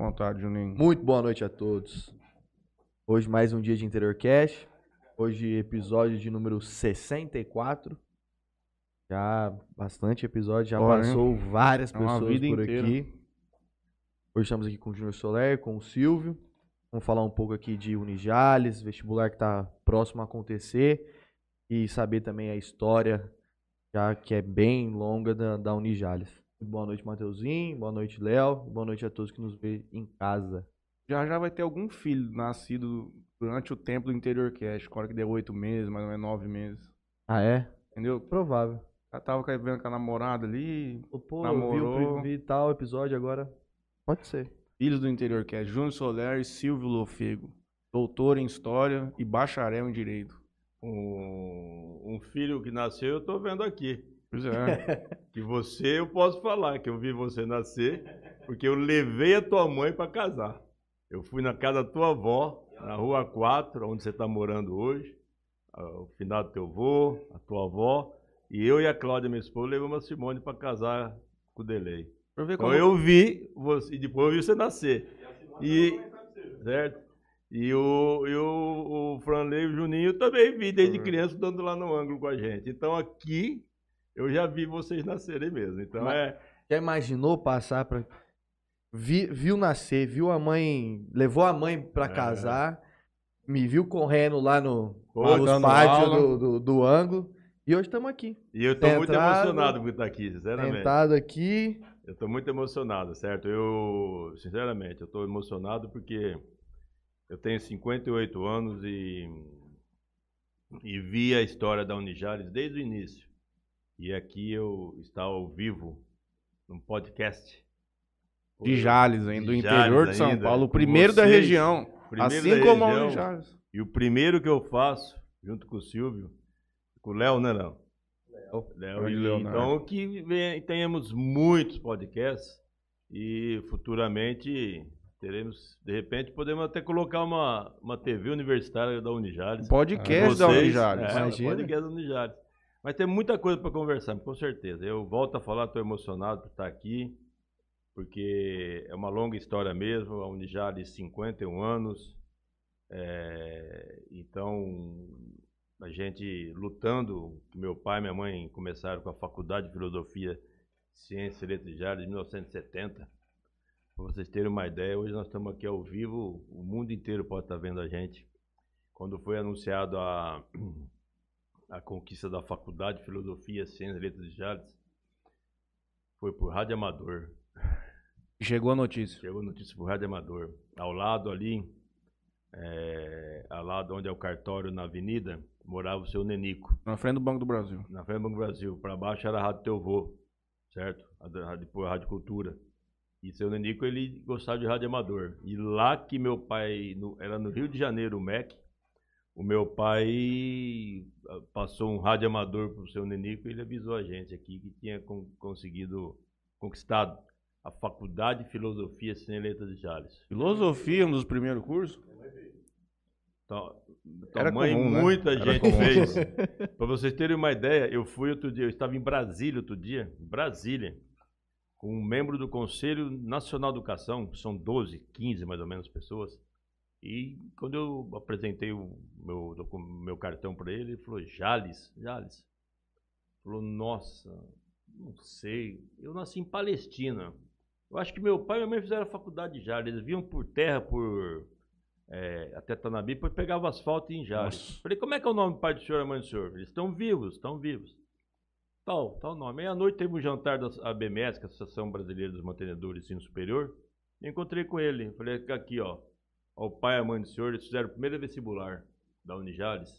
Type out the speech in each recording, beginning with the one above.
vontade, Juninho. Muito boa noite a todos. Hoje mais um dia de Interior Cash. Hoje episódio de número 64. Já bastante episódio, já Bora, passou várias É pessoas vida por inteira. aqui. Hoje estamos aqui com o Júnior Soler, com o Silvio. Vamos falar um pouco aqui de Unijales, vestibular que está próximo a acontecer e saber também a história, já que é bem longa da, da Unijales. Boa noite, Mateuzinho. Boa noite, Léo. Boa noite a todos que nos vê em casa. Já já vai ter algum filho nascido durante o tempo do interior cast, agora que deu oito meses, mais ou menos nove meses. Ah, é? Entendeu? Provável. Já tava vendo com a namorada ali. Pô, eu vi, o Namorou. vi tal episódio agora. Pode ser. Filhos do interior cast, Júnior Soler e Silvio Lofego. Doutor em História e bacharel em Direito. Um, um filho que nasceu, eu tô vendo aqui. Pois é. Que você, eu posso falar que eu vi você nascer, porque eu levei a tua mãe para casar. Eu fui na casa da tua avó, na rua 4, onde você está morando hoje, o final do teu avô, a tua avó, e eu e a Cláudia, minha esposa, levamos a Simone para casar com o Delay. Pra ver Então como eu vi você, e depois eu vi você nascer. E, certo? E o, e o, o Franley e o Juninho também vi desde Uhum. criança dando lá no ângulo com a gente. Então aqui eu já vi vocês nascerem mesmo. Então Mas- é. Já imaginou passar pra. Vi- viu nascer, viu a mãe. Levou a mãe pra É. casar. Me viu correndo lá no pátios aula. do, do, do ângulo. E hoje estamos aqui. E eu tô muito emocionado por estar aqui, sinceramente. Sentado aqui. Eu tô muito emocionado, certo? Eu, sinceramente, eu tô emocionado porque eu tenho 58 anos e, e vi a história da Unijales desde o início. E aqui eu estou ao vivo num podcast. de Jales ainda, do De interior de Jales São ainda, Paulo, o primeiro da vocês, região. primeiro assim da como a região. Unijales. E o primeiro que eu faço, junto com o Silvio, com o Léo, né, Léo? Léo Grande e Leonardo. Então, que tenhamos muitos podcasts e futuramente teremos, de repente, podemos até colocar uma, uma TV universitária da Unijales. Podcast da Vocês, Unijales. É, Imagina. podcast da Unijales. Mas tem muita coisa para conversar, com certeza. Eu volto a falar, estou emocionado por estar aqui, porque é uma longa história mesmo. A Unijales, 51 anos. É, então, a gente lutando, meu pai e minha mãe começaram com a Faculdade de Filosofia, Ciência e Letras de Jales, em 1970. Para vocês terem uma ideia, hoje nós estamos aqui ao vivo, o mundo inteiro pode estar vendo a gente. Quando foi anunciado a, a conquista da Faculdade de Filosofia, Ciência e Letras de Jales, foi por Rádio Amador. Chegou a notícia. Chegou notícia por Rádio Amador. Ao lado ali, é, ao lado onde é o cartório na avenida, morava o seu Nenico, Na frente do Banco do Brasil. na frente do Banco do Brasil. Para baixo era a Rádio Teu Vô, certo? A a- Depois a Rádio Cultura. E seu Nenico, ele gostava de rádio amador. E lá que meu pai, no- era no Rio de Janeiro, o MEC, o meu pai ah, passou um rádio amador pro seu Nenico e ele avisou a gente aqui que tinha con- conseguido, conquistado a Faculdade de Filosofia Sem Letras de Jales. Filosofia, um dos primeiros cursos. Então, mãe, comum, né? muita Era gente comum. fez. Para vocês terem uma ideia, eu fui outro dia, eu estava em Brasília outro dia, em Brasília, com um membro do Conselho Nacional de Educação, são 12, 15 mais ou menos pessoas. E quando eu apresentei o meu, meu cartão para ele, ele falou: Jales, Jales. Falou: Nossa, não sei, eu nasci em Palestina. Eu acho que meu pai e minha mãe fizeram a faculdade de Jales, eles vinham por terra, por é, até Tanabi, depois pegava asfalto em Jales. Nossa. Falei, como é que é o nome do pai do senhor e mãe do senhor? Eles estão vivos, estão vivos. Tal, tal nome. Aí à noite teve um jantar da ABMS, que é a Associação Brasileira dos Mantenedores de Ensino Superior. E encontrei com ele. Falei, aqui, ó. Ó, O pai e a mãe do senhor, eles fizeram o primeiro vestibular da Unijales.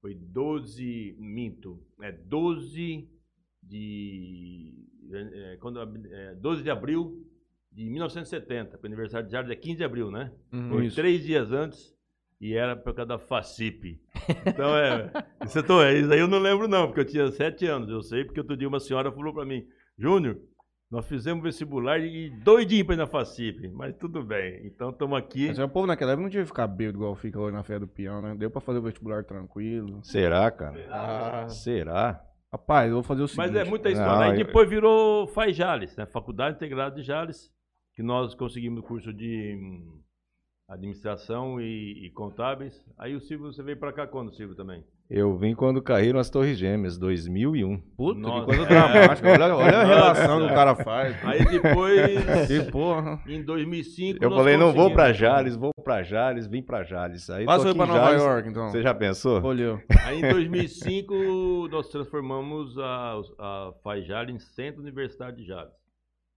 Foi 12, minto, é 12 de. É, quando, é, 12 de abril de 1970, porque o aniversário de Jales é 15 de abril, né? Foi Isso. três dias antes e era por causa da FACIP. Então é. Isso, eu tô- isso aí eu não lembro, não, porque eu tinha sete anos. Eu sei, porque outro dia uma senhora falou pra mim: Júnior, nós fizemos vestibular e doidinho pra ir na FACIP, mas tudo bem. Então estamos aqui. Mas o povo naquela época não tinha que ficar bêbado igual fica hoje na Fé do Peão, né? Deu pra fazer o vestibular tranquilo. Será, cara? Ah. Será? Rapaz, eu vou fazer o seguinte. Mas é muita Não, história. Aí eu- depois virou FAI Jales, né? Faculdade Integrada de Jales. que nós conseguimos o curso de hum, administração e, e contábeis. Aí o Silvio, você veio para cá quando, Silvio, também? Eu vim quando caíram as Torres Gêmeas, 2001. Puta, Nossa. que coisa dramática. Olha, olha a relação que o cara faz. Aí depois, Que porra. em 2005, Eu falei, não vou pra Jales, vou pra Jales, vim pra Jales. Aí tô foi pra Nova Jales. York, então. Você já pensou? Olhou. Aí em 2005 nós transformamos a, a FAI em Centro Universitário de Jales.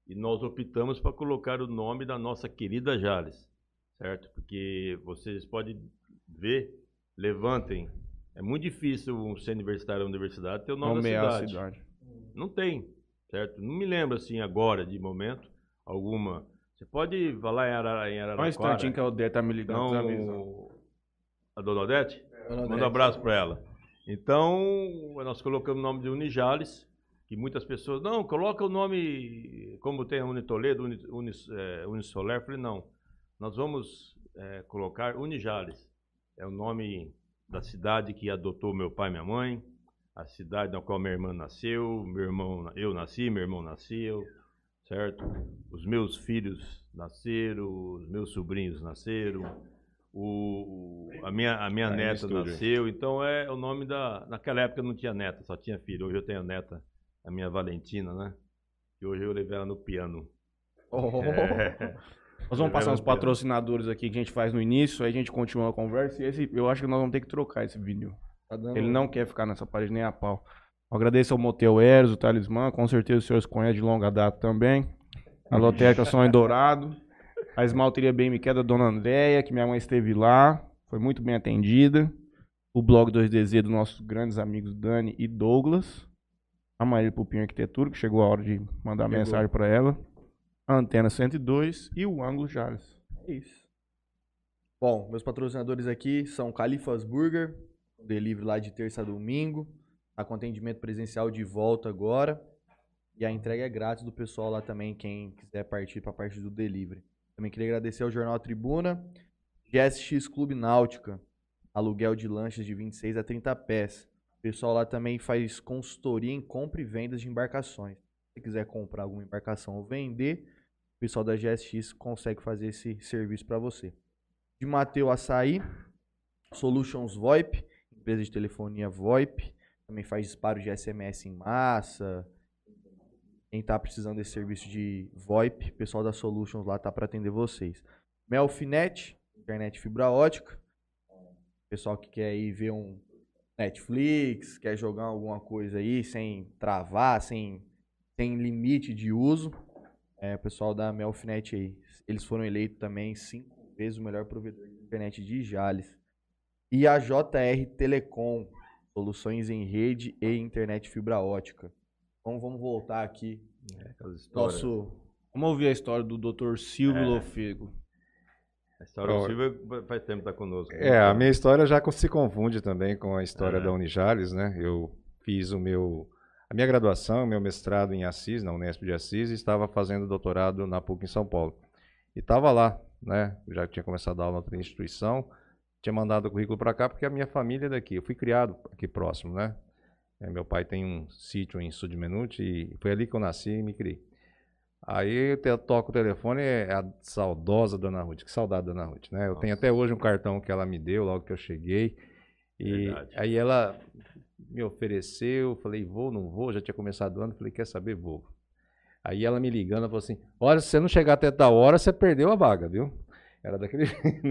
E nós optamos para colocar o nome da nossa querida Jales, certo? Porque vocês podem ver, levantem. É muito difícil um centro universitário ou universidade ter o nome Nomear da a cidade. cidade. Não tem, certo? Não me lembro assim agora, de momento, alguma. Você pode falar em, Arara, em Só um Araraquara. instantinho que a Odete tá me ligando. Então, a Dona Odete? Manda um abraço para ela. Então, nós colocamos o nome de Unijales, que muitas pessoas, não, coloca o nome, como tem a Unitoledo, Uni, Unis, é, Unisolar. Eu falei, não, nós vamos é, colocar Unijales. É o nome da cidade que adotou meu pai e minha mãe, a cidade na qual minha irmã nasceu, meu irmão, eu nasci, meu irmão nasceu, certo? Os meus filhos nasceram, os meus sobrinhos nasceram, o, a minha, a minha Tá neta nasceu, então é o nome da. Naquela época eu não tinha neta, só tinha filho. Hoje eu tenho a neta, a minha Valentina, né? E hoje eu levei ela no piano. Oh. É. Nós vamos passar Revela uns piano. patrocinadores aqui que a gente faz no início, aí a gente continua a conversa. E esse, eu acho que nós vamos ter que trocar esse vídeo. Tá dando- Ele não quer ficar nessa parede nem a pau. Agradeço ao Motel Eros, o Talismã, com certeza os senhores conhecem de longa data também. A Lotérica Sonho Dourado. A Esmalteria Bem Me Quer da Dona Andréia, que minha mãe esteve lá. Foi muito bem atendida. O blog 2DZ dos nossos grandes amigos Dani e Douglas. A Marília Pupinho Arquitetura, que chegou a hora de mandar Chegou. mensagem para ela. A Antena 102 e o Ângulo Jales. É isso. Bom, meus patrocinadores aqui são Califas Burger, delivery lá de terça a domingo. Tá com atendimento presencial de volta agora. E a entrega é grátis do pessoal lá também, quem quiser partir para a parte do delivery. Também queria agradecer ao Jornal Tribuna, GSX Clube Náutica, aluguel de lanchas de 26 a 30 pés. O pessoal lá também faz consultoria em compra e vendas de embarcações. Se quiser comprar alguma embarcação ou vender, o pessoal da GSX consegue fazer esse serviço para você. De Mateu Açaí, Solutions VoIP, empresa de telefonia VoIP, também faz disparo de SMS em massa. Quem está precisando desse serviço de VoIP, o pessoal da Solutions lá tá para atender vocês. Melfinet, internet fibra ótica. Pessoal que quer aí ver um Netflix, quer jogar alguma coisa aí sem travar, sem, sem limite de uso. É, o pessoal da Melfinet aí. Eles foram eleitos também cinco vezes o melhor provedor de internet de Jales. E a JR Telecom, soluções em rede e internet fibra ótica. Então vamos voltar aqui. Histórias. Nosso. Vamos ouvir a história do Dr. Silvio É. Lofego. A história do Silvio faz tempo que tá conosco. É, a minha história já se confunde também com a história É. da Unijales, né? Eu fiz o meu a minha graduação, meu mestrado em Assis, na Unesp de Assis, e estava fazendo doutorado na PUC em São Paulo. E estava lá, né? Eu já tinha começado a aula na outra instituição, tinha mandado o currículo para cá porque a minha família é daqui. Eu fui criado aqui próximo, né? É, meu pai tem um sítio em Sudmenute e foi ali que eu nasci e me criei. Aí eu te- toco o telefone, é a saudosa Dona Ruth. Que saudade da Dona Ruth, né? Eu tenho até hoje um cartão que ela me deu logo que eu cheguei. E Verdade. aí ela me ofereceu, falei, vou, não vou, já tinha começado o ano, falei, quer saber, vou. Aí ela me ligando, ela falou assim, olha, se você não chegar até tal hora, você perdeu a vaga, viu? Era daquele.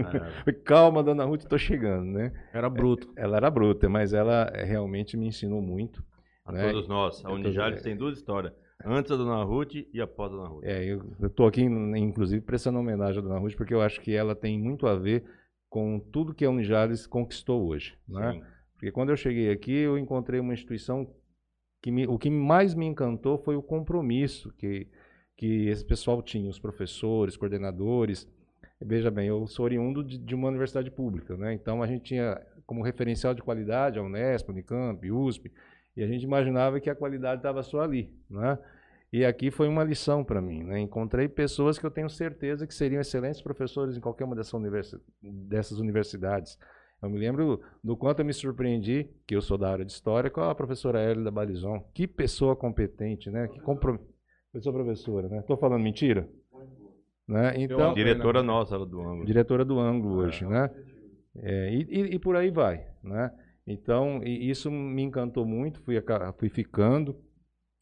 Ah, Calma, Dona Ruth, tô chegando, né? Era bruto. Ela era bruta, mas ela eh, realmente me ensinou muito. a né? todos nós. A Unijales tem duas histórias. Antes da Dona Ruth e após a Dona Ruth. É, eu, tô aqui, inclusive, prestando homenagem à Dona Ruth, porque eu acho que ela tem muito a ver com tudo que a Unijales conquistou hoje, né? Sim. Porque quando eu cheguei aqui, eu encontrei uma instituição que me- o que mais me encantou foi o compromisso que, que esse pessoal tinha, os professores, coordenadores. Veja bem, eu sou oriundo de, de uma universidade pública, né? Então a gente tinha como referencial de qualidade a Unesp, Unicamp, USP, e a gente imaginava que a qualidade estava só ali, né? E aqui foi uma lição para mim, né? Encontrei pessoas que eu tenho certeza que seriam excelentes professores em qualquer uma dessas, universi- dessas universidades. Eu me lembro do quanto eu me surpreendi, que eu sou da área de história, com a professora Hélida Balizon. Que pessoa competente, né? Que compro... Eu sou professora, né? Estou falando mentira? Né? Então, Diretora nossa lá do ângulo. diretora do ângulo hoje, né? É, e, e- e por aí vai, né? Então, e isso me encantou muito, fui, fui ficando,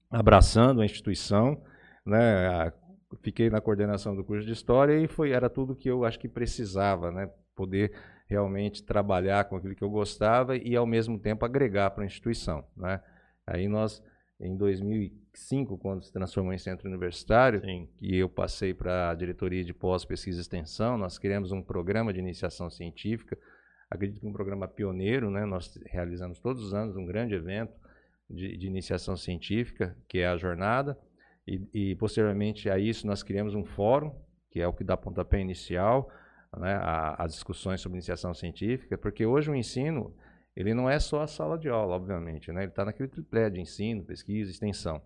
abraçando a instituição, né? A- Fiquei na coordenação do curso de História e foi, era tudo que eu acho que precisava, né? Poder realmente trabalhar com aquilo que eu gostava e, ao mesmo tempo, agregar para a instituição, né? Aí nós, em 2005, quando se transformou em centro universitário, Sim. e eu passei para a diretoria de pós, pesquisa e extensão. Nós criamos um programa de iniciação científica, acredito que um programa pioneiro, né? Nós realizamos todos os anos um grande evento de, de iniciação científica, que é a jornada, e, e posteriormente a isso nós criamos um fórum, que é o que dá pontapé inicial, né? a- As discussões sobre iniciação científica, porque hoje o ensino ele não é só a sala de aula, obviamente, né? Ele está naquele triplé de ensino, pesquisa, extensão.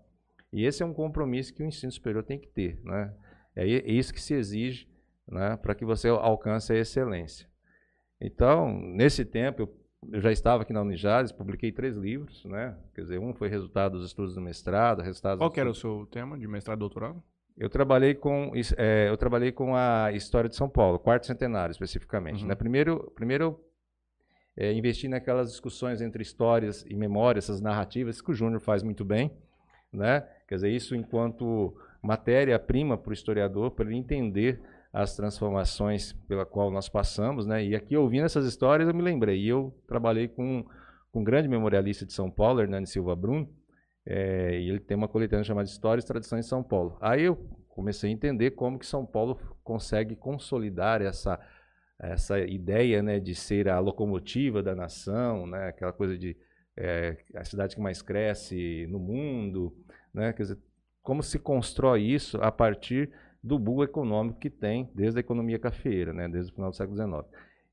E esse é um compromisso que o ensino superior tem que ter, né? É é isso que se exige, né, para que você alcance a excelência. Então, nesse tempo, eu, eu já estava aqui na Unijares, publiquei três livros, né? Quer dizer, um foi resultado dos estudos do mestrado, resultado Qual que era o seu tema de mestrado e doutorado? Eu trabalhei com eh, eu trabalhei com a história de São Paulo, quarto centenário especificamente. Uhum. né? Primeiro, primeiro eu eh, investi naquelas discussões entre histórias e memórias, essas narrativas que o Júnior faz muito bem, né? Quer dizer, isso enquanto matéria-prima para o historiador, para ele entender as transformações pela qual nós passamos, né? E aqui ouvindo essas histórias eu me lembrei. E eu trabalhei com, com um grande memorialista de São Paulo, Hernani Silva Bruno, é, e ele tem uma coletânea chamada Histórias e Tradições de São Paulo. Aí eu comecei a entender como que São Paulo consegue consolidar essa essa ideia, né, de ser a locomotiva da nação, né, aquela coisa de é, a cidade que mais cresce no mundo, né, quer dizer, como se constrói isso a partir do boom econômico que tem desde a economia cafeeira, né, desde o final do século XIX.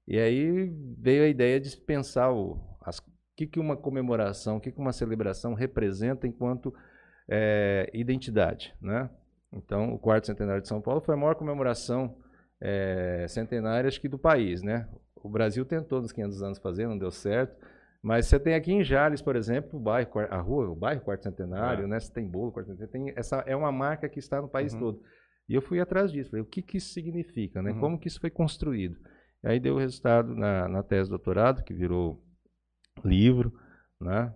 E aí veio a ideia de pensar o que, que uma comemoração, o que, que uma celebração representa enquanto é, identidade. Né? Então, o quarto centenário de São Paulo foi a maior comemoração é, centenária, acho que do país. Né? O Brasil tentou nos 500 anos fazer, não deu certo. Mas você tem aqui em Jales, por exemplo, o bairro, a rua, o bairro Quarto Centenário, É. né? Você tem bolo, Quarto Centenário, tem essa é uma marca que está no país Uhum. todo. E eu fui atrás disso, falei, o que, que isso significa, né? Uhum. Como que isso foi construído? E aí deu o resultado na, na tese de doutorado, que virou livro, né?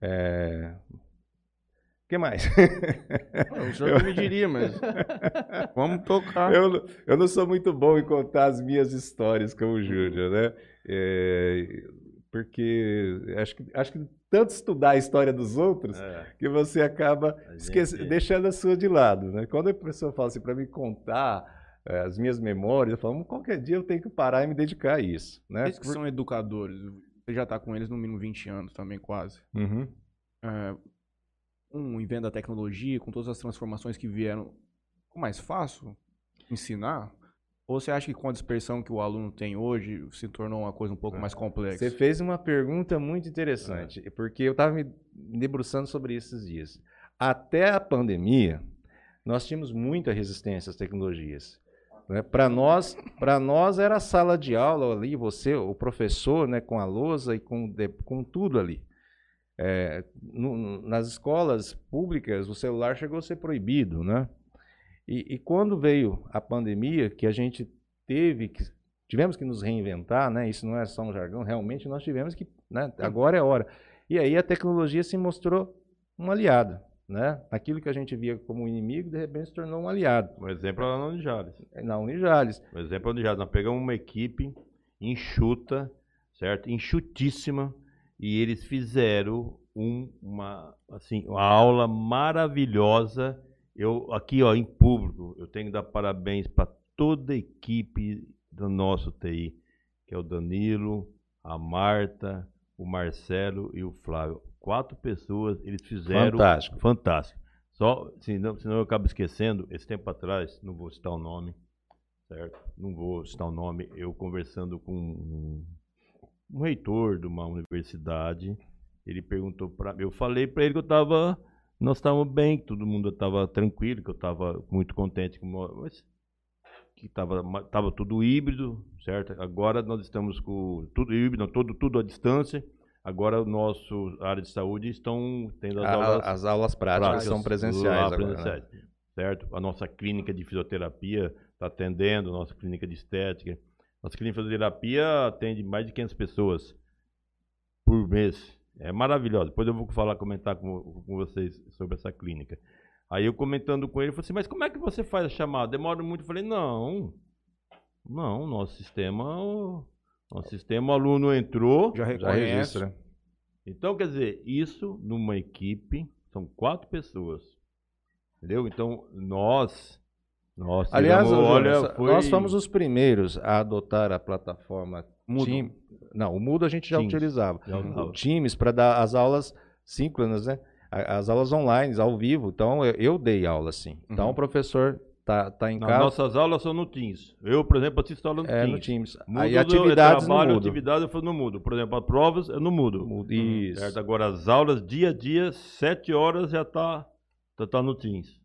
É... O que mais? O senhor que me diria, mas vamos tocar. eu, não- eu não sou muito bom em contar as minhas histórias como o Júnior, né? É, porque acho que, acho que tanto estudar a história dos outros É. que você acaba A esquece- gente- deixando a sua de lado, né? Quando a pessoa fala assim para me contar eh, as minhas memórias, eu falo, "Hum, qualquer dia eu tenho que parar e me dedicar a isso, né? Eles que são educadores, você já está com eles no mínimo 20 anos também, quase. Uhum. É, um invento da tecnologia, com todas as transformações que vieram, ficou mais fácil ensinar? Ou você acha que com a dispersão que o aluno tem hoje, se tornou uma coisa um pouco mais complexa? Você fez uma pergunta muito interessante, porque eu estava me debruçando sobre isso esses dias. Até a pandemia, nós tínhamos muita resistência às tecnologias. Né? Para nós, para nós era a sala de aula ali, você, o professor, né, com a lousa e com, com tudo ali. É, no- nas escolas públicas, o celular chegou a ser proibido, né? E, e quando veio a pandemia, que a gente teve que tivemos que nos reinventar, né? Isso não é só um jargão, realmente nós tivemos que, né? Agora é hora. E aí a tecnologia se mostrou um aliado, né? Aquilo que a gente via como um inimigo, de repente se tornou um aliado. Um exemplo é no Unijales. Na Unijales. Um exemplo é o Unijales. Nós pegamos uma equipe enxuta, certo? Enxutíssima. E eles fizeram um- uma, assim, uma aula maravilhosa. Eu, aqui, ó, em público, eu tenho que dar parabéns para toda a equipe do nosso TI, que é o Danilo, a Marta, o Marcelo e o Flávio. Quatro pessoas, eles fizeram Fantástico. Fantástico. Só, senão, senão eu acabo esquecendo, esse tempo atrás, não vou citar o nome, certo? Não vou citar o nome, eu conversando com um, um reitor de uma universidade, ele perguntou para eu falei para ele que eu estava, nós estávamos bem, que todo mundo estava tranquilo, que eu estava muito contente com o- mas que estava tava tudo híbrido, certo? Agora nós estamos com tudo híbrido, todo, tudo à distância. Agora o nosso área de saúde estão tendo as A- aulas as aulas práticas práticas são presenciais lá, agora, né? presenciais, certo? A nossa clínica de fisioterapia está atendendo, nossa clínica de estética. Nossa clínica de fisioterapia atende mais de 500 pessoas por mês. É maravilhosa. Depois eu vou falar, comentar com, com vocês sobre essa clínica. Aí eu comentando com ele, eu falei assim, mas como é que você faz a chamada? Demora muito? Eu falei, não, não, nosso sistema, nosso sistema, o aluno entrou, Já Já registra. então, quer dizer, isso numa equipe, são quatro pessoas. Entendeu? Então, nós. nós Aliás, ô, olha, Jonas, foi- nós fomos os primeiros a adotar a plataforma Moodle. Team. Não, o Moodle a gente já Teams. utilizava. Já. O Teams para dar as aulas síncronas, né? As aulas online, ao vivo. Então, eu, eu dei aula, sim. Então, Uhum. o professor tá, tá em Nas casa, nossas aulas são no Teams. Eu, por exemplo, assisto aula no é Teams. no Teams. Mudo Aí atividades eu no trabalho, Moodle. atividade eu faço no Mudo. Por exemplo, as provas é no Mudo. Moodle, Isso. Certo? Agora, as aulas, dia a dia, sete horas já tá, já tá no Teams.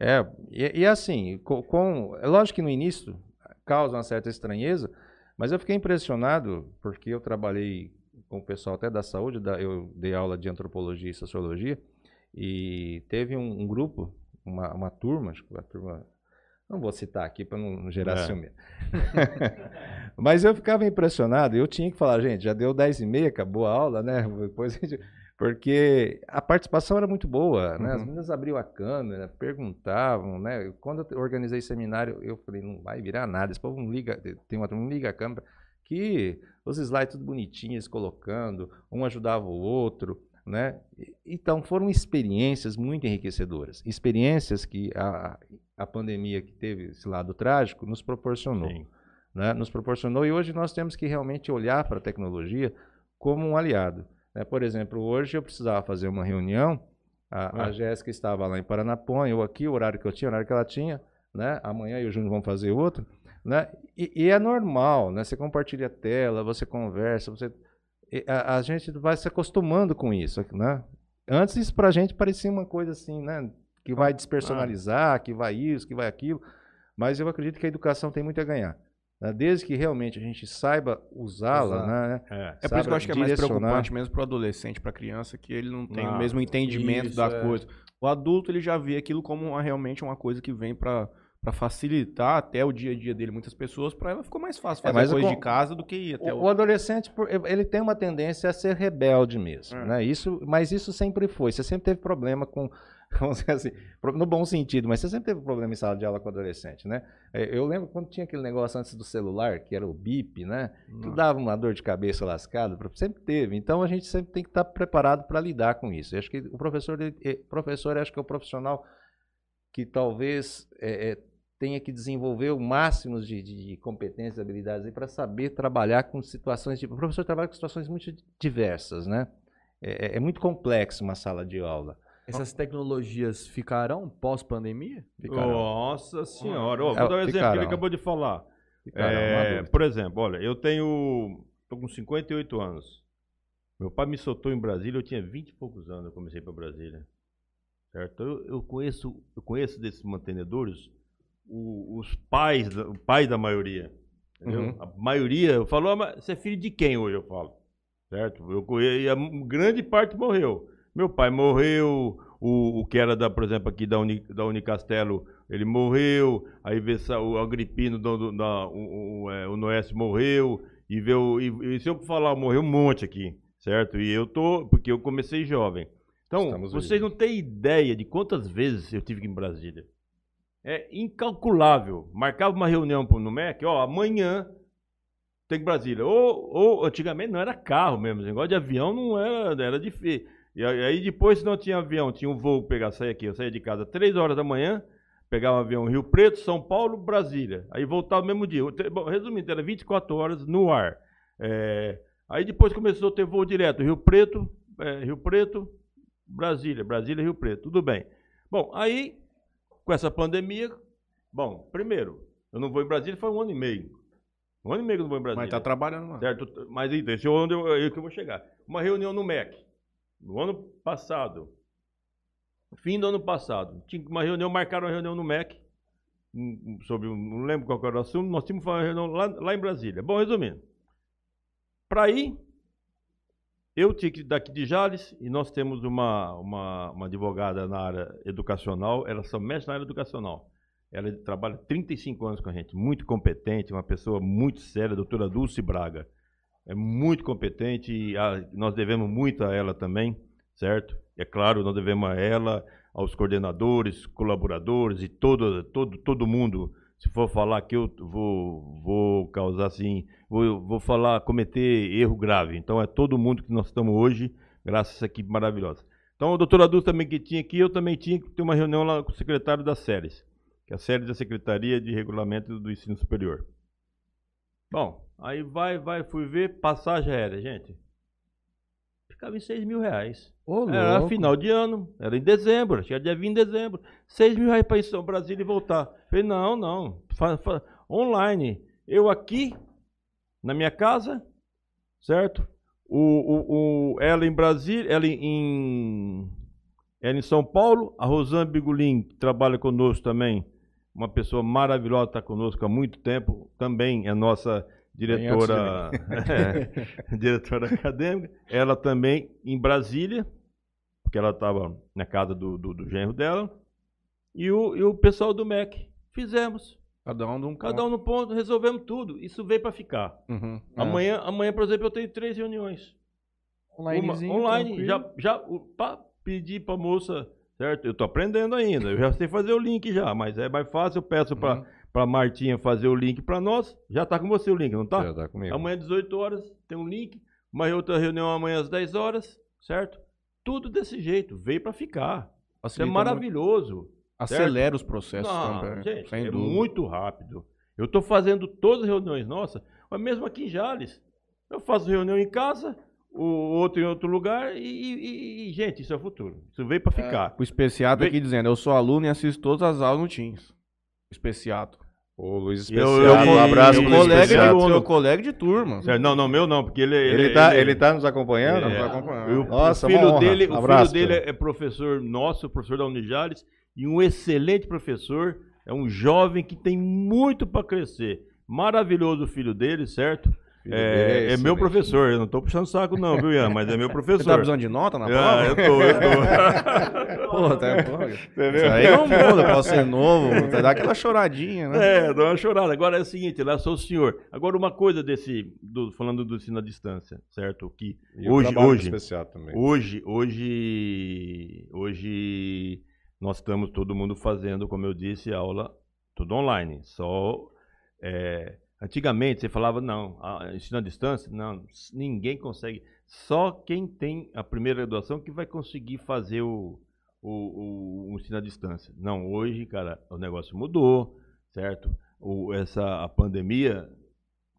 É, e, e assim, co- com, é lógico que no início causa uma certa estranheza, mas eu fiquei impressionado porque eu trabalhei com o pessoal até da saúde, da- eu dei aula de antropologia e sociologia, e teve um, um grupo, uma, uma turma, acho que a turma, não vou citar aqui para não gerar É. ciúme. mas eu ficava impressionado, eu tinha que falar, gente, já deu 10 e meia, acabou a aula, né? Depois a gente, porque a participação era muito boa, né? As Uhum. meninas abriam a câmera, perguntavam, né? Quando eu organizei seminário, eu falei, não vai virar nada, esse povo não liga, tem uma turma, não liga a câmera, que os slides tudo bonitinhos, colocando, um ajudava o outro, né? Então foram experiências muito enriquecedoras, experiências que a, a pandemia que teve esse lado trágico nos proporcionou né, nos proporcionou. E hoje nós temos que realmente olhar para a tecnologia como um aliado. né? Por exemplo, hoje eu precisava fazer uma reunião, a, a É. Jéssica estava lá em Paranaponha, eu aqui, o horário que eu tinha, o horário que ela tinha, né? amanhã eu e o Júnior vamos fazer outro. Né? E, e é normal, né? você compartilha a tela, você conversa, você... A, a gente vai se acostumando com isso. Né? Antes isso para a gente parecia uma coisa assim, né? que vai despersonalizar, que vai isso, que vai aquilo. Mas eu acredito que a educação tem muito a ganhar. né? Desde que realmente a gente saiba usá-la, né? É. É por isso que eu acho que é mais preocupante mesmo pro adolescente, pra criança, que ele não tem Ah, o mesmo entendimento da é. coisa. O adulto, ele já vê aquilo como uma- realmente uma coisa que vem pra pra facilitar até o dia a dia dele. Muitas pessoas, pra ela ficou mais fácil É, fazer mas coisa com- de casa do que ir até O, o... o adolescente, ele tem uma tendência a ser rebelde mesmo, É. né? Isso, mas isso sempre foi. Você sempre teve problema com, vamos dizer assim, no bom sentido, mas você sempre teve problema em sala de aula com adolescente, né? É, Eu lembro quando tinha aquele negócio antes do celular, que era o bip, né? Que dava uma dor de cabeça lascada, sempre teve. Então a gente sempre tem que estar preparado para lidar com isso. Eu acho que o professor, professor, acho que é o profissional que talvez é, é, tenha que desenvolver o máximo de, de, de competências e habilidades para saber trabalhar com situações de. O professor trabalha com situações muito diversas, né? É, é- é muito complexo uma sala de aula. Essas tecnologias ficarão pós-pandemia? Ficarão. Nossa senhora. É, vou dar um exemplo que ele acabou de falar. Ficarão, É, por exemplo, olha, eu tenho. tô com 58 anos. Meu pai me soltou em Brasília, eu tinha 20 e poucos anos, eu comecei para Brasília. Certo? Eu, eu conheço, eu conheço desses mantenedores o- os pais, o pai da maioria. Uhum. A maioria, eu falo, "Ah, mas você é filho de quem hoje? Eu falo. Certo? Eu e a grande parte morreu. Meu pai morreu, o, o que era, da, por exemplo, aqui da, Uni, da Unicastelo, ele morreu, aí vê o Agripino, do, do- da, o, o, é, o Noeste morreu, e, vê o, e, e se eu falar, morreu um monte aqui, certo? E eu tô, porque eu comecei jovem. Então, Estamos vocês vivos. não têm ideia de quantas vezes eu tive que ir em Brasília. É incalculável. Marcava uma reunião no MEC, ó, amanhã tem que Brasília. Ou, ou antigamente não era carro mesmo, negócio de avião não era, era difícil. E aí depois, se não tinha avião, tinha um voo pegar, sair aqui. Eu saía de casa 3 horas da manhã, pegava um avião Rio Preto, São Paulo, Brasília. Aí voltava no mesmo dia. Bom, resumindo, era 24 horas no ar. É, aí depois começou a ter voo direto, Rio Preto, é, Rio Preto, Brasília, Brasília, Rio Preto. Tudo bem. Bom, aí, com essa pandemia, bom, primeiro, eu não vou em Brasília faz um ano e meio. Um ano e meio que eu não vou em Brasília. Mas tá trabalhando lá. Certo? Mas então, esse é onde eu, aí que eu vou chegar. Uma reunião no MEC, no ano passado, fim do ano passado, tinha uma reunião, marcaram uma reunião no MEC, um- um- sobre, não lembro qual era o assunto, nós tínhamos uma reunião lá, lá em Brasília. Bom, resumindo, para ir, eu daqui de Jales, e nós temos uma, uma, uma advogada na área educacional, ela só mexe na área educacional. Ela trabalha 35 anos com a gente, muito competente, uma pessoa muito séria, a doutora Dulce Braga. É muito competente e a- nós devemos muito a ela também, certo? É claro, nós devemos a ela, aos coordenadores, colaboradores e todo, todo, todo mundo. Se for falar que eu vou, vou causar assim, vou, vou falar, cometer erro grave. Então é todo mundo que nós estamos hoje, graças a essa equipe maravilhosa. Então, a doutora Dulce também que tinha aqui, eu também tinha que ter uma reunião lá com o secretário das séries, que é a série da Secretaria de Regulamento do Ensino Superior. Bom, aí vai, vai, fui ver, passagem aérea, gente. Ficava em 6 mil reais. Ô, Era final de ano, era em dezembro, era dia 20 de dezembro. 6 mil reais para ir ao Brasil e voltar. Falei, não, não, fa- fa- online. Eu aqui, na minha casa, certo? O, o, o- ela em Brasília, ela em, em- ela em São Paulo, a Rosane Bigulin, que trabalha conosco também, uma pessoa maravilhosa, está conosco há muito tempo, também é nossa diretora, é, diretora acadêmica. Ela também em Brasília, porque ela estava na casa do, do, do genro dela. E o, e o pessoal do MEC. Fizemos. Cada um de um Cada um no ponto, resolvemos tudo. Isso veio para ficar. Uhum. Amanhã, amanhã, por exemplo, eu tenho três reuniões. Uma, online, tranquilo. já, já pa, pedi para moça, certo? Eu tô aprendendo ainda, eu já sei fazer o link já, mas é mais fácil, eu peço para Uhum. Para Martinha fazer o link para nós. Já tá com você o link, não tá? Já tá comigo. Amanhã, 18 horas, tem um link. Uma outra reunião amanhã às 10 horas, certo? Tudo desse jeito, veio para ficar. Isso é maravilhoso. Acelera os processos Não, também. gente, sem é dúvida. muito rápido. Eu estou fazendo todas as reuniões nossas, mas mesmo aqui em Jales. Eu faço reunião em casa, o outro em outro lugar, e, e- e, gente, isso é o futuro. Isso veio para ficar. O especiato aqui dizendo, eu sou aluno e assisto todas as aulas no Teams. Especiato. O Luiz Eu- Especial, eu- um abraço eu- pro Luiz colega, de, Especial. seu colega de turma. Certo? Não, não, meu não, porque ele. Ele tá, ele tá nos acompanhando? É, Nos acompanhando. eu- Nossa, o filho dele, o Abraço, filho dele é professor nosso, professor da Unijales, e um excelente professor. É um jovem que tem muito para crescer. Maravilhoso o filho dele, certo? É, dele é meu professor, eu não tô puxando saco não, viu, Ian? Mas é meu Você professor. tá precisando de nota na Ah, prova? eu tô, eu tô. Pô, tá, pô, Isso aí não muda, pode ser novo, dá aquela choradinha, né? É, dá uma chorada. Agora é o seguinte, lá sou o senhor. Agora uma coisa desse, do- falando do ensino à distância, certo? Que E hoje, hoje, especial também. hoje, hoje, hoje nós estamos todo mundo fazendo, como eu disse, aula tudo online. Só é, antigamente você falava não, ensino à distância, não, ninguém consegue. Só quem tem a primeira graduação que vai conseguir fazer o, o, o- o ensino à distância. Não, hoje, cara, o negócio mudou, certo? O, essa a pandemia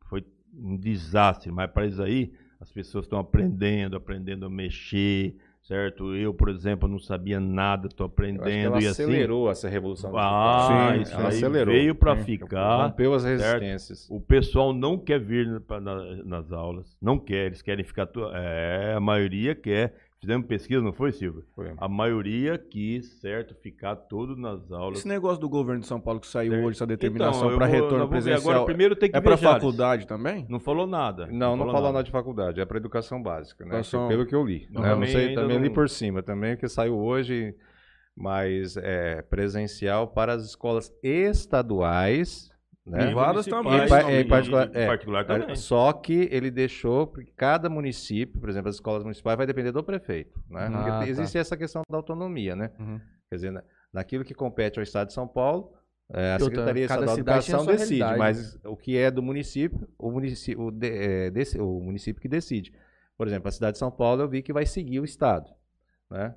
foi um desastre, mas para isso aí as pessoas estão aprendendo, aprendendo a mexer, certo? Eu, por exemplo, não sabia nada, estou aprendendo ela e assim. acelerou essa revolução Ah, digital. isso ela aí acelerou. veio para Sim. ficar. Rompeu as certo? resistências. O pessoal não quer vir pra- na- nas aulas, não quer, eles querem ficar. É, a maioria quer. Fizemos pesquisa, não foi, Silvio? Foi. A maioria quis, certo, ficar todo nas aulas. Esse negócio do governo de São Paulo que saiu Certo. hoje, essa Então, determinação eu para retorno presencial, Agora, primeiro tem que é para faculdade também? Não falou nada. Não, não falou nada. nada de faculdade, é para educação básica, né? Educação- Pelo que eu li. Não, né? Eu não também sei, também li não- por cima, também que saiu hoje, mas é presencial para as escolas estaduais, né? Privadas Municipais também, Em, em particular, em é, particular também. Só que ele deixou, porque cada município, por exemplo, as escolas municipais vai depender do prefeito, né? Porque Ah, tá. existe essa questão da autonomia, né? Uhum. Quer dizer, na- naquilo que compete ao Estado de São Paulo, é, a E outra, Secretaria Estadual de cidade tem a Educação decide, realidade, mas o que é do município, o município, o, de- é, desse- o município que decide. Por exemplo, a cidade de São Paulo eu vi que vai seguir o Estado, né?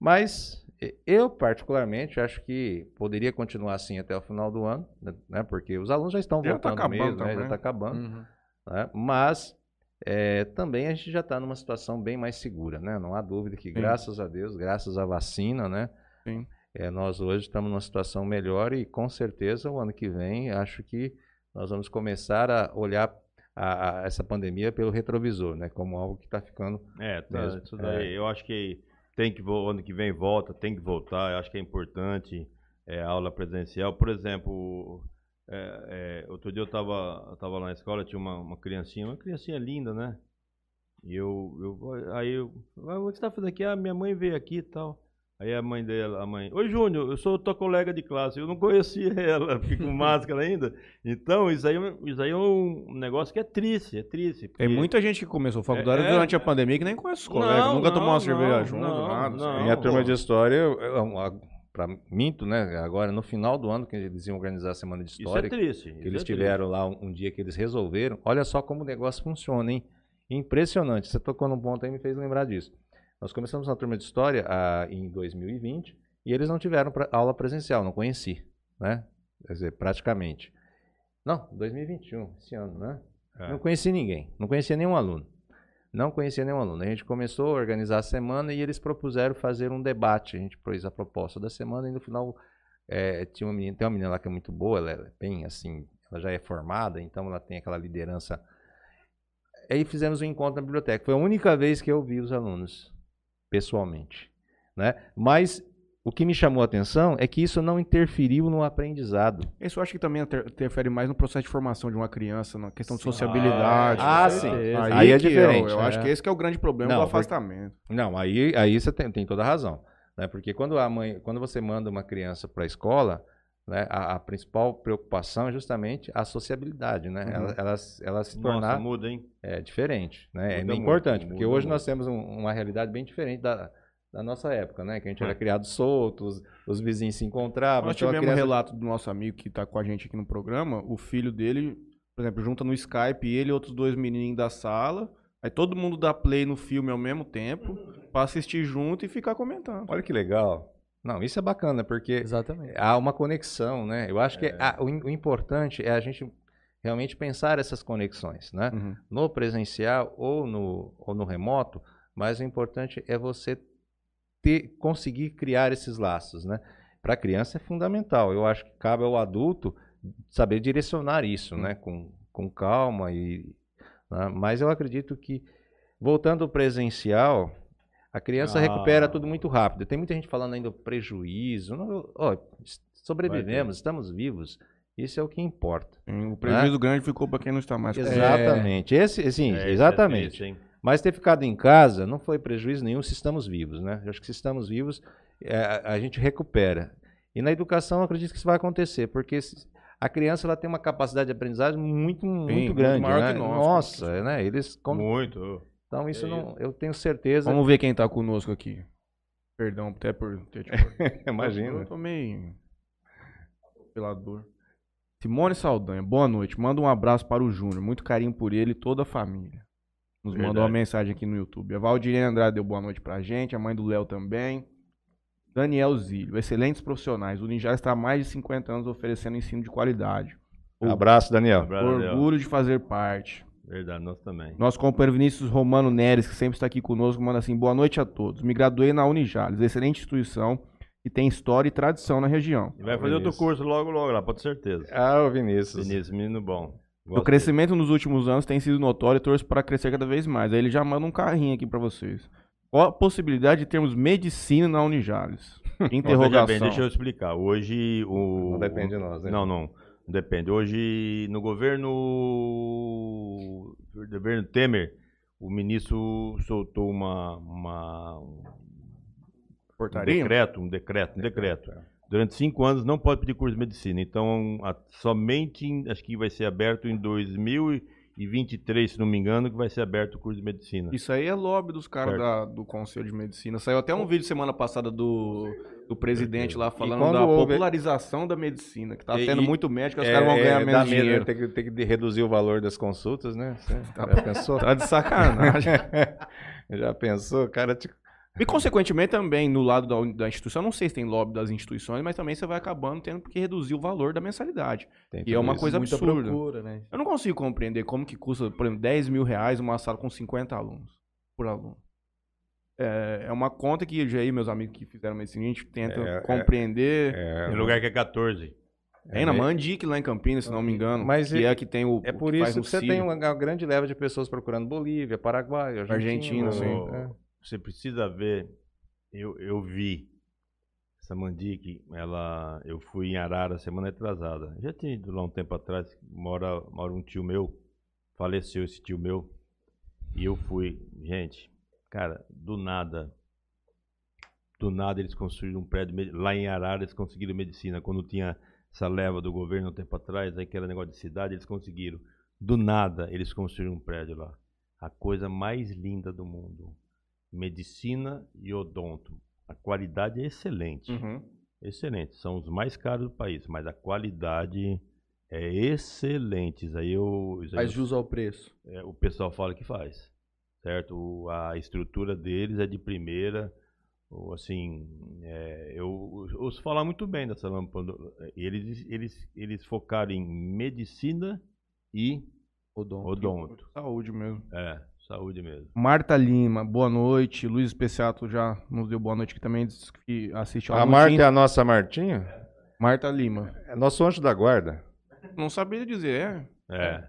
Mas e- eu, particularmente, acho que poderia continuar assim até o final do ano, né? Porque os alunos já estão Já tá voltando acabando mesmo, né? Já está acabando Uhum. né? Mas é, também a gente já está numa situação bem mais segura, né? Não há dúvida que, graças a Deus, graças à vacina, né? Sim. É, nós hoje estamos numa situação melhor e com certeza o ano que vem acho que nós vamos começar a olhar a, a essa pandemia pelo retrovisor, né? Como algo que está ficando É, tá, mesmo. daí. Eu acho que tem que ano que vem volta, tem que voltar. Eu acho que é importante é, a aula presencial. Por exemplo, é, é, outro dia eu estava tava lá na escola, tinha uma, uma criancinha, uma criancinha linda, né? E eu, eu aí eu, ah, o que você está fazendo aqui? Ah, minha mãe veio aqui e tal. Aí a mãe dela, a mãe, oi Júnior, eu sou tua colega de classe, eu não conhecia ela, fiquei com máscara ainda. Então, isso aí, é- isso aí é um negócio que é triste, é triste. Tem muita gente que começou faculdade É, é. durante a pandemia que nem conhece os colegas, Não, nunca tomou não, uma cerveja não, junto, não, nada. não. assim. Minha pô. turma de história, eu, eu, a- pra, minto, né? Agora, no final do ano, que eles iam organizar a semana de Isso história, é triste. que isso eles é tiveram lá um, um dia que eles resolveram. Olha só como o negócio funciona, hein? Impressionante. Você tocou num ponto aí e me fez lembrar disso. Nós começamos na turma de história ah, em 2020 e eles não tiveram pra- aula presencial, não conheci, né? Quer dizer, praticamente. Não, 2021, esse ano, né? É. Não conheci ninguém, não conhecia nenhum aluno. Não conhecia nenhum aluno. A gente começou a organizar a semana e eles propuseram fazer um debate. A gente pôs a proposta da semana e no final eh, tinha uma menina, tem uma menina lá que é muito boa, ela é bem assim, ela já é formada, então ela tem aquela liderança. Aí fizemos um encontro na biblioteca. Foi a única vez que eu vi os alunos pessoalmente, né? Mas o que me chamou a atenção é que isso não interferiu no aprendizado. Isso eu acho que também inter- interfere mais no processo de formação de uma criança, na questão de sociabilidade. Ah, com sim. Aí Aí, é que diferente, Eu, eu acho é. que esse que é o grande problema Não, do porque- afastamento. Não, aí, aí você tem, tem toda a razão. Né? Porque quando, a mãe, quando você manda uma criança para a escola, né, a, a principal preocupação é justamente a sociabilidade. Né? Uhum. Ela, ela, ela se Nossa, tornar muda, hein? é, diferente. Né? É Muda importante, muito, porque muda hoje nós muito. temos um- uma realidade bem diferente da, da nossa época, né? que a gente era É. criado solto, os, os vizinhos se encontravam. Nós então tivemos um criança- relato do nosso amigo que tá com a gente aqui no programa. O filho dele, por exemplo, junta no Skype ele e outros dois menininhos da sala. Aí todo mundo dá play no filme ao mesmo tempo pra assistir junto e ficar comentando. Olha que legal. Não, isso é bacana, porque Exatamente. há uma conexão, né? Eu acho que É. a- o, o importante é a gente realmente pensar essas conexões, né? Uhum. No presencial ou no, ou no remoto, mas o importante é você ter, conseguir criar esses laços, né? Para a criança é fundamental. Eu acho que cabe ao adulto saber direcionar isso, né? Com, com calma e... né? Mas eu acredito que, voltando ao presencial, a criança Ah. recupera tudo muito rápido. Tem muita gente falando ainda do prejuízo. Não, ó, sobrevivemos, estamos vivos. Isso é o que importa. Sim, O prejuízo grande ficou pra quem não está mais. Exatamente. Esse, sim, É, isso é exatamente. triste? Mas ter ficado em casa não foi prejuízo nenhum se estamos vivos, né? Eu acho que se estamos vivos, é, a- gente recupera. E na educação, eu acredito que isso vai acontecer, porque se- a criança ela tem uma capacidade de aprendizagem muito, muito muito grande, maior né? que nós, Nossa, né? Eles como- Muito. Então isso É não, eu tenho certeza. Vamos ver quem tá conosco aqui. Perdão até por ter te Imagina. Eu tô meio atropelador. Simone Saldanha, boa noite. Manda um abraço para o Júnior. Muito carinho por ele e toda a família. Nos mandou Verdade. uma mensagem aqui no YouTube. A Valdirene Andrade deu boa noite pra gente. A mãe do Léo também. Daniel Zílio, excelentes profissionais. O Ninja está há mais de 50 anos oferecendo ensino de qualidade. Um abraço, Daniel. Abraço, Léo. Orgulho de fazer parte. Verdade, nós também. Nosso companheiro Vinícius Romano Neres, que sempre está aqui conosco, manda assim: boa noite a todos. Me graduei na Unijales, excelente instituição que tem história e tradição na região. E vai fazer outro Vinícius. curso logo, logo lá, pode ter certeza. Ah, o Vinícius. Vinícius, menino bom. O crescimento nos últimos anos tem sido notório e torço para crescer cada vez mais. Aí ele já manda um carrinho aqui para vocês. Qual a possibilidade de termos medicina na Unijales? Interrogação. bem, deixa eu explicar. Hoje o. Não depende de nós, né? Não, não. Depende. Hoje, no governo. no governo Temer, o ministro soltou uma. uma um Portaria? decreto, um decreto, um decreto. Durante cinco anos não pode pedir curso de medicina. Então, a- somente, em- acho que vai ser aberto em 2023, se não me engano, que vai ser aberto o curso de medicina. Isso aí é lobby dos caras do Conselho de Medicina. Saiu até um vídeo semana passada do, do presidente lá falando da houve- popularização da medicina, que tá E- tendo e- muito médico, os É, caras vão é, ganhar dá menos dinheiro. Tem que, tem que reduzir o valor das consultas, né? Você Tá já pensou? Tá de sacanagem. já pensou? Cara, te- E, consequentemente, também, no lado da, da instituição, não sei se tem lobby das instituições, mas também você vai acabando tendo que reduzir o valor da mensalidade. tem E é uma coisa Muita absurda. procura, né? Eu não consigo compreender como que custa, por exemplo, 10 mil reais uma sala com 50 alunos por aluno. É, é uma conta que já aí, meus amigos que fizeram medicina, a gente tenta É, é, compreender. É, Tem lugar que é 14. Tem na Mandic lá em Campinas, se não me engano. Mas que é- é que tem o. É o por que faz isso que você tem uma, grande leva de pessoas procurando Bolívia, Paraguai, Argentina. Argentina, sim. É. Você precisa ver. Eu, eu vi essa Mandique, ela. Eu fui em Arara semana atrasada. Já tinha ido lá um tempo atrás. Mora, mora um tio meu. Faleceu esse tio meu. E eu fui. Gente, cara, do nada. do nada eles construíram um prédio lá em Arara, eles conseguiram medicina. Quando tinha essa leva do governo um tempo atrás, aí que era negócio de cidade, eles conseguiram. Do nada eles construíram um prédio lá. A coisa mais linda do mundo. Medicina e odonto. A qualidade é excelente. Uhum. Excelente. São os mais caros do país, mas a qualidade é excelente. Isso aí, eu, isso aí Faz eu- jus ao preço. é, o pessoal fala que faz. Certo? O- a estrutura deles é de primeira. ou, assim, é, eu ouço falar muito bem dessa lâmpada. Eles, eles, eles focaram em medicina e Odonto. odonto. Saúde mesmo. É, saúde mesmo. Marta Lima, boa noite. Luiz Especiato já nos deu boa noite, que também disse que assiste ao A. Marta é a nossa Martinha? Marta Lima. É nosso anjo da guarda. Não sabia dizer, é. É.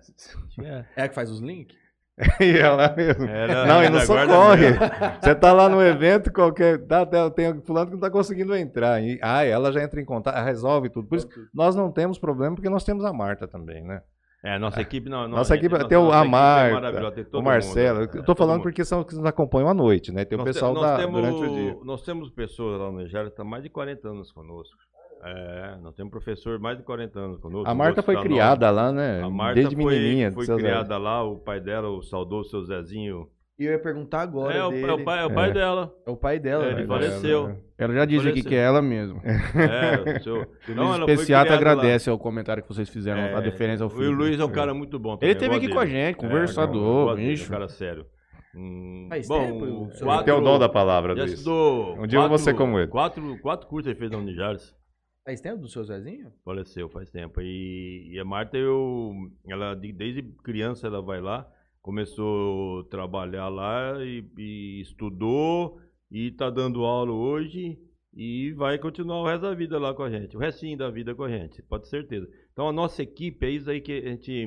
é. É a que faz os links? e ela mesmo. Era Não, e não socorre. Você tá lá no evento, qualquer. Tá, tá, tem fulano que não tá conseguindo entrar. E, ah, ela já entra em contato, resolve tudo. Por isso nós não temos problema, porque nós temos a Marta também, né? É, nossa equipe não. Nossa é- equipe nossa- tem o, nossa a equipe é Marta, maravilhosa, tem todo o Marcelo. mundo, eu é, tô falando porque são os que nos acompanham à noite, né? Tem o Nós te- pessoal nós da, temos- durante o dia. Nós temos pessoas lá no Nigéria que estão mais de 40 anos conosco. É, nós temos professor mais de 40 anos conosco. A Marta foi tá criada lá, né? A Marta Desde foi, menininha. foi criada lá, o pai dela, o saudoso seu Zezinho. E eu ia perguntar agora É, o, dele. é o pai, é o pai É. dela. É o pai dela, É, né? ele faleceu. Ela já disse aqui que é ela mesmo. É, o seu, O Não, criada lá. agradece o comentário que vocês fizeram, É, a diferença ao E filho. o Luiz é um cara muito bom também. Ele esteve eu aqui gosto com a dele. gente, É, conversador, dele, bicho. É um cara sério. Hum, Faz bom, tempo, quatro- Tem o dom da palavra, Luiz. estudou. Um dia eu vou ser como ele. Quatro, quatro cursos ele fez na Unijares. Faz tempo do seu Zezinho? Faleceu faz tempo. E, e a Marta, eu, ela de- desde criança ela vai lá, começou a trabalhar lá e, e estudou e está dando aula hoje e vai continuar o resto da vida lá com a gente, o restinho da vida com a gente, pode ter certeza. Então a nossa equipe é isso aí que a gente,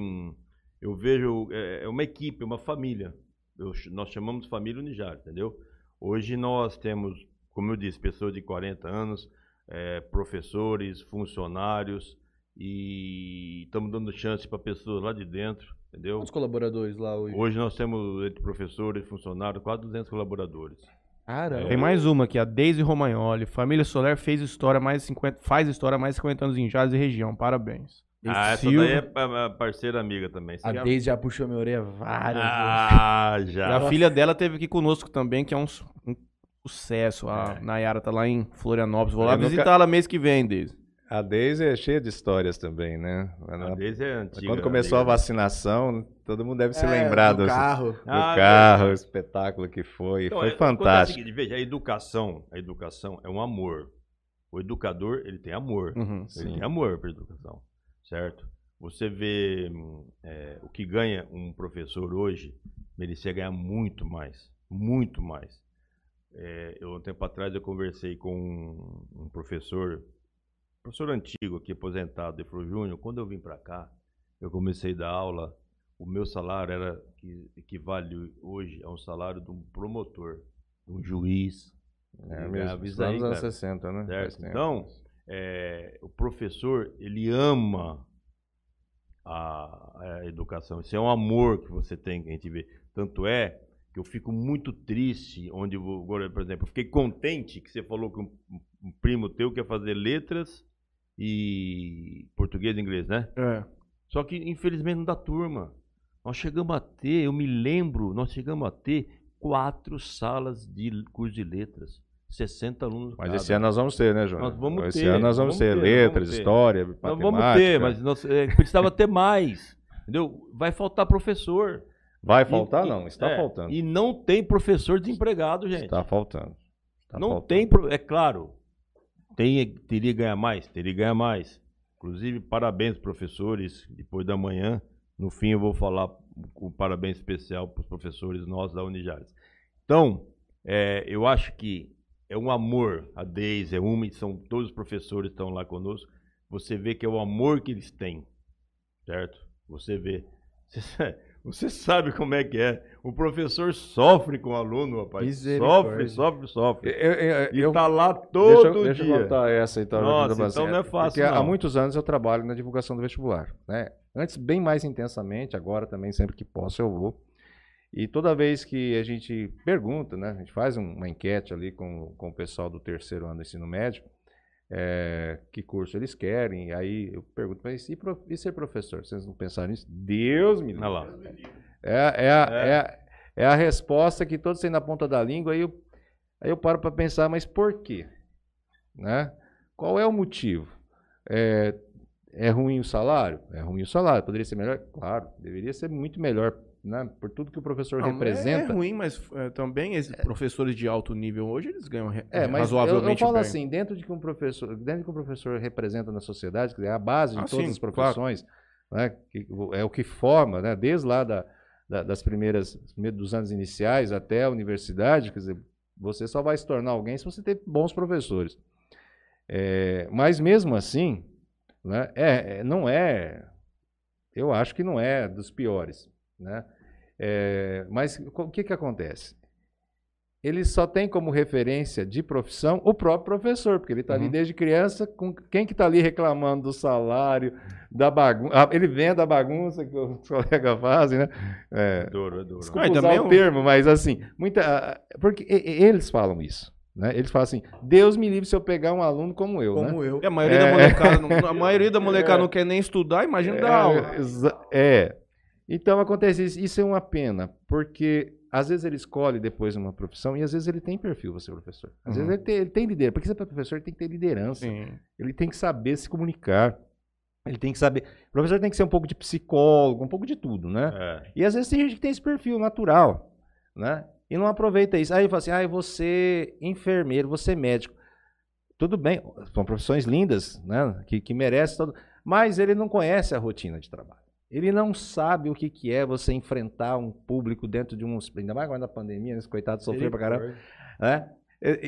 eu vejo, é, é uma equipe, uma família. Eu nós chamamos família Unijar, entendeu? Hoje nós temos, como eu disse, pessoas de 40 anos, é, professores, funcionários e estamos dando chance para pessoas lá de dentro, entendeu? Quantos colaboradores lá hoje? Hoje nós temos entre professores funcionários quase 200 colaboradores. Caramba. Tem mais uma aqui, a Deise Romagnoli. Família Soler fez história mais de 50, faz história há mais de 50 anos em Jales e região. Parabéns. Ah, essa Silva- daí é a parceira amiga também. A Você- Deise já puxou minha orelha várias vezes. Ah, E já. a filha dela teve aqui conosco também, que é um, um sucesso. A É. Nayara tá lá em Florianópolis. Vou lá visitá-la mês que vem, Deise. A Deise é cheia de histórias também, né? A Deise é antiga. Quando começou a amiga. vacinação, todo mundo deve se É, lembrar do carro. do Ah, carro, o verdade. espetáculo que foi. Então, foi é- o fantástico. seguinte, veja, a educação, a educação é um amor. O educador, ele tem amor. Uhum. Ele Sim. tem amor para educação, certo? Você vê é, o que ganha um professor hoje, merecia ganhar muito mais, muito mais. É, eu, um tempo atrás eu conversei com um, um professor, professor antigo aqui, aposentado, ele falou, Júnior, quando eu vim para cá, eu comecei a dar aula, o meu salário era, que equivale hoje a um salário de um promotor, de um juiz. É Ele mesmo, nos anos cara. 60, né? Certo? Então, é, o professor, ele ama a, a educação. Isso é um amor que você tem, que a gente vê. Tanto é que eu fico muito triste, onde, vou- por exemplo, eu fiquei contente que você falou que um, um primo teu quer fazer letras e português e inglês, né? É. Só que, infelizmente, não dá turma. Nós chegamos a ter, eu me lembro, nós chegamos a ter quatro salas de curso de letras. 60 alunos Mas cada. esse ano nós vamos ter, né, João? Nós vamos esse ter, ano nós vamos vamos ter ter, letras, vamos ter. história, Nós matemática. vamos ter, mas nós, é, precisava ter mais. Entendeu? Vai faltar professor. Vai faltar? e- não, está é, faltando. E não tem professor desempregado, gente. Está faltando. Está não faltando. tem, pro- é claro. Tem, teria que ganhar mais, teria que ganhar mais. Inclusive, parabéns, professores. Depois da manhã, no fim, eu vou falar o parabéns especial para os professores nossos da Unijares. Então, é, eu acho que é um amor. A Deise é uma, e são todos os professores estão lá conosco. Você vê que é o amor que eles têm, certo? Você vê. Você sabe como é que é. O professor sofre com o aluno, rapaz. Sofre, sofre, sofre. Eu, eu, E tá lá deixa, todo eu- deixa dia. eu contar essa então. Nossa, então não é fácil, Porque há não. muitos anos eu trabalho na divulgação do vestibular. Né? Antes, bem mais intensamente, agora também, sempre que posso, eu vou. E toda vez que a gente pergunta, né, a gente faz um- uma enquete ali com, com o pessoal do terceiro ano do ensino médio, é, que curso eles querem, e aí eu pergunto, mas e, pro- e ser professor? Vocês não pensaram nisso? Deus me livre. É, é, a, é. a- é a resposta que todos têm na ponta da língua, aí eu, aí eu paro para pensar, mas por quê? Né? Qual é o motivo? É, é ruim o salário? É ruim o salário. Poderia ser melhor? Claro, deveria ser muito melhor, né? por tudo que o professor Não, é- representa. É ruim, mas é, também esses professores de alto nível hoje, eles ganham re- É, mas eu, eu razoavelmente falo bem. assim, dentro de que um professor, dentro de que um professor representa na sociedade, que é a base de Ah, todas sim, as profissões, né, que é o que forma, né, desde lá da, da- das primeiras dos anos iniciais até a universidade, quer dizer, você só vai se tornar alguém se você ter bons professores. É, mas mesmo assim, né, é, é- não é, eu acho que não é dos piores, né? É, mas o que que acontece? Ele só tem como referência de profissão o próprio professor, porque ele está ali Uhum. desde criança, com quem que está ali reclamando do salário, da bagunça, ele vem da bagunça que os colegas fazem, né? É, É duro, é duro. Desculpa Ah, usar o o- termo, mas assim, muita, ah, porque eles falam isso, né? Eles falam assim, Deus me livre se eu pegar um aluno como eu, né? Como eu. E a maioria É. da molecada, não, a maioria da molecada não quer nem estudar, imagina dar aula. É, é. Então acontece isso. Isso é uma pena, porque às vezes ele escolhe depois uma profissão e às vezes ele tem perfil para ser professor. Às Uhum. vezes ele tem, ele tem liderança. Porque ser professor ele tem que ter liderança. Sim. Ele tem que saber se comunicar. Ele tem que saber. O professor tem que ser um pouco de psicólogo, um pouco de tudo, né? É. E às vezes tem gente que tem esse perfil natural, né? E não aproveita isso. Aí fala assim, ah, ser enfermeiro, vou ser médico. Tudo bem, são profissões lindas, né? Que, que merecem todo. Mas ele não conhece a rotina de trabalho. Ele não sabe o que, que é você enfrentar um público dentro de um. Ainda mais agora na pandemia, esse coitado sofreu pra caramba. Né?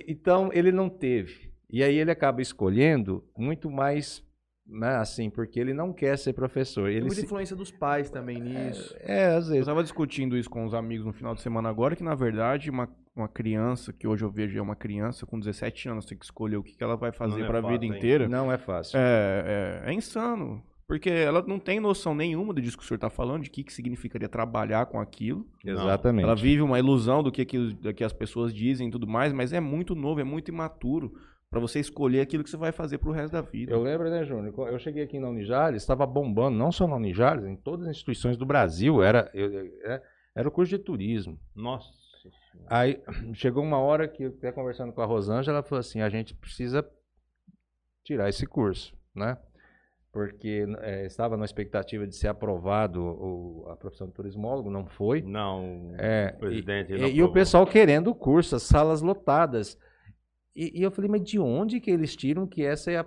Então, ele não teve. E aí ele acaba escolhendo muito mais, né, assim, porque ele não quer ser professor. Tem Ele muita se- influência dos pais também nisso. É, às Eu vezes. estava discutindo isso com os amigos no final de semana agora, que na verdade uma, uma criança, que hoje eu vejo é uma criança com 17 anos, tem que escolher o que, que ela vai fazer é para a vida hein? inteira. Não é fácil. É, é, é insano. Porque ela não tem noção nenhuma do disso que o senhor está falando, de que, que significaria trabalhar com aquilo. Exatamente. Ela vive uma ilusão do que, que, do que as pessoas dizem e tudo mais, mas é muito novo, é muito imaturo para você escolher aquilo que você vai fazer pro resto da vida. Eu lembro, né, Júnior? quando Eu cheguei aqui na Unijales, estava bombando, não só na Unijales, em todas as instituições do Brasil. Era, eu- é- era o curso de turismo. Nossa. Senhora. Aí chegou uma hora que eu até conversando com a Rosângela, ela falou assim: a gente precisa tirar esse curso, né? Porque é, estava na expectativa de ser aprovado o- a profissão de turismólogo, não foi. Não, É, o presidente. E, não e o pessoal querendo o curso, as salas lotadas. E, e eu falei, mas de onde que eles tiram que essa é a.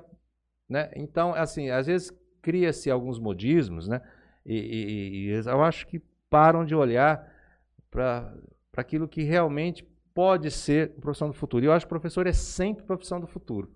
Né? Então, assim, às vezes cria-se alguns modismos, né? E, e- eu acho que param de olhar para aquilo que realmente pode ser profissão do futuro. E eu acho que professor é sempre profissão do futuro.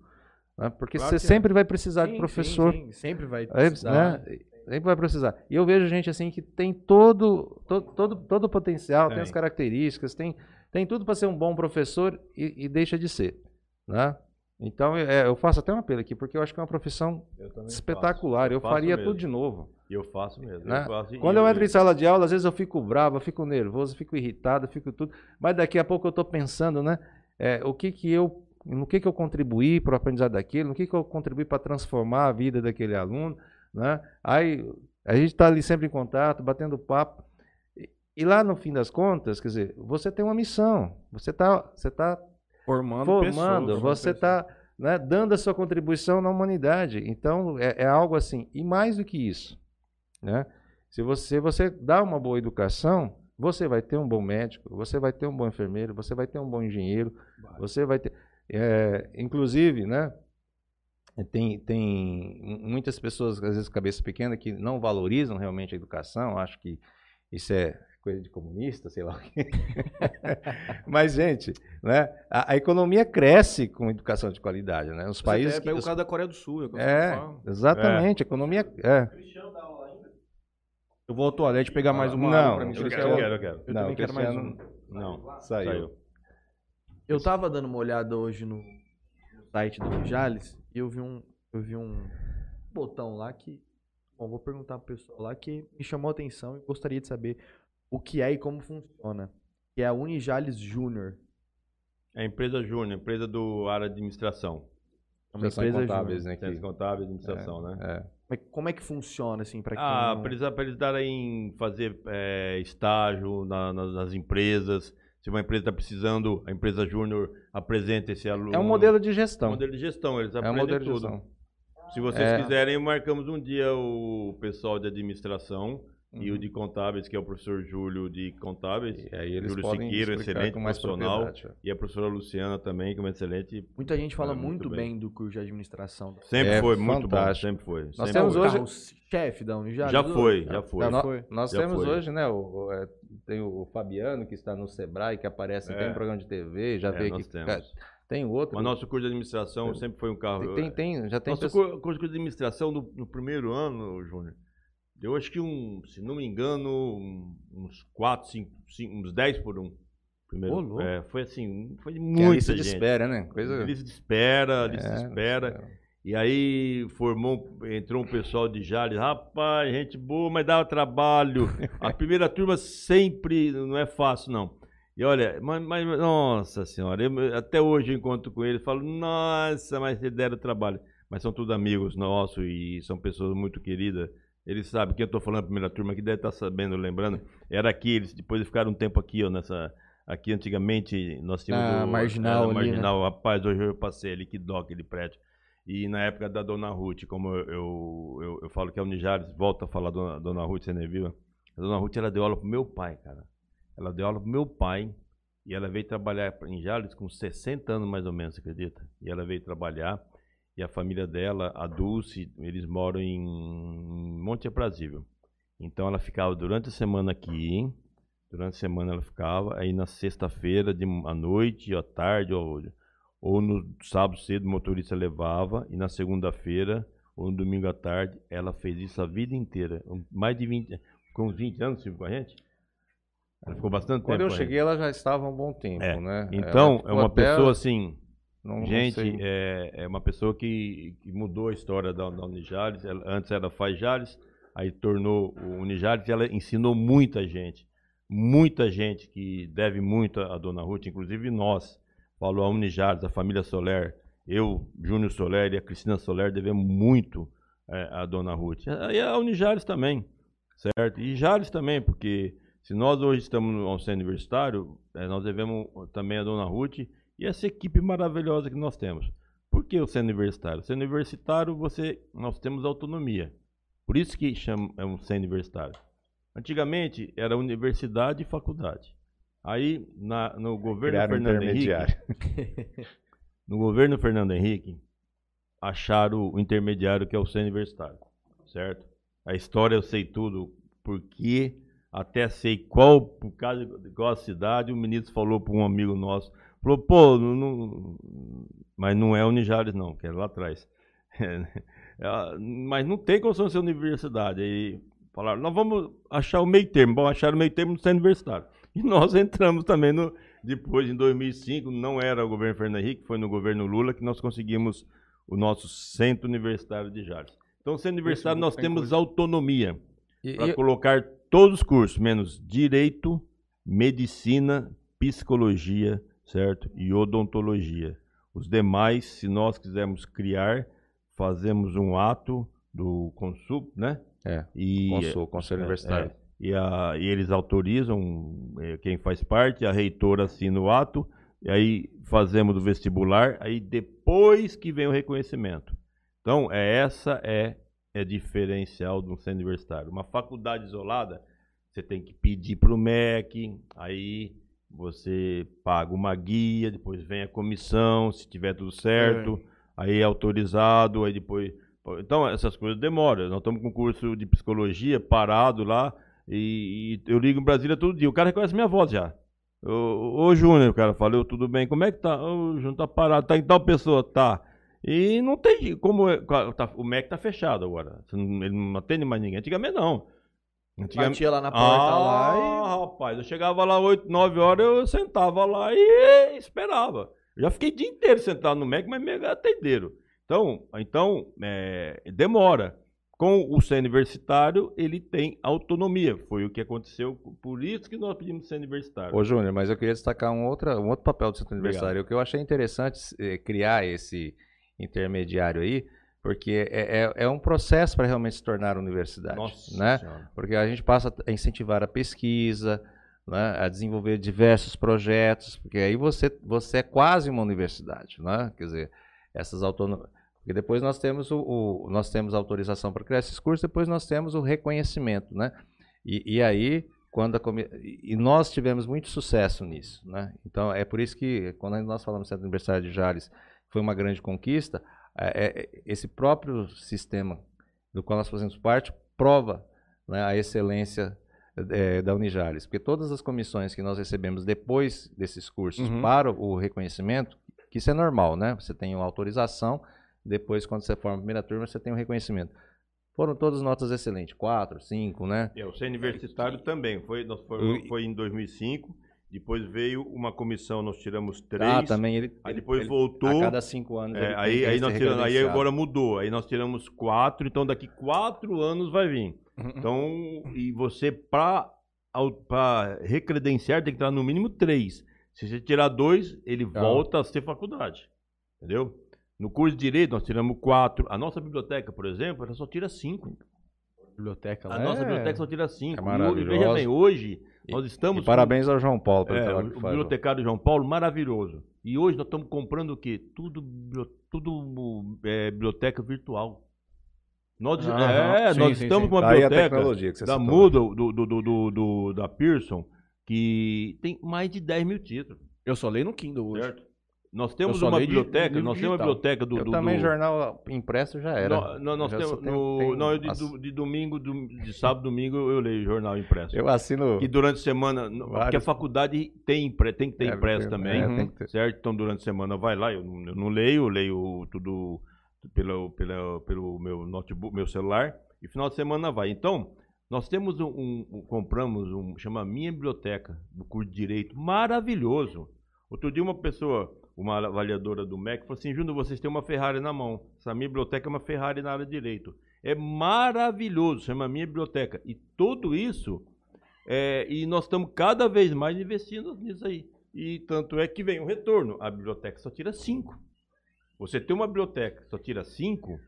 Né? Porque Claro você é. sempre vai precisar Sim, de professor. sim, sim, sempre vai É, precisar. né? Sempre vai precisar. E eu vejo gente assim que tem todo, todo, todo, todo o potencial, tem. Tem. as características, tem, tem tudo para ser um bom professor e, e deixa de ser. Né? Então é, eu faço até um apelo aqui, porque eu acho que é uma profissão Eu espetacular. faço. Eu, faço faria mesmo. tudo de novo. E eu faço mesmo. Né? Eu faço, Quando eu e- entro em sala de aula, às vezes eu fico bravo, eu fico nervoso, eu fico irritado, eu fico tudo. Mas daqui a pouco eu estou pensando, né? é, o que que eu, no que que eu contribuí para o aprendizado daquele, no que que eu contribuí para transformar a vida daquele aluno, né? Aí a gente está ali sempre em contato, batendo papo. E, e lá no fim das contas, quer dizer, você tem uma missão. Você está, você tá Formando, formando, pessoas, você está né, dando a sua contribuição na humanidade. Então, é, é algo assim. E mais do que isso, né? se você, você dá uma boa educação, você vai ter um bom médico, você vai ter um bom enfermeiro, você vai ter um bom engenheiro, você vai ter. É, inclusive, né? Tem, tem muitas pessoas, às vezes, cabeça pequena, que não valorizam realmente a educação, acho que isso é coisa de comunista, sei lá o quê. Mas, gente, né, a, a economia cresce com educação de qualidade, né? Os Você países até que, pega os- o caso da Coreia do Sul. É, é, exatamente, a economia é. Eu vou ao toalete pegar mais uma Não, água pra mim. Eu quero, quer eu quero, eu quero. Eu Não, também quero mais um. Não, Saiu. saiu. Eu tava dando uma olhada hoje no, site do Jales e eu vi um, eu vi um botão lá que, bom, vou perguntar pro pessoal lá que me chamou a atenção e gostaria de saber o que é e como funciona. Que é a Unijales Júnior. É a empresa Júnior, empresa do área de administração. É uma empresa contábeis, júnior. né? Ciência Que, contábil e administração, né? é. Mas como é que funciona, assim, pra quem... Ah, não- para eles, pra eles darem, fazer é, estágio na- na- nas empresas. Se uma empresa está precisando, a empresa Júnior apresenta esse aluno. É um modelo de gestão. modelo de gestão, eles É um aprendem modelo de tudo. gestão. Se vocês É. quiserem, marcamos um dia o pessoal de administração e o Uhum. de contábeis, que é o professor Júlio de contábeis, E aí eles Júlio podem explicar excelente com mais profissional. propriedade. e a professora Luciana também, que é uma excelente. Muita gente fala É, muito muito bem. bem. do curso de administração. Sempre É foi muito bom, fantástico. sempre foi. Nós sempre temos foi. hoje- Carro-chefe da Unijales. Já foi, já foi. Já Nó- foi. Nós Já temos foi. hoje, né? O, o- é, tem o Fabiano que está no Sebrae, que aparece, É. tem um programa de TV, já É, veio nós aqui. temos. Tem outro. Mas nosso curso de administração sempre foi um carro. tem, tem, já tem Nosso pessoa- cur- curso de administração no, no primeiro ano, Júnior, deu acho que um, se não me engano, um- uns 4, 5, uns 10 por um. Primeiro, Ô, é, foi assim, foi que é muita lista de gente. espera, né? Coisa. Lista de espera, lista de É, espera. E aí formou, entrou um pessoal de Jales, rapaz, gente boa, mas dava trabalho. A primeira turma sempre não é fácil, não. E olha, mas, mas, nossa senhora, eu- até hoje eu encontro com ele e falo, nossa, mas vocês deram trabalho. Mas são todos amigos nossos e são pessoas muito queridas. Eles sabem, quem eu estou falando, a primeira turma aqui deve estar sabendo, lembrando, era aqui, eles depois ficaram um tempo aqui, ó, nessa... Aqui antigamente nós tínhamos Na o- Marginal ali, né? marginal, rapaz, hoje eu passei ali, que dó aquele prédio. E na época da Dona Ruth, como eu, eu, eu, eu falo que é a Unijares, volta a falar da Dona, Dona Ruth, você não viu? A Dona Ruth, ela deu aula pro meu pai, cara. Ela deu aula pro meu pai e ela veio trabalhar em Jales com 60 anos mais ou menos, você acredita? E ela veio trabalhar e a família dela, a Dulce, eles moram em Monte Aprazível. Então ela ficava durante a semana aqui, durante a semana ela ficava, aí na sexta-feira, de à noite, à tarde, ou, ou no sábado cedo o motorista levava, e na segunda-feira, ou no domingo à tarde, ela fez isso a vida inteira. Mais de 20, com uns 20 anos, com a gente? Ela ficou bastante Quando tempo. eu com a cheguei, ela já estava há um bom tempo, É, né? Então, é uma até- pessoa assim, não- não Gente, sei. é, é uma pessoa que, que mudou a história da, da Unijales. Ela- antes era Faz Jales, aí tornou o Unijales e ela ensinou muita gente. Muita gente que deve muito à Dona Ruth, inclusive nós. Falou a Unijales, a família Soler, eu, Júnior Soler e a Cristina Soler devemos muito é, à Dona Ruth. E a Unijales também, certo? E Jales também, porque se nós hoje estamos no centro universitário, eh, nós devemos também a Dona Ruth e essa equipe maravilhosa que nós temos. Por que o centro universitário? O centro universitário, você, nós temos autonomia. Por isso que chama, é um centro universitário. Antigamente era universidade e faculdade. Aí, na- no governo Criaram Fernando Henrique, intermediário. no governo Fernando Henrique, acharam o intermediário que é o centro universitário, certo? A história eu sei tudo, porque até sei qual, por causa de qual a cidade, o ministro falou para um amigo nosso, falou, pô, não, não- mas não é Unijares não, que é lá atrás. É, mas não tem condição de ser universidade. Aí falaram, nós vamos achar o meio termo, vamos achar o meio termo no centro universitário. E nós entramos também no, depois, em 2005, não era o governo Fernando Henrique, foi no governo Lula que nós conseguimos o nosso centro universitário de Jales. Então, centro universitário nós tem temos curso. autonomia para colocar todos os cursos, menos direito, medicina, psicologia, certo? E odontologia. Os demais, se nós quisermos criar, fazemos um ato do Consul, né? É, E, Consul, Conselho é, Universitário. é. e, a- e eles autorizam é, quem faz parte, a reitora assina o ato, e aí fazemos o vestibular, aí depois que vem o reconhecimento. Então, é, essa é, é diferencial do centro universitário. Uma faculdade isolada, você tem que pedir para o MEC, aí você paga uma guia, depois vem a comissão, se tiver tudo certo, aí é autorizado, aí depois. Então, essas coisas demoram. Nós estamos com um curso de psicologia parado lá, e, e eu ligo em Brasília todo dia. O cara reconhece minha voz já. Ô, ô Júnior, o cara falou, tudo bem, como é que tá? Ô, Júnior, tá parado, tá em tal pessoa, tá. E não tem como. é- tá- o MEC tá fechado agora. Ele não atende mais ninguém. Antigamente não. Antigamente. Batia lá na porta Ah, lá rapaz, eu chegava lá 8, 9 horas, eu sentava lá e esperava. Eu já fiquei o dia inteiro sentado no MEC, mas me atenderam. Então, então é, demora. Com o ser universitário, ele tem autonomia. Foi o que aconteceu, por isso que nós pedimos ser universitário. Ô, Júnior, mas eu queria destacar um, outra, um outro papel do centro universitário. O que eu achei interessante é criar esse intermediário aí, porque é, é, é um processo para realmente se tornar universidade. Nossa né? Senhora. Porque a gente passa a incentivar a pesquisa, né? a desenvolver diversos projetos, porque aí você, você é quase uma universidade. Né? Quer dizer, essas autonomias. Porque depois nós temos, o, o- nós temos autorização para criar esses cursos, depois nós temos o reconhecimento. Né? E, e aí, quando a e nós tivemos muito sucesso nisso. Né? Então, é por isso que, quando nós falamos do Centro Universitário de Jales, foi uma grande conquista, é- é- esse próprio sistema do qual nós fazemos parte prova né, a excelência eh, da Unijales. Porque todas as comissões que nós recebemos depois desses cursos Uhum. para o reconhecimento, que isso é normal, né? Você tem uma autorização, depois, quando você forma a primeira turma, você tem um reconhecimento. Foram todas notas excelentes, quatro, cinco, né? É, o ser universitário também. Foi, foi, foi em 2005. Depois veio uma comissão, nós tiramos três. Ah, também ele, Aí depois ele- voltou. A cada cinco anos. É, aí, aí, nós tiramos, aí agora mudou. Aí nós tiramos quatro, então daqui quatro anos vai vir. Uhum. Então, e você, para recredenciar, tem que tirar no mínimo três. Se você tirar dois, ele volta a ser faculdade. Entendeu? No curso de Direito, nós tiramos quatro. A nossa biblioteca, por exemplo, ela só tira cinco. Biblioteca A lá nossa é- biblioteca só tira cinco. é E ho- e veja bem, hoje nós estamos. E parabéns ao João Paulo pelo é, trabalho o faz. bibliotecário João Paulo, maravilhoso. E hoje nós estamos comprando o quê? Tudo, tudo é, biblioteca virtual. Nós, Aham. é, Sim, nós sim, estamos sim. com uma Daí a biblioteca tecnologia que você da. Moodle, do, do, do, do- do- da Pearson, que tem mais de 10 mil títulos, Eu só leio no Kindle hoje. certo? Nós temos uma leio de biblioteca, livro nós temos uma biblioteca do... Eu do- também, do- jornal impresso já era. Nó- nó- nós já temos tenho- no, tenho não, eu de, do- de domingo, do- de sábado, domingo eu leio jornal impresso. Eu assino. E durante a semana, não, porque a Vários- faculdade tem, impre- tem que ter É, impresso tem- também, é, Uhum. ter. certo? Então durante a semana vai lá, eu não, eu não leio, eu leio tudo pelo, pelo, pelo meu notebook, meu celular, e final de semana vai. Então, nós temos um, um- um- compramos um, chama Minha Biblioteca, do curso de Direito, maravilhoso. Outro dia uma pessoa, uma avaliadora do MEC, falou assim, Júnior, vocês têm uma Ferrari na mão. Essa minha biblioteca é uma Ferrari na área de Direito. É maravilhoso, chama Minha Biblioteca. E tudo isso, é, e nós estamos cada vez mais investindo nisso aí. E tanto é que vem o retorno. A biblioteca só tira cinco. Você tem uma biblioteca que só tira cinco,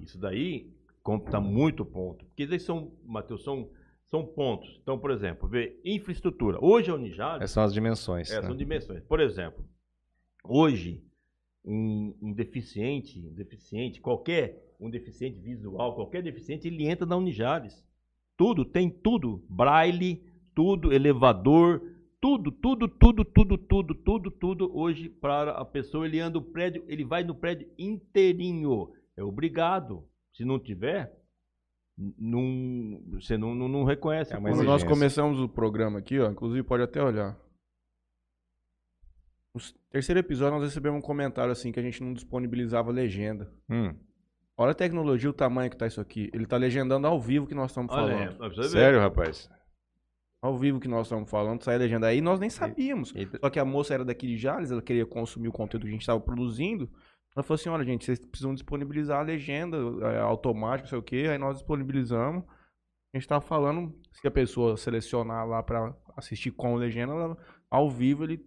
isso daí conta muito ponto. Porque eles são, Matheus, são, são pontos. Então, por exemplo, vê infraestrutura. Hoje a Unijade, Essas são as dimensões. é, né? são dimensões. Por exemplo, hoje, um, um deficiente, um deficiente, qualquer um deficiente visual, qualquer deficiente, ele entra na Unijares. Tudo, tem tudo. Braille, tudo, elevador, tudo, tudo, tudo, tudo, tudo, tudo, tudo. Hoje, para a pessoa, ele anda o prédio, ele vai no prédio inteirinho. É obrigado. Se não tiver, não, você não, não, não reconhece. É por- nós começamos o programa aqui, ó, inclusive pode até olhar. No terceiro episódio nós recebemos um comentário assim que a gente não disponibilizava legenda. Hum, Olha a tecnologia, o tamanho que tá isso aqui. Ele tá legendando ao vivo que nós estamos Olha, falando. é, sério, rapaz? Ao vivo que nós estamos falando, sai a legenda aí, nós nem sabíamos. E- Só que a moça era daqui de Jales, ela queria consumir o conteúdo que a gente estava produzindo. Ela falou assim: olha, gente, vocês precisam disponibilizar a legenda é, automática, não sei o quê. Aí nós disponibilizamos. A gente estava falando, se a pessoa selecionar lá para assistir com legenda, ela- ao vivo ele.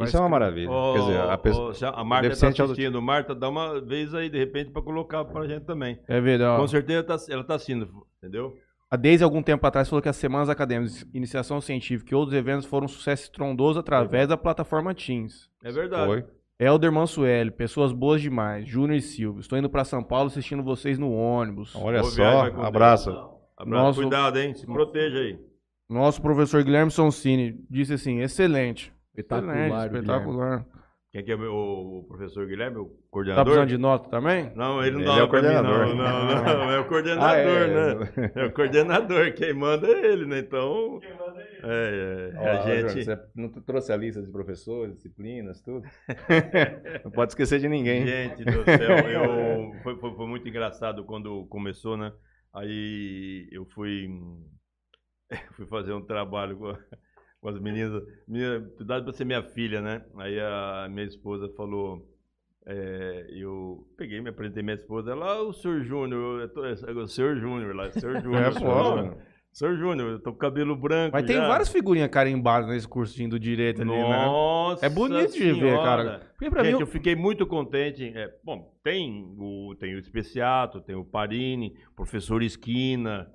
Vai Isso é uma maravilha. Ô, Quer dizer, a pessoa. se a a Marta está deficiente assistindo. Marta, dá uma vez aí, de repente, para colocar pra gente também. É verdade. Com certeza tá- ela tá assistindo, entendeu? A Desde algum tempo atrás falou que as semanas acadêmicas, iniciação científica e outros eventos foram um sucesso estrondoso através da plataforma Teams. É verdade. Foi. Helder Mansueli, pessoas boas demais. Júnior e Silvio. Estou indo para São Paulo assistindo vocês no ônibus. Olha Boa só, viagem, Deus. abraço. Abraço, Nosso- cuidado, hein? Se proteja aí. Nosso professor Guilherme Sonsini disse assim: excelente. Espetacular, espetacular. Quem que é o, o professor Guilherme, o Tá coordenador? precisando de nota também? Não, ele não Ele dá é o pra mim, coordenador. Não, não, não, é o coordenador, Ah, é. né? É o coordenador, quem manda é ele, né? Então, é, é, Ó, a ó, gente... Você não trouxe a lista de professores, disciplinas, tudo? não pode esquecer de ninguém. Gente do céu, eu, foi, foi, foi muito engraçado quando começou, né? Aí eu fui, fui fazer um trabalho com, com as meninas. Menina, cuidado pra ser minha filha, né? Aí a minha esposa falou. é, eu peguei, me apresentei minha esposa, lá o senhor Júnior, eu tô- é o senhor Júnior lá, senhor Júnior. É. Júnior. Senhor Júnior, eu tô com cabelo branco Mas tem já. várias figurinhas carimbadas nesse cursinho do direito ali, né? Nossa É bonito de ver, Senhora. cara. Porque pra Gente, mim, eu fiquei muito contente. É, bom, tem o, tem o Especiato, tem o Parini, o professor Esquina,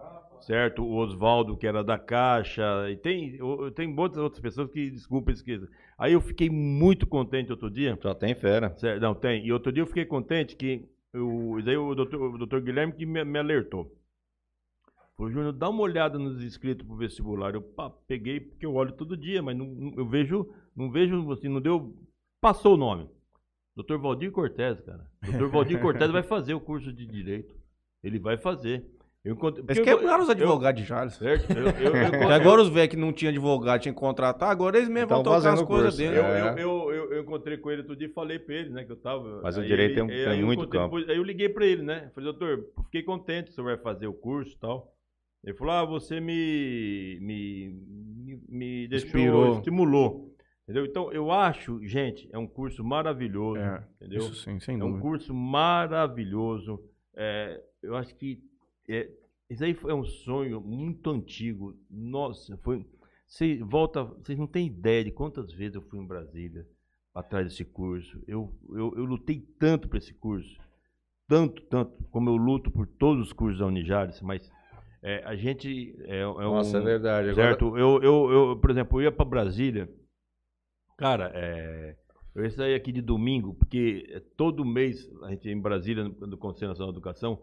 certo? O Oswaldo, que era da Caixa, e tem, o- tem muitas outras pessoas que, desculpa, esqueça. Aí eu fiquei muito contente outro dia. Só tem fera. Certo, não, tem. E outro dia eu fiquei contente que o, daí o, doutor, o doutor Guilherme que me, me alertou. Falou, Júnior, dá uma olhada nos inscritos pro vestibular. Eu pá, peguei, porque eu olho todo dia, mas não, não- eu vejo, não vejo, assim, não deu. Passou o nome. Doutor Valdir Cortez, cara. Doutor Valdir Cortez vai fazer o curso de Direito. Ele vai fazer. Eu encontrei, eles quebraram os eu- advogados de Jales. Certo? Eu, eu, eu, agora os velhos que não tinham advogado, tinham que contratar, agora eles mesmo Então, vão tocar fazendo as o coisas dele. eu, É. eu, eu, eu, eu encontrei com ele outro dia e falei pra ele, né, que eu tava. Mas o aí direito ele- tem um- aí tem eu muito campo. depois- aí eu liguei pra ele, né? Falei, doutor, fiquei contente que o senhor vai fazer o curso e tal. Ele falou, ah, você me, me, me, me deixou, Inspirou. estimulou. Entendeu? Então, eu acho, gente, é um curso maravilhoso, É, entendeu? Isso sim, sem É um dúvida. curso maravilhoso. É, eu acho que é, isso aí foi um sonho muito antigo. Nossa, foi. Você volta, vocês não têm ideia de quantas vezes eu fui em Brasília atrás desse curso. Eu, eu, eu lutei tanto para esse curso, tanto, tanto, como eu luto por todos os cursos da Unijares, mas é, a gente é, é Nossa, um, é verdade. Agora, Certo? Eu, eu, eu, por exemplo, eu ia para Brasília. Cara, é, eu ia sair aqui de domingo, porque é, todo mês, a gente em Brasília, no, no Conselho Nacional de Educação,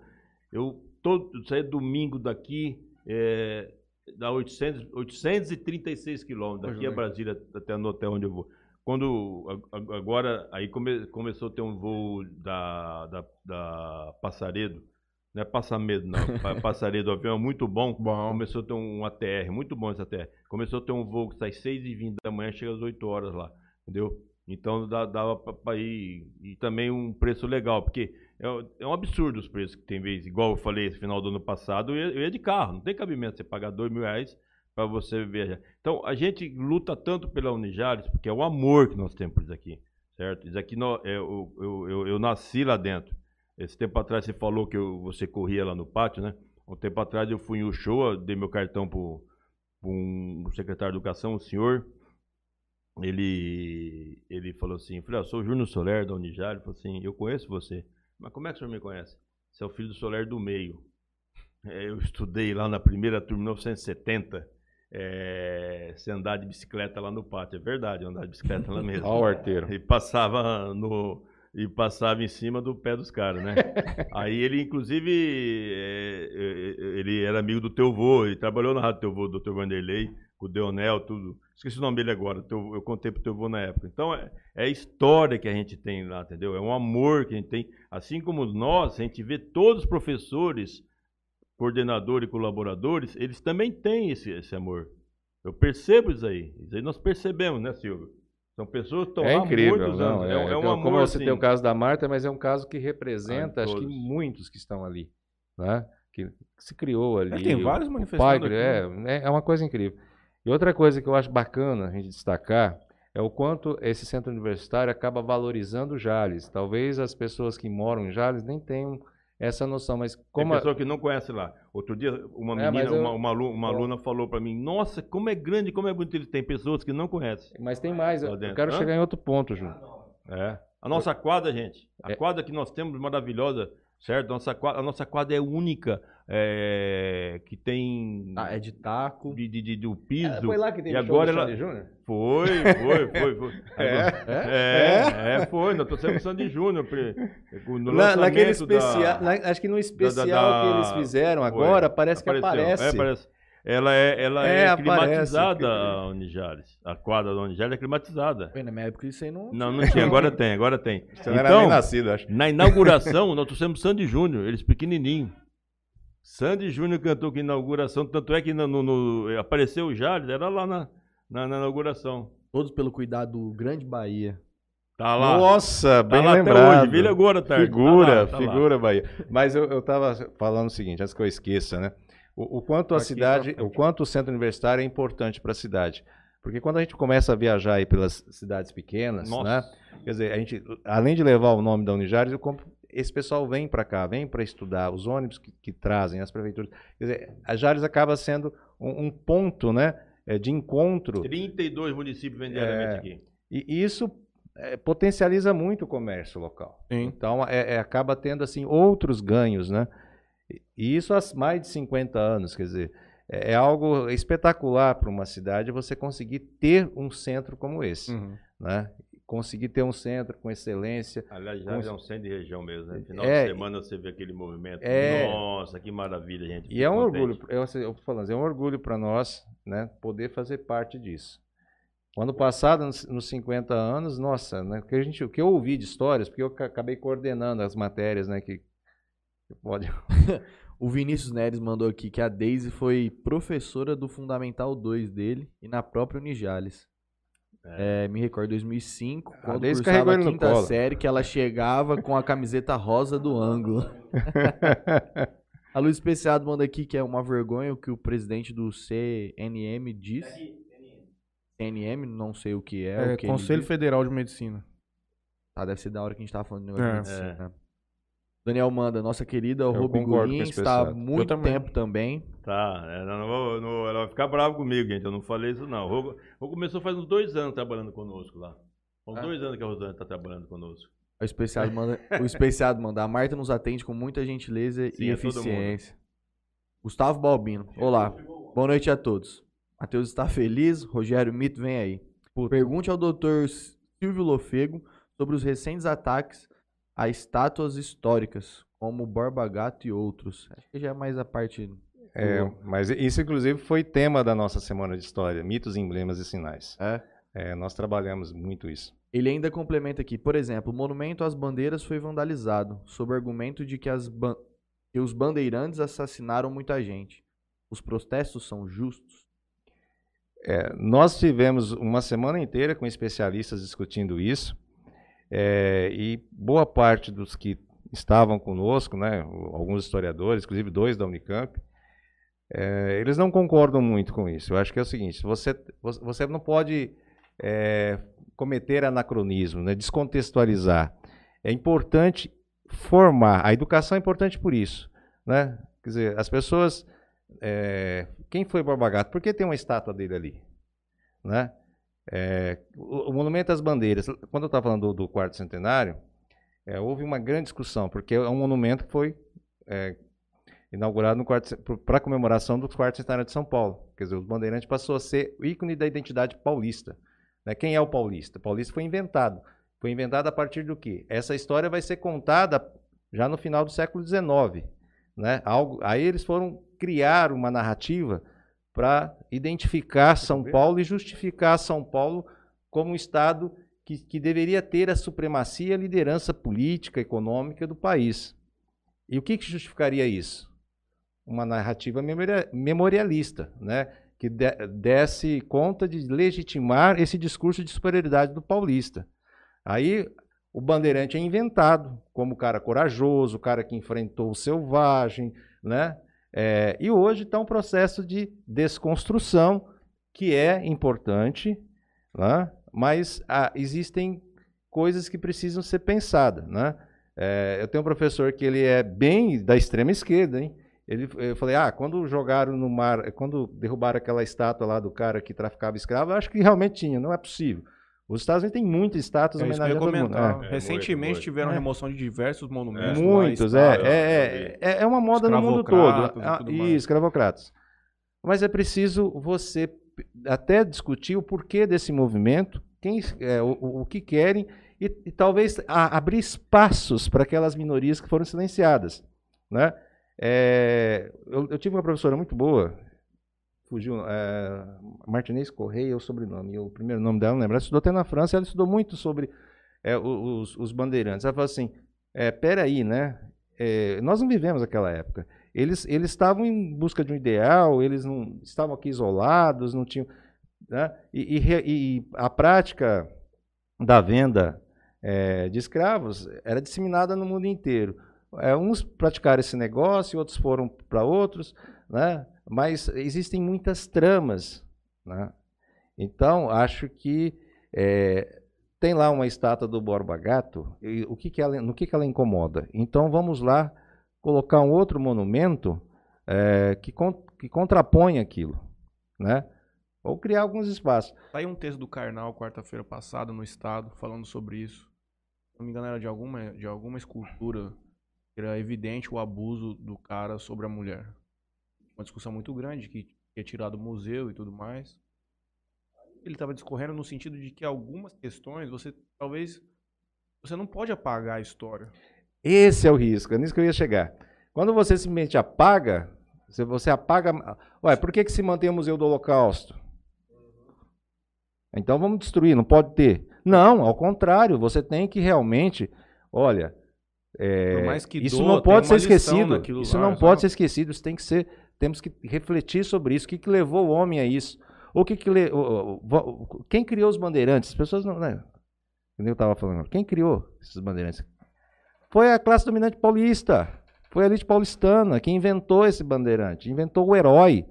eu, todo, saía domingo daqui, é, dá 800, 836 quilômetros, daqui a. Brasília, até no hotel onde eu vou. Quando, agora, aí come- começou a ter um voo da, da, da Passaredo, não é Passamedo, não, Pa- Passaredo, o avião é muito bom, Bom. Começou a ter um ATR, muito bom esse ATR. Começou a ter um voo que sai 6h20 da manhã, chega às 8 horas lá, entendeu? Então dava pra ir. E também um preço legal, porque é, é um absurdo os preços que tem vez. Igual eu falei esse final do ano passado, eu ia, eu ia de carro, não tem cabimento você pagar 2 mil reais para você viajar. Então a gente luta tanto pela Unijares, porque é o amor que nós temos por isso aqui, certo? Isso aqui é, eu, eu, eu, eu nasci lá dentro. Esse tempo atrás você falou que eu- você corria lá no pátio, né? Um tempo atrás eu fui em Uchoa, dei meu cartão pro, pro um secretário de educação, o senhor. Ele, ele falou assim, eu falei, ah, sou o Júnior Soler da Unijar. Ele falou assim, eu conheço você. Mas como é que o senhor me conhece? Você é o filho do Soler do meio. É, eu estudei lá na primeira turma, em 1970. É, você andar de bicicleta lá no pátio. É verdade, eu andava de bicicleta lá mesmo. Ó o arteiro. E passava no. E passava em cima do pé dos caras, né? Aí ele, inclusive, é, é, ele era amigo do teu vô, ele trabalhou na rádio do teu vô, do Dr. Vanderlei, com o Deonel, tudo. Esqueci o nome dele agora, teu- eu contei pro teu vô na época. Então, é, é a história que a gente tem lá, entendeu? É um amor que a gente tem. Assim como nós, a gente vê todos os professores, coordenadores e colaboradores, eles também têm esse, esse amor. Eu percebo isso aí. Isso aí nós percebemos, né, Silvio? São pessoas que estão É incrível, muitos não, anos. é, É, um- é um então, amor, como você assim. tem o caso da Marta, mas é um caso que representa, Ah, acho que muitos que estão ali, né? Que, se criou ali. É, tem vários manifestantes pai, aqui, é, é, é uma coisa incrível. E outra coisa que eu acho bacana a gente destacar é o quanto esse centro universitário acaba valorizando o Jales. Talvez as pessoas que moram em Jales nem tenham essa noção, mas Tem como a- pessoa que não conhece lá. Outro dia, uma É, menina, mas eu- uma, uma alu- uma aluna falou pra mim: Nossa, como é grande, como é bonito. Tem pessoas que não conhecem. mas tem mais. Eu, eu quero Hã? chegar em outro ponto, Ju. É. A nossa quadra, gente, a É. quadra que nós temos maravilhosa, certo? Nossa quadra, a nossa quadra é única, é, que tem Ah, é de taco. de, de, de- do piso. Foi lá que e agora ela Júnior? foi, foi, foi, foi. É, é, foi. Nós trouxemos o Sandy Júnior pre- no Na, naquele lançamento da- especial, na- acho que no especial da- que eles fizeram Foi. agora, parece que Apareceu. aparece. É, aparece. Ela é, ela É, é, aparece. climatizada, a Unijares. A quadra da Unijares é climatizada. Pô, Na minha época isso aí não. Não, não tinha. Agora tem, agora tem. Você não era nem Então, nascido, acho. na inauguração, nós trouxemos Sandy Júnior, eles pequenininho. Sandy Júnior cantou na inauguração, tanto é que no, no- no- apareceu o Jales, era lá na, na, na inauguração. Todos pelo cuidado do Grande Bahia. Tá lá. Nossa, tá bem lá lembrado. até hoje, vira agora, tarde. Figura, Tá lá, tá lá. figura, Bahia. Mas eu, eu tava falando o seguinte, antes que eu esqueça, né? O, o quanto a Aqui cidade, o quanto o centro universitário é importante para a cidade. Porque quando a gente começa a viajar aí pelas cidades pequenas, Nossa. né? Quer dizer, a gente, além de levar o nome da Unijares, esse pessoal vem para cá, vem para estudar, os ônibus que, que trazem, as prefeituras. Quer dizer, a Jales acaba sendo um, um ponto, né? eh, De encontro 32 municípios vendem diariamente aqui. e isso eh, potencializa muito o comércio local. Sim. Então, é, é- acaba tendo assim outros ganhos, né? E- isso há mais de 50 anos, quer dizer, é, é algo espetacular para uma cidade você conseguir ter um centro como esse, Uhum. né? Conseguir ter um centro com excelência. Aliás, já é um centro de região mesmo, né? Final É, de semana você vê aquele movimento. é. Nossa, que maravilha, gente. E é um Contente. orgulho, eu, assim, eu falando, é um orgulho para nós, né, poder fazer parte disso. O ano passado, nos, nos 50 anos, nossa, né, o que a gente, o que eu ouvi de histórias, porque eu ca- acabei coordenando as matérias, né, que pode O Vinícius Neres mandou aqui que a Daisy foi professora do Fundamental 2 dele e na própria Unijales. É, me recordo 2005, quando Daisy cursava a quinta colo. série, que ela chegava com a camiseta rosa do ângulo. A Luiz Especiado manda aqui que é uma vergonha o que o presidente do CNM diz. CNM, não sei o que é. É, o que Conselho. Federal de Medicina. Tá, deve ser da hora que a gente tava falando de negócio É. de medicina. Daniel manda, nossa querida concordo Ruby Gurin está há muito também. tempo também. Tá, é, não, não vou- não- ela vai ficar brava comigo, gente. Eu não falei isso, não. O Rô- Rô começou faz uns dois anos trabalhando conosco lá. Uns Ah. dois anos que a Rosane está trabalhando conosco. O especiado manda, o especiado manda. A Marta nos atende com muita gentileza Sim, e é eficiência. Gustavo Balbino. Olá. Boa noite a todos. Matheus está feliz. Rogério Mito vem aí. Pergunte ao Dr. Silvio Lofego sobre os recentes ataques a estátuas históricas, como Borba Gato e outros. Acho que já é mais a parte. É, mas isso, inclusive, foi tema da nossa semana de história: mitos, emblemas e sinais. É. É, nós trabalhamos muito isso. Ele ainda complementa aqui, por exemplo, o monumento às bandeiras foi vandalizado, sob o argumento de que, as ban- que os bandeirantes assassinaram muita gente. Os protestos são justos? É, nós tivemos uma semana inteira com especialistas discutindo isso, é, e boa parte dos que estavam conosco, né, alguns historiadores, inclusive dois da Unicamp, é, eles não concordam muito com isso. Eu acho que é o seguinte: você, você você não pode é, cometer anacronismo, né, descontextualizar. É importante formar. A educação é importante por isso. Né? Quer dizer, as pessoas. é, quem foi Borba Gato? Por que tem uma estátua dele ali? Né? É, o, Monumento às Bandeiras, quando eu estava falando do, do quarto centenário, é, houve uma grande discussão, porque é um monumento que foi é, inaugurado para comemoração do quarto centenário de São Paulo. Quer dizer, o Bandeirante passou a ser o ícone da identidade paulista. Né? Quem é o paulista? O paulista foi inventado. Foi inventado a partir do quê? Essa história vai ser contada já no final do século XIX. Né? Algo, aí eles foram criar uma narrativa para identificar São Paulo e justificar São Paulo como um estado que, que deveria ter a supremacia e a liderança política, econômica do país. E o que, que justificaria isso? Uma narrativa memoria- memorialista, né? que de- desse conta de legitimar esse discurso de superioridade do paulista. Aí o bandeirante é inventado como o cara corajoso, o cara que enfrentou o selvagem, né? É, e hoje está um processo de desconstrução que é importante, né? mas ah, existem coisas que precisam ser pensadas. Né? É, eu tenho um professor que ele é bem da extrema esquerda, hein? Ele, eu falei, ah, quando jogaram no mar, quando derrubaram aquela estátua lá do cara que traficava escravo, eu acho que realmente tinha, não é possível. Os Estados Unidos têm muitas estátuas É homenageando todo mundo. comentar. É. É, Recentemente muito, tiveram É. remoção de diversos monumentos. lá, Muitos, é, estátuas. é, é, é uma moda no mundo todo. Escravocratas e Ah, mais. escravocratas. Mas é preciso você até discutir o porquê desse movimento, quem, é, o, o- o que querem, e, e talvez a- abrir espaços para aquelas minorias que foram silenciadas. Né? É, eu, eu tive uma professora muito boa, fugiu, é, Martinez Correia é o sobrenome, o primeiro nome dela, não lembro. Ela estudou até na França, ela estudou muito sobre é, os, os bandeirantes. Ela falou assim, é, peraí, né? É, nós não vivemos aquela época. Eles, eles estavam em busca de um ideal, eles não estavam aqui isolados, não tinham. Né? E, e e a prática da venda é, de escravos era disseminada no mundo inteiro. É, uns praticaram esse negócio, outros foram para outros, né? Mas existem muitas tramas. Né? Então, acho que é, tem lá uma estátua do Borba Gato, e o que que ela, no que, que ela incomoda? Então, vamos lá colocar um outro monumento é, que, con, que contrapõe aquilo, né? Ou criar alguns espaços. Saiu um texto do Karnal quarta-feira passada no Estado falando sobre isso. Se não me engano, era de alguma, de alguma escultura. Era evidente o abuso do cara sobre a mulher. Uma discussão muito grande que é tirado do museu e tudo mais. Ele estava discorrendo no sentido de que algumas questões você talvez você não pode apagar a história. Esse é o risco, é nisso que eu ia chegar. Quando você simplesmente apaga, se você apaga. Ué, por que, que se mantém o Museu do Holocausto? Então vamos destruir, não pode ter. Não, ao contrário, você tem que realmente. Olha, é, isso doa, não pode ser esquecido. Isso lá, não pode ser esquecido. Isso tem que ser. Temos que refletir sobre isso. O que, que levou o homem a isso? O que, que le, quem criou os bandeirantes? As pessoas não. Né? Eu estava falando. Quem criou esses bandeirantes? Foi a classe dominante paulista. Foi a elite paulistana que inventou esse bandeirante, inventou o herói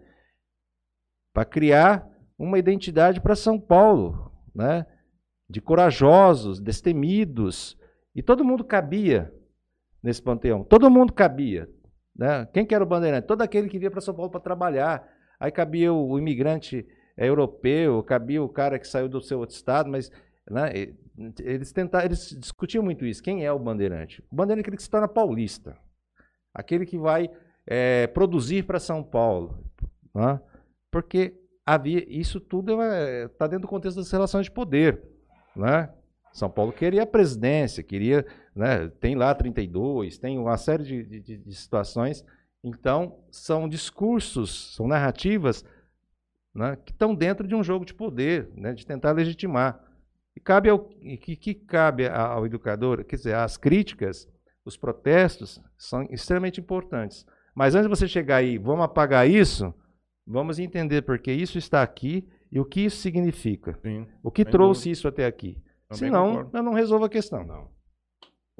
para criar uma identidade para São Paulo, né? de corajosos, destemidos. E todo mundo cabia nesse panteão. Todo mundo cabia. Né? Quem que era o bandeirante? Todo aquele que vinha para São Paulo para trabalhar. Aí cabia o, o imigrante é, europeu, cabia o cara que saiu do seu outro estado, mas né, eles eles discutiam muito isso. Quem é o bandeirante? O bandeirante é aquele que se torna paulista, aquele que vai é, produzir para São Paulo, né? porque havia isso tudo está é, dentro do contexto das relações de poder, né? São Paulo queria a presidência, queria, né, tem lá 32, tem uma série de, de, de situações. Então, são discursos, são narrativas né, que estão dentro de um jogo de poder, né, de tentar legitimar. E cabe ao, que, que cabe ao educador, quer dizer, as críticas, os protestos são extremamente importantes. Mas antes de você chegar aí, vamos apagar isso, vamos entender porque isso está aqui e o que isso significa. Sim, o que trouxe dúvida. isso até aqui. Também Senão, concordo. eu não resolvo a questão. Não.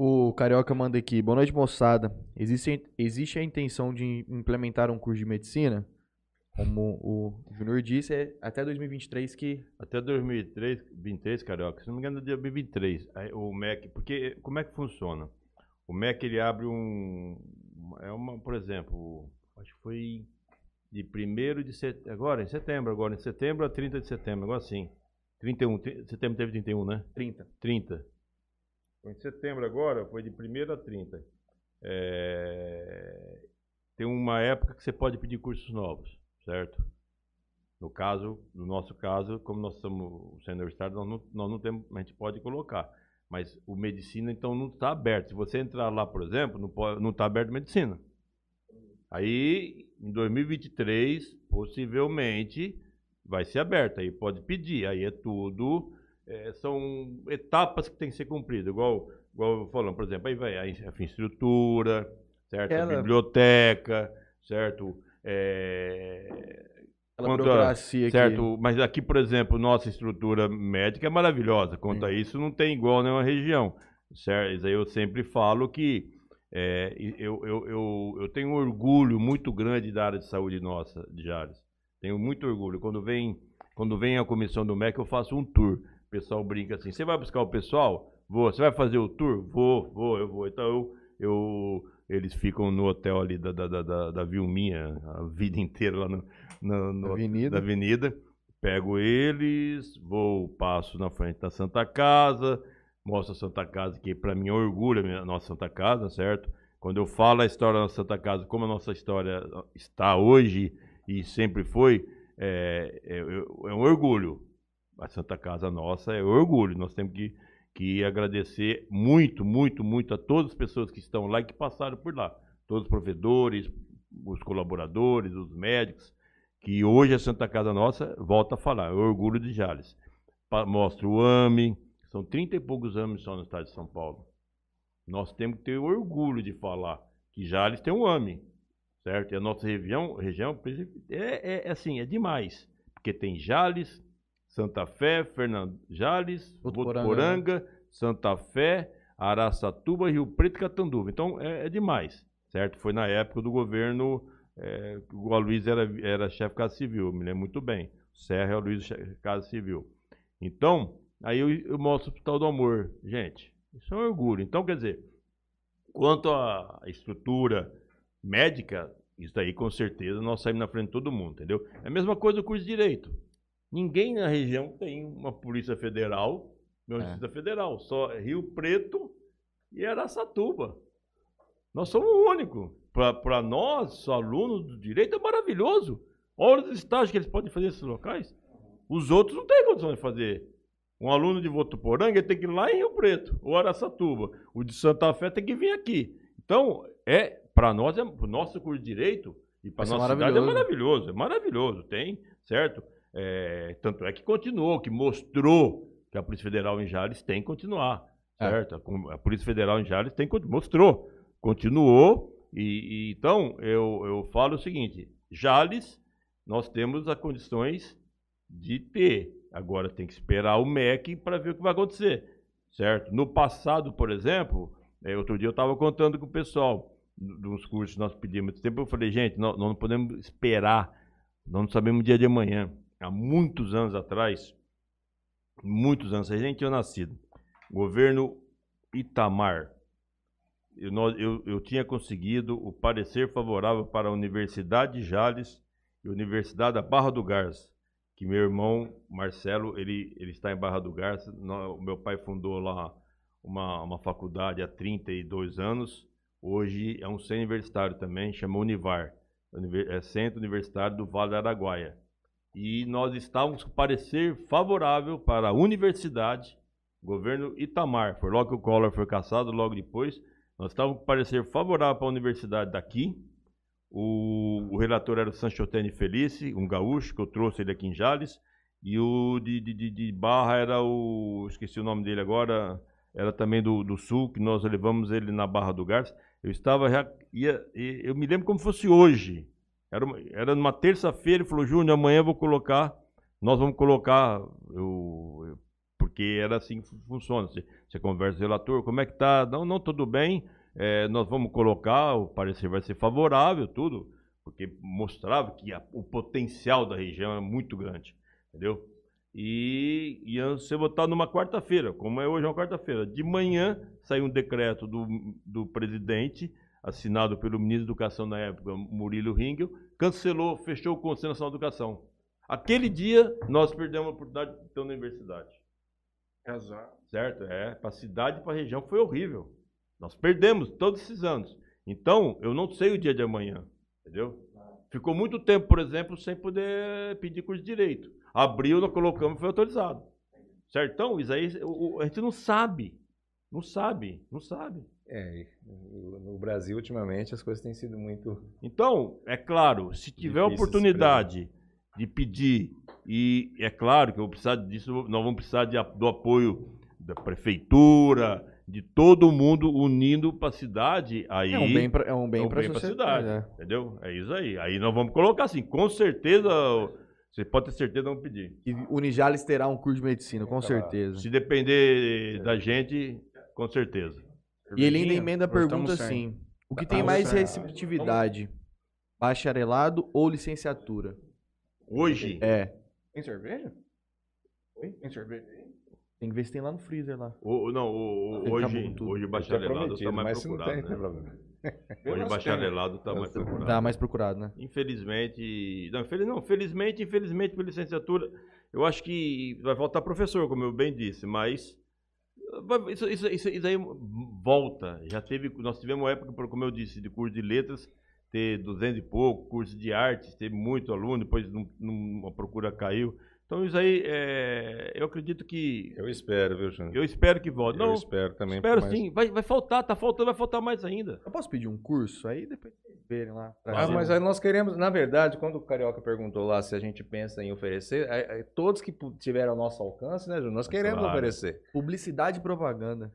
O Carioca manda aqui. Boa noite, moçada. Existe, existe a intenção de implementar um curso de medicina? Como o Júnior disse, é até 2023 que. Até 2023, Carioca, se não me engano, é 2023. O MEC. Porque como é que funciona? O MEC ele abre um. É uma, por exemplo, acho que foi de 1 de setembro. Agora, em setembro, agora, em setembro a 30 de setembro, agora sim. 31, setembro teve 31, né? 30. 30. Em setembro agora, foi de 1 a 30. É... Tem uma época que você pode pedir cursos novos, certo? No caso, no nosso caso, como nós somos sendo universitário, nós não, nós não temos, a gente pode colocar. Mas o medicina, então, não está aberto. Se você entrar lá, por exemplo, não está aberto medicina. Aí, em 2023, possivelmente, vai ser aberta, aí pode pedir, aí é tudo, é, são etapas que tem que ser cumpridas, igual, igual falando, por exemplo, aí vai a infraestrutura, certo? Ela... A biblioteca, certo? É... Quanto a, certo, mas aqui, por exemplo, nossa estrutura médica é maravilhosa. Quanto Sim. a isso, não tem igual nenhuma região. Certo? Eu sempre falo que é, eu, eu, eu, eu tenho um orgulho muito grande da área de saúde nossa, de Jales. Tenho muito orgulho. Quando vem, quando vem a comissão do MEC, eu faço um tour. O pessoal brinca assim: você vai buscar o pessoal? Vou. Você vai fazer o tour? Vou, vou, eu vou. Então eu, eu eles ficam no hotel ali da, da, da, da Vilminha a vida inteira lá no, no, no avenida. avenida. Pego eles, vou, passo na frente da Santa Casa, mostro a Santa Casa, que para mim é orgulho a nossa Santa Casa, certo? Quando eu falo a história da Santa Casa, como a nossa história está hoje, e sempre foi, é, é, é, um orgulho. A Santa Casa nossa é orgulho. Nós temos que, que agradecer muito, muito, muito a todas as pessoas que estão lá e que passaram por lá. Todos os provedores, os colaboradores, os médicos, que hoje a Santa Casa Nossa volta a falar, é orgulho de Jales. Mostra o AME, são 30 e poucos anos só no estado de São Paulo. Nós temos que ter orgulho de falar que Jales tem um AME certo? E a nossa região, região é, é, assim, é demais, porque tem Jales, Santa Fé, Fernando Jales, Votuporanga, né? Santa Fé, Araçatuba, Rio Preto e Catanduva. Então é, é, demais, certo? Foi na época do governo é, o Aloysio era, era chefe de Casa Civil, me lembro muito bem. Serra é o Aloysio de Casa Civil. Então, aí eu, eu mostro o Hospital do Amor. Gente, isso é um orgulho. Então, quer dizer, quanto à estrutura médica, isso aí com certeza nós saímos na frente de todo mundo, entendeu? É a mesma coisa do curso de Direito. Ninguém na região tem uma Polícia Federal, uma É. Justiça Federal. Só Rio Preto e Araçatuba. Nós somos o único. Para nós, alunos do direito, é maravilhoso. Olha os estágios que eles podem fazer nesses locais. Os outros não têm condição de fazer. Um aluno de Votuporanga tem que ir lá em Rio Preto, ou Araçatuba. O de Santa Fé tem que vir aqui. Então, é para nós, é, pro nosso curso de direito e para ser nossa cidade é maravilhoso. É maravilhoso, tem, certo? É, tanto é que continuou, que mostrou que a Polícia Federal em Jales tem que continuar, É. certo? A com- A Polícia Federal em Jales tem que. Mostrou, continuou. E, e então, eu, eu falo o seguinte: Jales, nós temos as condições de ter. Agora tem que esperar o MEC para ver o que vai acontecer, certo? No passado, por exemplo, eh, outro dia eu estava contando com o pessoal uns cursos que nós pedimos muito tempo. Eu falei, gente, nós, nós não podemos esperar, nós não sabemos o dia de amanhã. Há muitos anos atrás, muitos anos, a gente tinha nascido, governo Itamar, eu, eu- eu tinha conseguido o parecer favorável para a Universidade de Jales e a Universidade da Barra do Garça, que meu irmão Marcelo, ele, ele está em Barra do Garça, meu pai fundou lá uma, uma faculdade há 32 anos, hoje é um centro universitário também, chama Univar, é Centro Universitário do Vale do Araguaia. E nós estávamos com parecer favorável para a universidade, governo Itamar, foi logo que o Collor foi caçado, logo depois, nós estávamos com parecer favorável para a universidade daqui. O, o relator era o Sanchotene Felice, um gaúcho, que eu trouxe ele aqui em Jales. E o de, de, de- Barra era o. Esqueci o nome dele agora. Era também do, do Sul, que nós levamos ele na Barra do Garça. Eu estava. ia, eu me lembro como fosse hoje. Era, uma, era numa terça-feira, ele falou, Júnior, amanhã eu vou colocar. Nós vamos colocar. Eu, eu- porque era assim que fu- funciona. Você, você conversa com o relator, como é que tá? Não, não, tudo bem. É, nós vamos colocar, o parecer vai ser favorável, tudo, porque mostrava que a- o potencial da região é muito grande, entendeu? E ia ser votado numa quarta-feira, como é hoje uma quarta-feira. De manhã saiu um decreto do, do presidente, assinado pelo ministro da Educação na época, Murilo Ringel, cancelou, fechou o Conselho Nacional de Educação. Aquele dia, nós perdemos a oportunidade de ter uma universidade. Certo? É, para a cidade e para a região foi horrível. Nós perdemos todos esses anos. Então, eu não sei o dia de amanhã, entendeu? Ficou muito tempo, por exemplo, sem poder pedir curso de direito. Abriu, nós colocamos e foi autorizado. Certo? Então, isso aí, o- a gente não sabe. Não sabe, não sabe. É, no Brasil, ultimamente, as coisas têm sido muito. Então, é claro, se tiver a oportunidade de pedir, e é claro que eu vou precisar disso, nós vamos precisar de a- do apoio da prefeitura, de todo mundo unindo para a cidade, aí É um bem pra, é um bem é um pra sociedade. cidade, é. entendeu? É isso aí. Aí nós vamos colocar assim, com certeza, você pode ter certeza, vamos pedir. E Unijales terá um curso de medicina, com certeza. Se depender da gente, com certeza. E ele ainda emenda a pergunta assim: o que Tá tem mais receptividade? Bacharelado ou licenciatura? Hoje, É. Tem cerveja? Oi? Tem cerveja? Tem que ver se tem lá no freezer lá. o, não, o- o- Ele hoje, acabou com tudo. hoje bacharelado está mais mas se não procurado. tem, não tem né? problema. Hoje bacharelado está mais procurado. Tá mais procurado, né? Infelizmente, não, infeliz- não, felizmente, infelizmente, por licenciatura, eu acho que vai faltar professor, como eu bem disse, mas isso, isso, isso, isso aí volta. Já teve, nós tivemos uma época, como eu disse, de curso de letras, ter 200 e pouco, curso de artes, ter muito aluno, depois num- num- a procura caiu. Então isso aí, é, eu acredito que, Eu espero, viu, Júnior? eu espero que volte. Eu Não, espero também. espero mas- sim, vai, vai faltar, tá faltando, vai faltar mais ainda. Eu posso pedir um curso? Aí depois vocês verem lá. Ah, mas aí nós queremos, na verdade, quando o Carioca perguntou lá se a gente pensa em oferecer, é- é todos que tiveram ao nosso alcance, né, Júnior? Nós queremos Claro. oferecer. Publicidade e propaganda.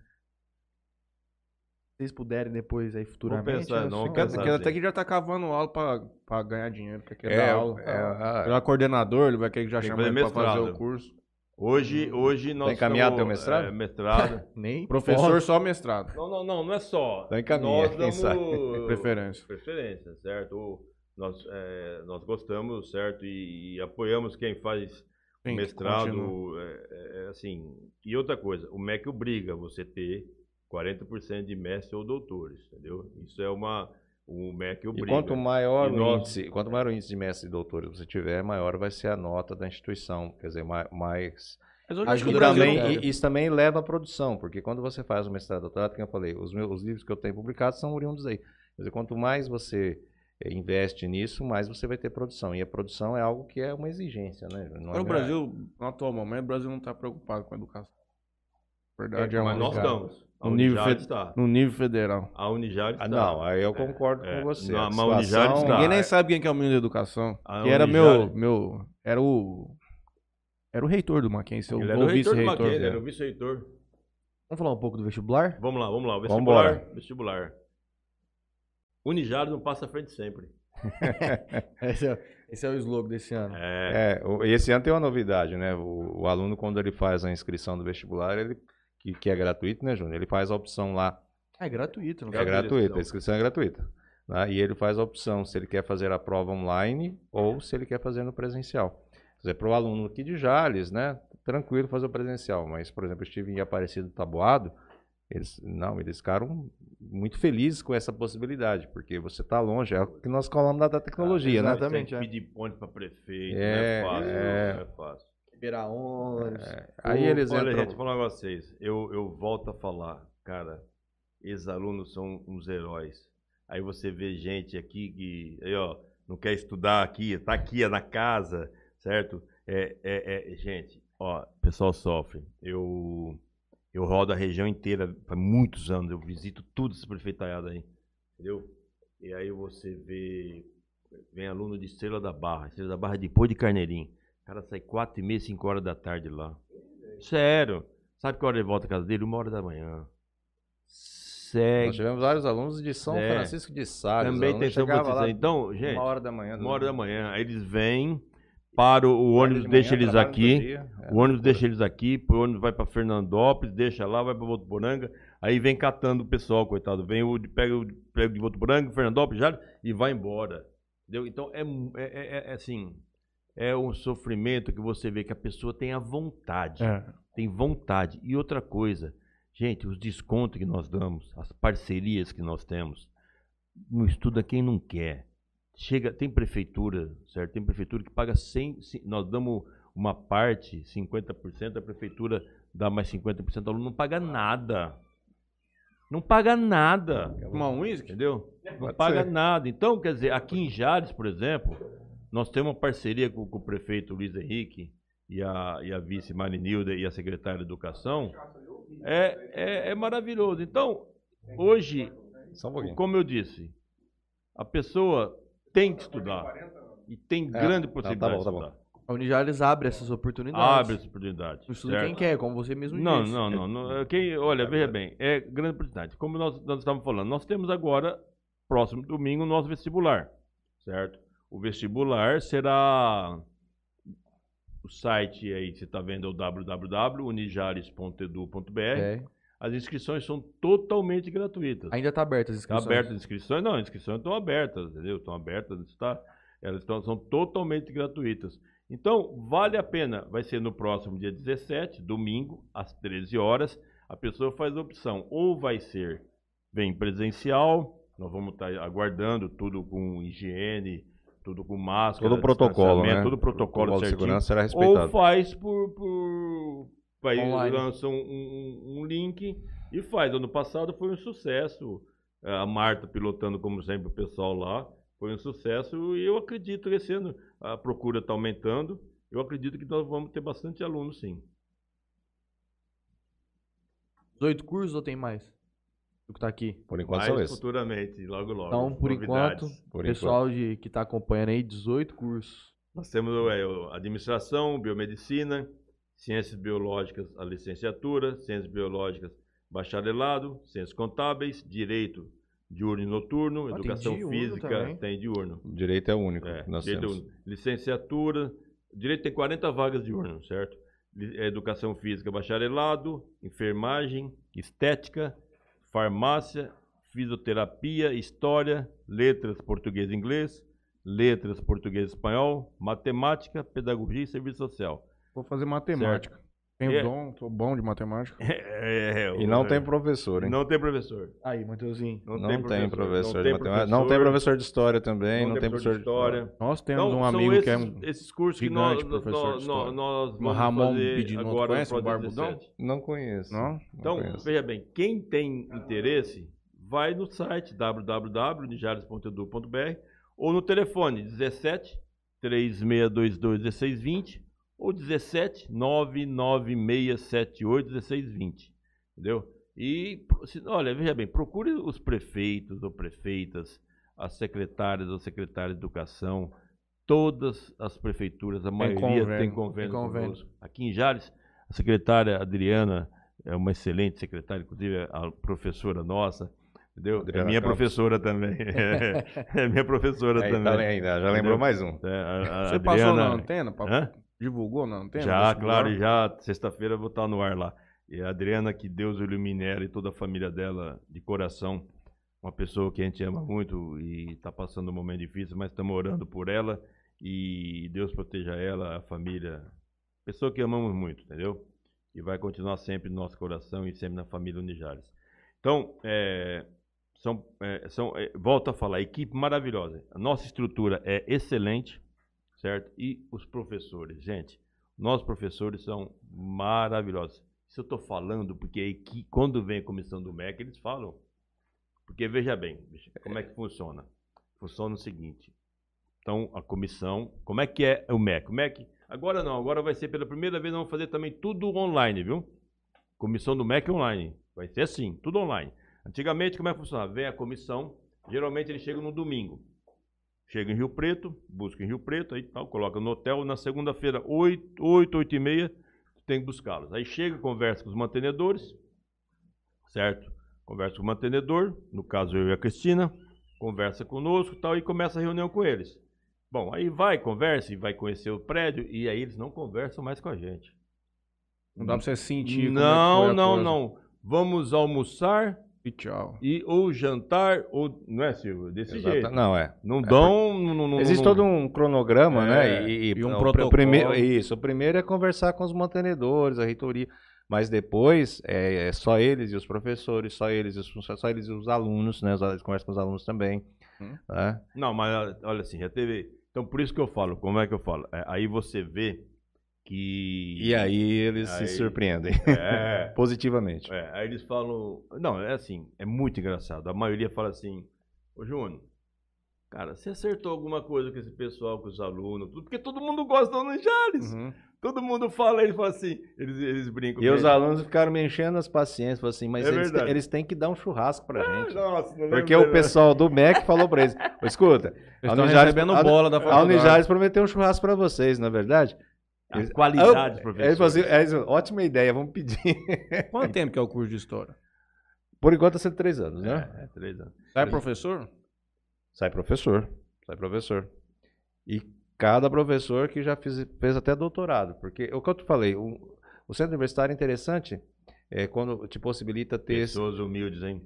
Se vocês puderem depois aí futuramente. pensar, não, vou pensar. quer até que já tá cavando aula pra, pra ganhar dinheiro, quer quer É, dar aula. é, Ele é coordenador, ele vai querer que já chame ele pra fazer o curso. Hoje, hoje nós encaminhado estamos, teu mestrado? é, mestrado. Nem Professor só mestrado. Não, não, não, não é só. Então encaminha, Nós quem damos sabe. Preferência. preferência, certo? O- nós, é, nós gostamos, certo? E, e apoiamos quem faz Sim, mestrado, continua. é, é, assim. E outra coisa, o MEC obriga você ter 40% de mestre ou doutores, entendeu? Isso é uma. O MEC E obriga. quanto maior, E o nós- índice, quanto maior o índice de mestre e doutores você tiver, maior vai ser a nota da instituição. Quer dizer, ma- mais. Mas hoje acho que o Ajuda Brasil também, não- e isso também leva à produção, porque quando você faz o mestrado e doutorado, como eu falei, os, meus, os livros que eu tenho publicados são oriundos aí. Quer dizer, quanto mais você eh, investe nisso, mais você vai ter produção. E a produção é algo que é uma exigência, né? Não Agora é- o Brasil, no atual momento, o Brasil não está preocupado com a educação. Verdade é, mas uma nós estamos. A No nível fe- está. No nível federal. A Unijal está. Ah, não, aí eu concordo é. com você. Não, A mas o Unijal situação- está. Ninguém nem é- sabe quem que é o ministro da educação. A que era meu, meu. Era o. Era o reitor do Mackenzie, o Ele era o reitor do vice-reitor. Mackenzie, era o vice-reitor. Vamos falar um pouco do vestibular? Vamos lá, vamos lá. Vestibular. Vambora. Vestibular. Unijal não passa à frente sempre. Esse é, esse é o slogan desse ano. É, É, o- esse ano tem uma novidade, né? O, o aluno, quando ele faz a inscrição do vestibular, ele, que, que é gratuito, né, Júnior? Ele faz a opção lá. É gratuito, não É é? Gratuito, então. a inscrição é gratuita. né? E ele faz a opção se ele quer fazer a prova online ou se ele quer fazer no presencial. Quer dizer, para o aluno aqui de Jales, né? Tranquilo fazer o presencial. Mas, por exemplo, eu estive em Aparecido Taboado, eles, não, eles ficaram muito felizes com essa possibilidade, porque você está longe, é o que nós falamos da, tecnologia, né? exatamente. tem que é. pedir ponte para prefeito. É, não é fácil. é. Não é fácil. Liberar ônibus. Aí Ô, eles Olha, entram... gente, vou falar com vocês. Eu, eu volto a falar, cara, esses alunos são uns heróis. Aí você vê gente aqui que, aí, ó, não quer estudar aqui, tá aqui é na casa, certo? É, é, é, gente, ó, o pessoal sofre. Eu, eu rodo a região inteira faz muitos anos, eu visito tudo esse prefeitaiado aí, entendeu? E aí você vê, vem aluno de Estrela da Barra, Estrela da Barra é depois de Carneirinho. O cara sai quatro e meia, cinco horas da tarde lá. Sério. Sabe que hora ele volta à casa dele? Uma hora da manhã. Segue. Nós tivemos vários alunos de São É. Francisco de Sales. Também tem São Francisco. lá Então, gente, uma hora da manhã. uma hora da manhã. Aí eles vêm, para o ônibus, de deixa manhã, eles trabalham aqui. É, O ônibus deixa eles aqui, o ônibus vai para Fernandópolis, deixa lá, vai para Votuporanga, aí vem catando o pessoal, coitado. Vem o de- pega o pega o de Votuporanga, Fernandópolis, já e vai embora. Entendeu? Então é, é, é- é assim, é um sofrimento que você vê que a pessoa tem a vontade, É. tem vontade. E outra coisa, gente, os descontos que nós damos, as parcerias que nós temos, não estuda quem não quer. Chega, tem prefeitura, certo? Tem prefeitura que paga 100, ci- nós damos uma parte, 50%, a prefeitura dá mais 50%, o aluno não paga nada. Não paga nada. Tomar um uísque? Entendeu? Não Pode paga ser. nada. Então, quer dizer, aqui em Jales, por exemplo, nós temos uma parceria com, com o prefeito Luiz Henrique e a, e a vice Marinilda e a secretária de Educação. É, é, é maravilhoso. Então, hoje, como eu disse, a pessoa tem que estudar. E tem grande tá possibilidade bom, tá de bom. estudar. A Unijales abre essas oportunidades. Abre essa oportunidade. Não estuda certo? quem quer, como você mesmo Não, disse. não, não, não. é Quem, olha, veja bem, é grande oportunidade. Como nós, nós estávamos falando, nós temos agora, próximo domingo, o nosso vestibular, certo? O vestibular será. O site aí, você está vendo, é o www.unijares.edu.br. É. As inscrições são totalmente gratuitas. Ainda está aberta as Está inscrições. abertas as inscrições? Não, as inscrições estão abertas, entendeu? Estão abertas, está, elas estão, são totalmente gratuitas. Então, vale a pena. Vai ser no próximo dia 17, domingo, às 13 horas. A pessoa faz a opção. Ou vai ser bem presencial, nós vamos estar aguardando tudo com higiene, tudo com máscara, Todo o protocolo, né? Todo o protocolo de certinho. segurança será Ou respeitado. faz por. por Online. lança um, um- um link e faz. Ano passado foi um sucesso. É, A Marta pilotando, como sempre, o pessoal lá. Foi um sucesso e eu acredito que esse ano a procura está aumentando. Eu acredito que nós vamos ter bastante alunos, sim. 18 cursos ou tem mais? Do que tá aqui. Por enquanto Mais são esses. futuramente, logo logo. Então, por novidades. enquanto, Por pessoal de, que tá acompanhando aí, 18 cursos. Nós temos é, administração, biomedicina, ciências biológicas, a licenciatura, ciências biológicas, bacharelado, ciências contábeis, direito diurno e noturno, Ah, tem educação diurno física, também. tem diurno. O direito é único. É, direito temos. diurno. Licenciatura, direito tem 40 vagas diurno, certo? É, Educação física, bacharelado, enfermagem, estética, farmácia, fisioterapia, história, letras, português e inglês, letras, português e espanhol, matemática, pedagogia e serviço social. Vou fazer matemática. Tenho É. dom, sou bom de matemática. É, E não é, tem professor, hein? Não tem professor. Aí, Mateuzinho. Não, Não, tem, tem professor, não de tem matemática. Não tem professor de história também. Não, tem professor de história. Nós temos Então, um amigo esses, que é um esses cursos que nós, professor nós, de nós, história. nós vamos Ramon Bidinotto, agora conhece o Barbudão? 17. Não conheço. Não? Não Então, conheço. veja bem, quem tem interesse, vai no site www.nijales.edu.br ou no telefone 17 3622 1620 ou 17 99678 1620. Entendeu? E, se- olha, veja bem, procure os prefeitos ou prefeitas, as secretárias ou secretários de educação, todas as prefeituras, a maioria convênio, tem convênio, tem convênio. Aqui em Jales, a secretária Adriana é uma excelente secretária, inclusive é a professora nossa, entendeu? Adriana é minha Campos. professora também. é minha professora Aí, também. tá ainda, já lembrou Entendeu? mais um. É, a- a Você passou na Adriana- antena? pra- Hã? Divulgou na antena? Já, claro, já. Sexta-feira eu vou estar no ar lá. E a Adriana, que Deus ilumine ela e toda a família dela de coração. Uma pessoa que a gente ama muito e está passando um momento difícil, mas estamos orando por ela. E Deus proteja ela, a família. Pessoa que amamos muito, entendeu? E vai continuar sempre no nosso coração e sempre na família Unijares. Então, é, são, é, são, é, volto a falar, equipe maravilhosa. A nossa estrutura é excelente, certo? E os professores, gente, nossos professores são maravilhosos. Isso eu estou falando porque quando vem a comissão do MEC, eles falam. Porque veja bem, como é que funciona? Funciona o seguinte. Então, a comissão, como é que é o MEC? O MEC, agora não, agora vai ser pela primeira vez, nós vamos fazer também tudo online, viu? Comissão do MEC online. Vai ser assim, tudo online. Antigamente, como é que funcionava? Vem a comissão, geralmente eles chegam no domingo. Chega em Rio Preto, busca em Rio Preto, aí tal, coloca no hotel, na segunda-feira, 8, 8, 8 e meia, tem que buscá-los. Aí chega, conversa com os mantenedores, certo? Conversa com o mantenedor, no caso eu e a Cristina, conversa conosco e tal, e começa a reunião com eles. Bom, aí vai, conversa e vai conhecer o prédio, e aí eles não conversam mais com a gente. Não dá pra você sentir como Não, é não, coisa. não. Vamos almoçar E tchau. e ou jantar, ou. Não é, Silvio? Desse Exata- jeito. Não, é. Não dão. Não, não, não- Existe não- todo um cronograma, É, né? E, e um o pr- protocolo. primeiro- isso, o primeiro é conversar com os mantenedores, a reitoria. Mas depois é, é só eles e os professores, só eles e os funcionários, só eles e os alunos, né? Eles conversam com os alunos também. Hum. né? Não, mas olha assim, já teve. Então por isso que eu falo, como é que eu falo? É, aí você vê que. E aí eles Aí- se surpreendem É, positivamente. é, aí eles falam. Não, é assim, é muito engraçado. A maioria fala assim, ô Júnior, cara, você acertou alguma coisa com esse pessoal, com os alunos, tudo, porque todo mundo gosta do Jales. Uhum. Todo mundo fala, eles falam assim, eles, eles brincam. E os alunos ficaram me enchendo as paciências, falaram assim, mas É eles, eles têm que dar um churrasco pra gente. Nossa, não Porque lembro, o pessoal do MEC falou pra eles, "Ô, escuta, Eles a estão Unijares- recebendo a- bola da a. Unijares prometeu um churrasco pra vocês, não é verdade? A Eles- qualidade, Ah, professor. Ele falou assim, é, isso, ótima ideia, vamos pedir. Quanto tempo que é o curso de história? Por enquanto tá sendo três anos, né? É, é, três anos. Sai professor? Sai professor, sai professor. E cada professor que já fiz, fez até doutorado, porque o que eu te falei, o, o centro universitário é interessante é quando te possibilita ter esse- Pessoas humildes, hein?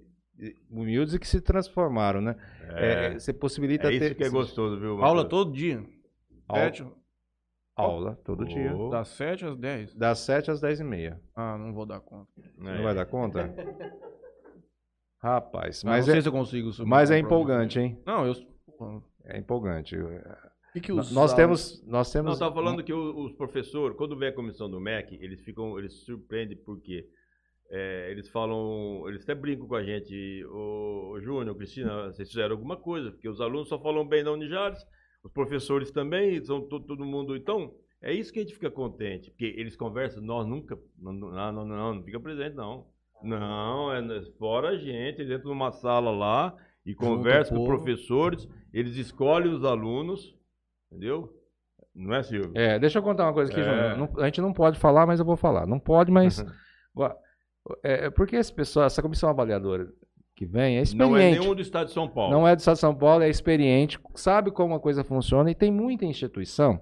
humildes e que se transformaram, né? É, É, você possibilita é isso ter que é gostoso, viu? Aula todo dia. Aula. Aula todo dia, das 7 às 10. das 7 às 10 e meia. Ah, não vou dar conta. é. Não vai dar conta? Rapaz, Ah, mas não é, sei se eu consigo subir mas é empolgante, hein? Não, eu. É empolgante. que, que os Nós temos, nós Não, temos. eu tava falando que o- os professores, quando vem a comissão do MEC, eles ficam, eles se surpreendem porque é, eles falam, eles até brincam com a gente, ô, ô Júnior, Cristina, vocês fizeram alguma coisa, porque os alunos só falam bem da Unijares, os professores também, são to- todo mundo, então, é isso que a gente fica contente, porque eles conversam, nós nunca, não, não, não, não, não fica presente não. Não, é fora a gente, eles entram numa sala lá e conversam com professores, eles escolhem os alunos, entendeu? Não é, Silvio? É, deixa eu contar uma coisa aqui, É. A gente não pode falar, mas eu vou falar. Não pode, mas. É, é porque esse pessoal, essa comissão avaliadora que vem é Não é experiente. nenhum do estado de São Paulo. Não é do Estado de São Paulo, é experiente, sabe como a coisa funciona e tem muita instituição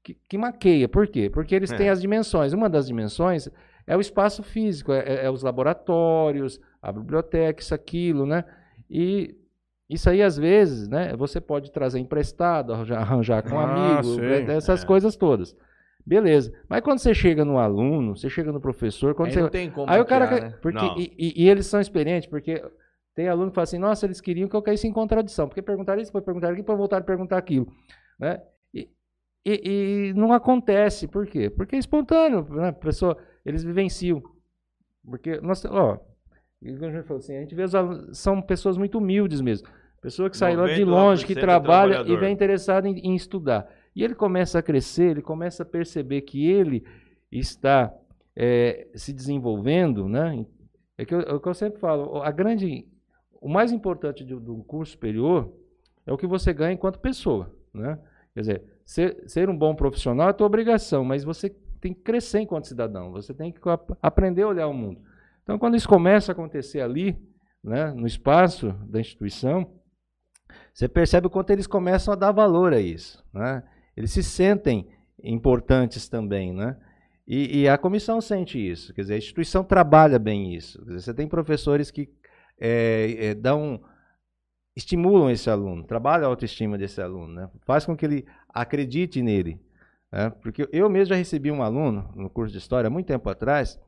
que, que maqueia. Por quê? Porque eles É. têm as dimensões. Uma das dimensões é o espaço físico, é, é- é os laboratórios, a biblioteca, isso, aquilo, né? E Isso aí, às vezes, né, você pode trazer emprestado, arranjar, arranjar com um Ah, amigo, sei. essas É. coisas todas. Beleza. Mas quando você chega no aluno, você chega no professor, quando Aí você. não tem como Aí o cara. quer- né? porque, e, e- e eles são experientes, porque tem aluno que fala assim, nossa, eles queriam que eu caísse em contradição. Porque perguntaram isso, depois perguntaram aquilo, depois voltaram a perguntar aquilo. Né? E, e- e não acontece. Por quê? Porque é espontâneo. Né? Pessoa, eles vivenciam. Porque, nós, ó, como a gente falou assim, a gente vê os alunos, são pessoas muito humildes mesmo. Pessoa que sai lá de 99% longe, que é trabalha e vem interessado em, em estudar. E ele começa a crescer, ele começa a perceber que ele está eh, se desenvolvendo, né? É que eu, é o que eu sempre falo, a grande, o mais importante de, de um curso superior é o que você ganha enquanto pessoa, né? Quer dizer, ser, ser um bom profissional é tua obrigação, mas você tem que crescer enquanto cidadão, você tem que ap- aprender a olhar o mundo. Então, quando isso começa a acontecer ali, né, no espaço da instituição, você percebe o quanto eles começam a dar valor a isso, né? Eles se sentem importantes também, né? E, e a comissão sente isso, quer dizer, a instituição trabalha bem isso. Dizer, você tem professores que é, é, dão, estimulam esse aluno, trabalham a autoestima desse aluno, né? faz com que ele acredite nele. né? Porque eu mesmo já recebi um aluno no curso de História, muito tempo atrás,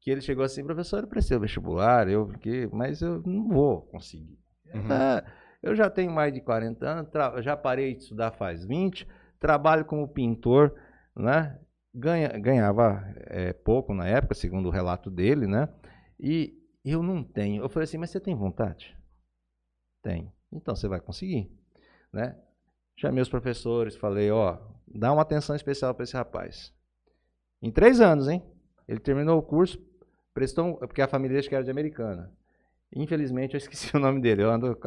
que ele chegou assim, professor, eu prestei o vestibular, eu, porque, mas eu não vou conseguir. Uhum. Ah, eu já tenho mais de 40 anos, já parei de estudar faz 20, trabalho como pintor, né? Ganha, ganhava é, pouco na época, segundo o relato dele, né? E eu não tenho. Eu falei assim, mas você tem vontade? Tenho. Então você vai conseguir, né? Chamei os professores, falei, ó, dá uma atenção especial para esse rapaz. Em três anos, hein? Ele terminou o curso, prestou, porque a família que era de americana. Infelizmente eu esqueci o nome dele, eu ando,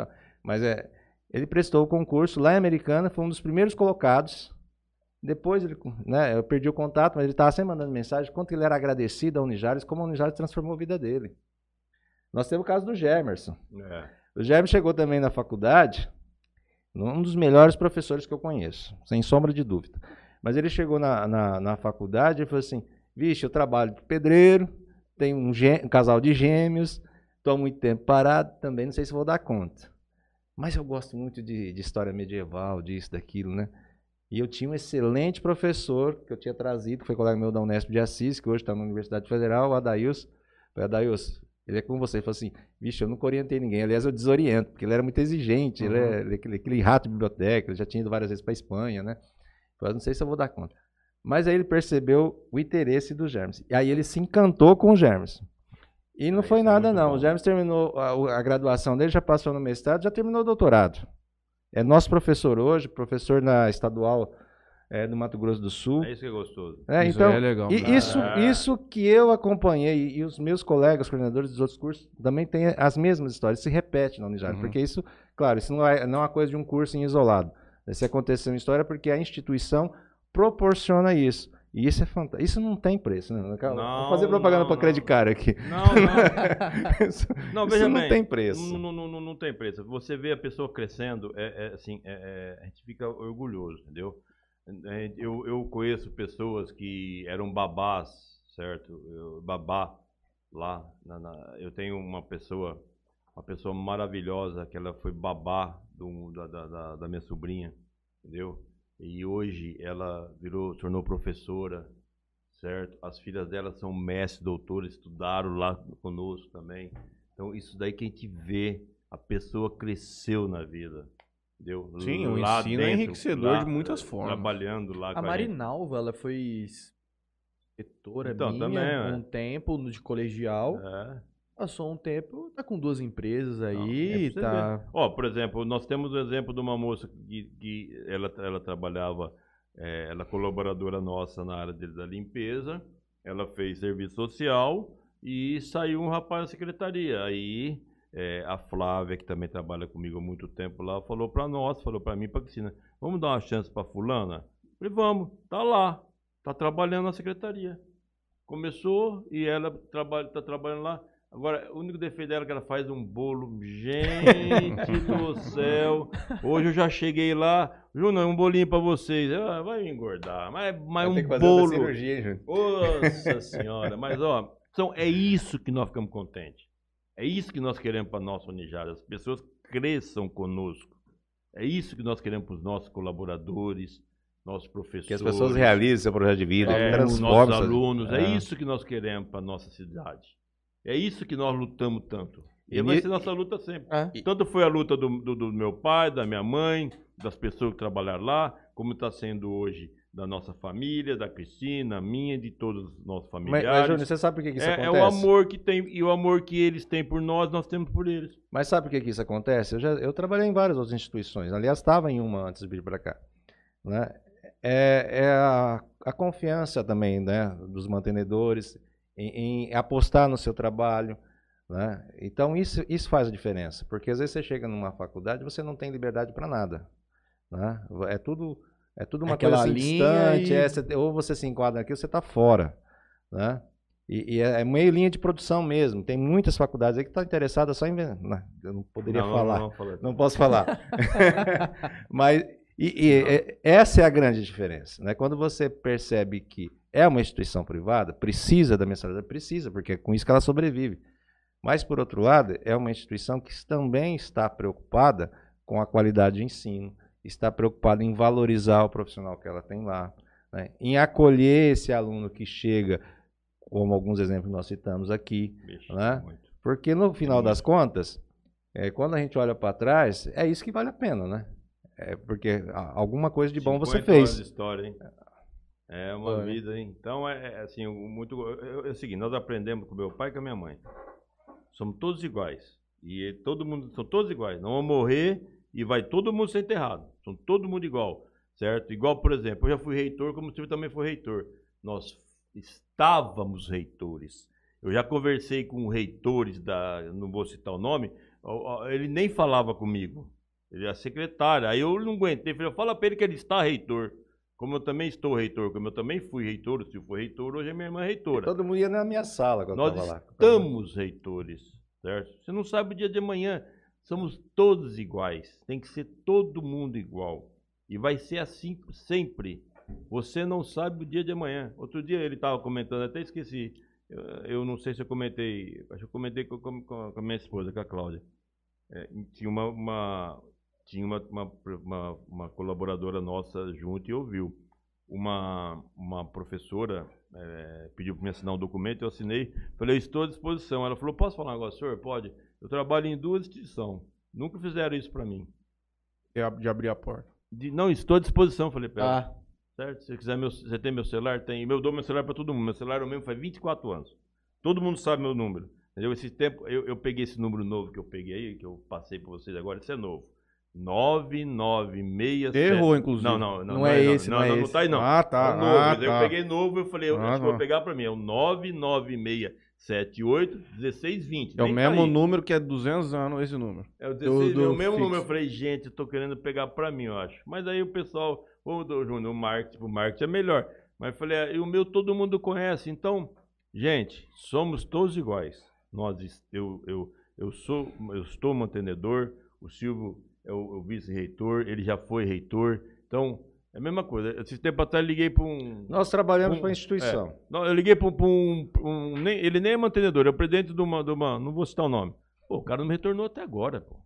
mas é, ele prestou o concurso lá em Americana, foi um dos primeiros colocados. Depois ele, né, eu perdi o contato, mas ele estava sempre mandando mensagem, quanto ele era agradecido a Unijares, como a Unijares transformou a vida dele. Nós temos o caso do Gemerson. É. O Germe chegou também na faculdade, um dos melhores professores que eu conheço, sem sombra de dúvida. Mas ele chegou na, na, na faculdade e falou assim: Vixe, eu trabalho de pedreiro, tenho um, um casal de gêmeos, estou há muito tempo parado, também não sei se vou dar conta. Mas eu gosto muito de, de história medieval, disso, daquilo, né? E eu tinha um excelente professor que eu tinha trazido, que foi colega meu da Unesp de Assis, que hoje está na Universidade Federal, o Adails. Falei, ele é com você. Ele falou assim, vixe, eu nunca orientei ninguém. Aliás, eu desoriento, porque ele era muito exigente, ele, é, ele é aquele, aquele rato de biblioteca, ele já tinha ido várias vezes para Espanha, né? Eu não sei se eu vou dar conta. Mas aí ele percebeu o interesse do Germes. E aí ele se encantou com o Germes. E não É, foi é nada, não. bom. O Germes terminou a, a graduação dele, já passou no mestrado, já terminou o doutorado. É nosso professor hoje, professor na estadual é, do Mato Grosso do Sul. É isso que é gostoso. É, Isso então, é legal. e né? isso, É. isso que eu acompanhei e os meus colegas, coordenadores dos outros cursos, também têm as mesmas histórias, se repete na Unijar. Uhum. Porque isso, claro, isso não é, não é uma coisa de um curso em isolado. Se aconteceu em história, é porque a instituição proporciona isso. E isso é fantástico. Isso não tem preço, né? Vou Não, fazer propaganda não, para Credit não. Card aqui. Não, não. isso Não, isso veja não bem, tem preço. Não, não, não, não tem preço. Você vê a pessoa crescendo, é, é, assim, é- é, a gente fica orgulhoso, entendeu? É, Eu, eu conheço pessoas que eram babás, certo? Eu- babá lá. na- na- eu tenho uma pessoa, uma pessoa maravilhosa que ela foi babá do- da, da, da- minha sobrinha, entendeu? E hoje ela virou, tornou professora, certo? As filhas dela são mestres, doutores, estudaram lá conosco também. Então, isso daí que a gente vê, a pessoa cresceu na vida. Entendeu? Sim, o Lá ensino é dentro, enriquecedor lá, de muitas formas. Trabalhando lá A com a gente. Marinalva, ela foi inspetora Então, minha também, é. um tempo no- de colegial. É. Passou um tempo, tá com duas empresas Não, aí, é pra você tá... Ó, por exemplo, nós temos o exemplo de uma moça que, que ela, ela trabalhava, eh, ela é colaboradora nossa na área de- da limpeza, ela fez serviço social e saiu um rapaz da secretaria. Aí eh, a Flávia, que também trabalha comigo há muito tempo lá, falou para nós, falou para mim, para Cristina, vamos dar uma chance para fulana? Falei, vamos, tá lá, tá trabalhando na secretaria. Começou e ela trabalha, tá trabalhando lá. Agora, o único defeito dela é que ela faz um bolo. Gente do céu. Hoje eu já cheguei lá. Júnior, um bolinho pra vocês. Ah, vai engordar. Mas, mas um bolo. cirurgia. Nossa senhora. Mas, ó, são, é isso que nós ficamos contentes. É isso que nós queremos para nossa Unijada. As pessoas cresçam conosco. É isso que nós queremos para os nossos colaboradores, nossos professores. Que as pessoas realizem seu projeto de vida, é, os transformem. nossos alunos. É. É. isso que nós queremos para a nossa cidade. É isso que nós lutamos tanto. E, E vai ser nossa luta sempre. É. Tanto foi a luta do, do- do meu pai, da minha mãe, das pessoas que trabalharam lá, como está sendo hoje da nossa família, da Cristina, minha, de todos os nossos Mas, familiares. mas Júnior, você sabe por que, que isso é, é acontece? o amor que tem e o amor que eles têm por nós, nós temos por eles. Mas sabe por que, que isso acontece? Eu, já, eu trabalhei em várias outras instituições. Aliás, estava em uma antes de vir para cá. Né? É, é a, a confiança também né, dos mantenedores em, em apostar no seu trabalho. Né? Então, isso, isso faz a diferença. Porque às vezes você chega numa faculdade e você não tem liberdade para nada. Né? É tudo. É tudo uma Aquela coisa assim, linha distante, e- é, você- ou você se enquadra aqui ou você está fora. Né? E, e é é meio linha de produção mesmo. Tem muitas faculdades aí que estão interessadas só em. Não, eu não poderia Não, falar. Não, não, Não posso falar. Mas e- e, é- essa é a grande diferença. Né? Quando você percebe que é uma instituição privada, precisa da mensalidade, precisa, porque é com isso que ela sobrevive. Mas, por outro lado, é uma instituição que também está preocupada com a qualidade de ensino, está preocupada em valorizar o profissional que ela tem lá, né? em acolher esse aluno que chega, como alguns exemplos nós citamos aqui, Mexe né? muito. porque no final das contas, é, quando a gente olha para trás, é isso que vale a pena, né? É porque alguma coisa de bom você 50 anos fez. de história, hein? É uma Foi. vida, hein? Então, é, é assim, muito, é, é o seguinte, nós aprendemos com meu pai e com a minha mãe. Somos todos iguais. E todo mundo, são todos iguais. Não vão morrer e vai todo mundo ser enterrado. São todo mundo igual, certo? Igual, por exemplo, eu já fui reitor, como o senhor também foi reitor. Nós estávamos reitores. Eu já conversei com reitores da, não vou citar o nome, ele nem falava comigo. Ele é secretário. Aí eu não aguentei. Falei, fala pra ele que ele está reitor. Como eu também estou reitor, como eu também fui reitor, o Silvio foi reitor, hoje a minha irmã é reitora. Todo mundo ia na minha sala quando Nós estava lá. estamos reitores, certo? Você não sabe o dia de amanhã. Somos todos iguais. Tem que ser todo mundo igual. E vai ser assim sempre. Você não sabe o dia de amanhã. Outro dia ele estava comentando, até esqueci. Eu, eu não sei se eu comentei. Acho que eu comentei com, com- com a minha esposa, com a Cláudia. É, tinha uma, uma- tinha uma, uma, uma- colaboradora nossa junto e ouviu. Uma, uma professora é, pediu para me assinar um documento, eu assinei. Falei, estou à disposição. Ela falou, posso falar um negócio, senhor? Pode. Eu trabalho em duas instituições. Nunca fizeram isso para mim. De ab- de abrir a porta. De- não, estou à disposição, falei para ela. Ah, Certo? Se você quiser, meu, você tem meu celular? Tem. Eu dou meu celular para todo mundo. Meu celular é o mesmo faz 24 anos. Todo mundo sabe meu número. Entendeu? Esse tempo, eu, eu peguei esse número novo que eu peguei aí, que eu passei para vocês agora, esse é novo. 9967. Errou, inclusive. Não, não, não. Não é esse, não, não é não, não esse. tá aí, não. Ah, tá. É o novo. Ah, Eu tá. peguei novo, eu falei, eu Ah, acho que eu vou pegar para mim. É o 99678 1620. É o Nem tá mesmo aí. número que é 200 anos esse número. É o, 16, do é o mesmo fixo. número. Eu falei, gente, eu tô querendo pegar pra mim, eu acho. Mas aí o pessoal, ô, do Júnior, o marketing, o marketing é melhor. Mas falei, ah, e o meu todo mundo conhece. Então, gente, somos todos iguais. Nós, eu, eu, eu sou, eu estou mantenedor, o Silvio é o, o vice-reitor, ele já foi reitor. Então, é a mesma coisa. Esse tempo atrás eu liguei para um. Nós trabalhamos Um- para a instituição. Não, eu liguei para um, pra um- pra um- nem- Ele nem é mantenedor, é o presidente de uma, de uma. Não vou citar o nome. Pô, o cara não me retornou até agora, pô.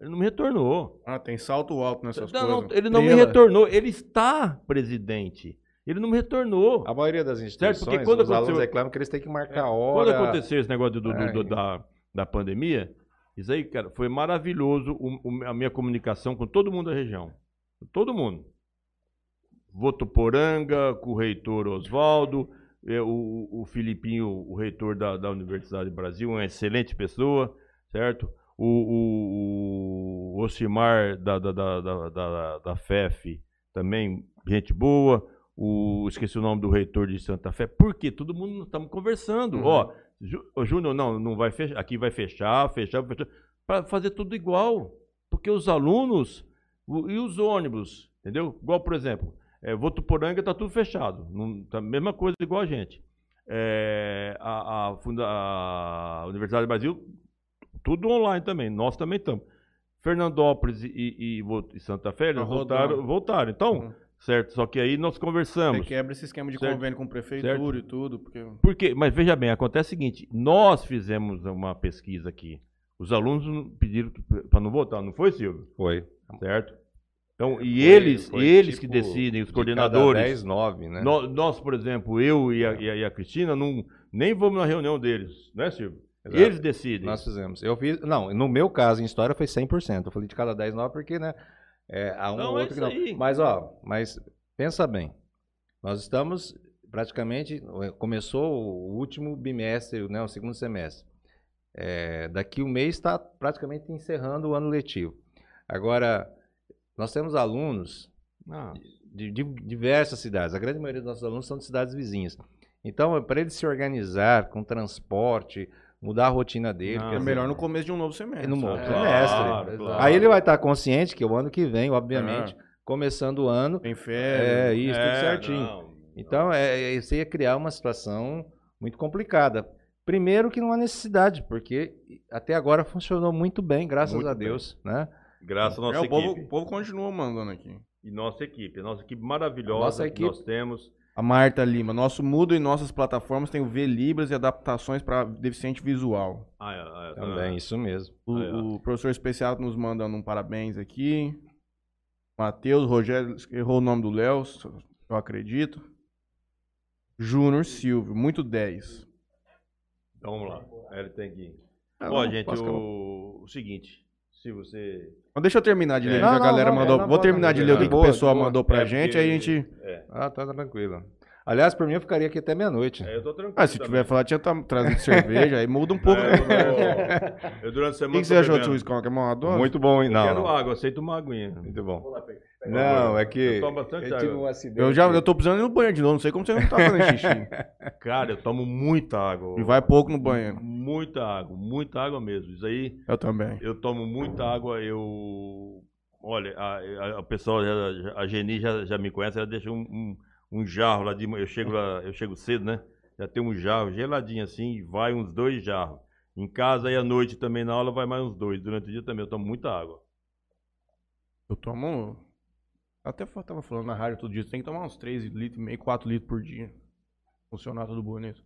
Ele não me retornou. Ah, tem salto alto nessas Não, coisas. não, ele não me retornou. Ele está presidente. Ele não me retornou. A maioria das instituições, porque quando os alunos aconteceu- reclamam que eles têm que marcar a Quando hora. aconteceu esse negócio do, do- É. do- da, da pandemia, isso aí, cara, foi maravilhoso o- o- a minha comunicação com todo mundo da região. Todo mundo. Votuporanga, com o reitor Oswaldo, eh, o, o Filipinho, o reitor da, da Universidade do Brasil, uma excelente pessoa, certo? O, o, o Osimar da, da, da, da, da, FEF, também gente boa. O, esqueci o nome do reitor de Santa Fé. Por quê? Todo mundo estamos conversando. Uhum. Ó, Júnior, não, não vai fechar. Aqui vai fechar, fechar, fechar. Para fazer tudo igual. Porque os alunos e os ônibus, entendeu? Igual, por exemplo, é, Votuporanga está tudo fechado. Não, tá a mesma coisa igual a gente. É, a, a funda- a Universidade do Brasil, tudo online também. Nós também estamos. Fernandópolis e, e- e Santa Fé, eles Tá voltaram, voltaram. Então, Uhum. certo? Só que aí nós Você conversamos. quebra esse esquema de Certo. convênio com prefeitura e tudo, porque... Porque, mas veja bem, acontece o seguinte: nós fizemos uma pesquisa aqui Os alunos pediram para não votar, não foi, Silvio? Foi. Certo? Então, e Foi- eles, foi eles que tipo decidem, os de coordenadores. Cada 10, 9, né? Nó- Nós, por exemplo, eu e a, e a- e a Cristina, não, nem vamos na reunião deles, né, Silvio? Exato. Eles decidem. Nós fizemos. Eu fiz. Não, no meu caso, em história, foi 100%. Eu falei de cada 10, 9, porque, né? É, há um Não, ou é outro que isso não. aí. Mas, ó, mas pensa bem. Nós estamos praticamente. Começou o último bimestre, né? O segundo semestre. É, daqui um mês está praticamente encerrando o ano letivo. Agora, nós temos alunos Ah, de, de diversas cidades. A grande maioria dos nossos alunos são de cidades vizinhas. Então, para eles se organizar com transporte, mudar a rotina dele. Não, É dizer, melhor no começo de um novo semestre. no novo É. semestre. claro, claro. Aí ele vai estar consciente que o ano que vem, obviamente, começando o ano, Tem é férias. isso, é, tudo certinho. não, Então, é, é, isso ia criar uma situação muito complicada. Primeiro que não há necessidade, porque até agora funcionou muito bem, graças Muito a bem. Deus, né? Graças à É, nossa o, povo, equipe. o povo continua mandando aqui. E nossa equipe. Nossa equipe maravilhosa Nossa que equipe- nós temos. A Marta Lima. Nosso Mudo em nossas plataformas tem o V Libras e adaptações para deficiente visual. Ah, é, ah, é, Também, isso mesmo. O, ó. o professor especial nos manda um parabéns aqui. Matheus, Rogério, errou o nome do Léo, eu acredito. Júnior Silvio, muito 10. Então vamos lá. Ele tem que. Ah, Ó, gente, o... o seguinte. Se você. Mas deixa eu terminar de ler É. o que a não, galera não, mandou. é, não, Vou terminar não, de ler o que, o pessoal mandou pra É, gente, porque- aí a gente. É. Ah, tá tranquilo. Aliás, por mim eu ficaria aqui até meia-noite. É, eu tô tranquilo. Ah, se também. tiver falar, tinha tá trazendo cerveja, aí muda um pouco. É, eu, eu durante a O semana. que, que você achou uma dose? Muito bom, hein? Eu Não, quero não. água, aceito uma aguinha. Muito bom. Agora, Não, é que eu tomo bastante eu tive um acidente. Eu já eu tô precisando ir no banheiro de novo, não sei como você não tá fazendo xixi. Cara, eu tomo muita água. E vai pouco no banheiro. Muita água, muita água mesmo. Isso aí, Eu também. eu tomo muita água, eu. Olha, a, a, a pessoa, já- já- a Geni já, já me conhece, ela deixa um, um, um jarro lá de manhã. Eu chego lá, eu chego cedo, né? Já tem um jarro geladinho assim, e vai uns dois jarros. Em casa aí à noite também na aula vai mais uns dois. Durante o dia também eu tomo muita água. Eu tomo. Até tava falando na rádio todo dia, você tem que tomar uns 3 litros e meio, 4 litros por dia. Funcionar tudo bonito.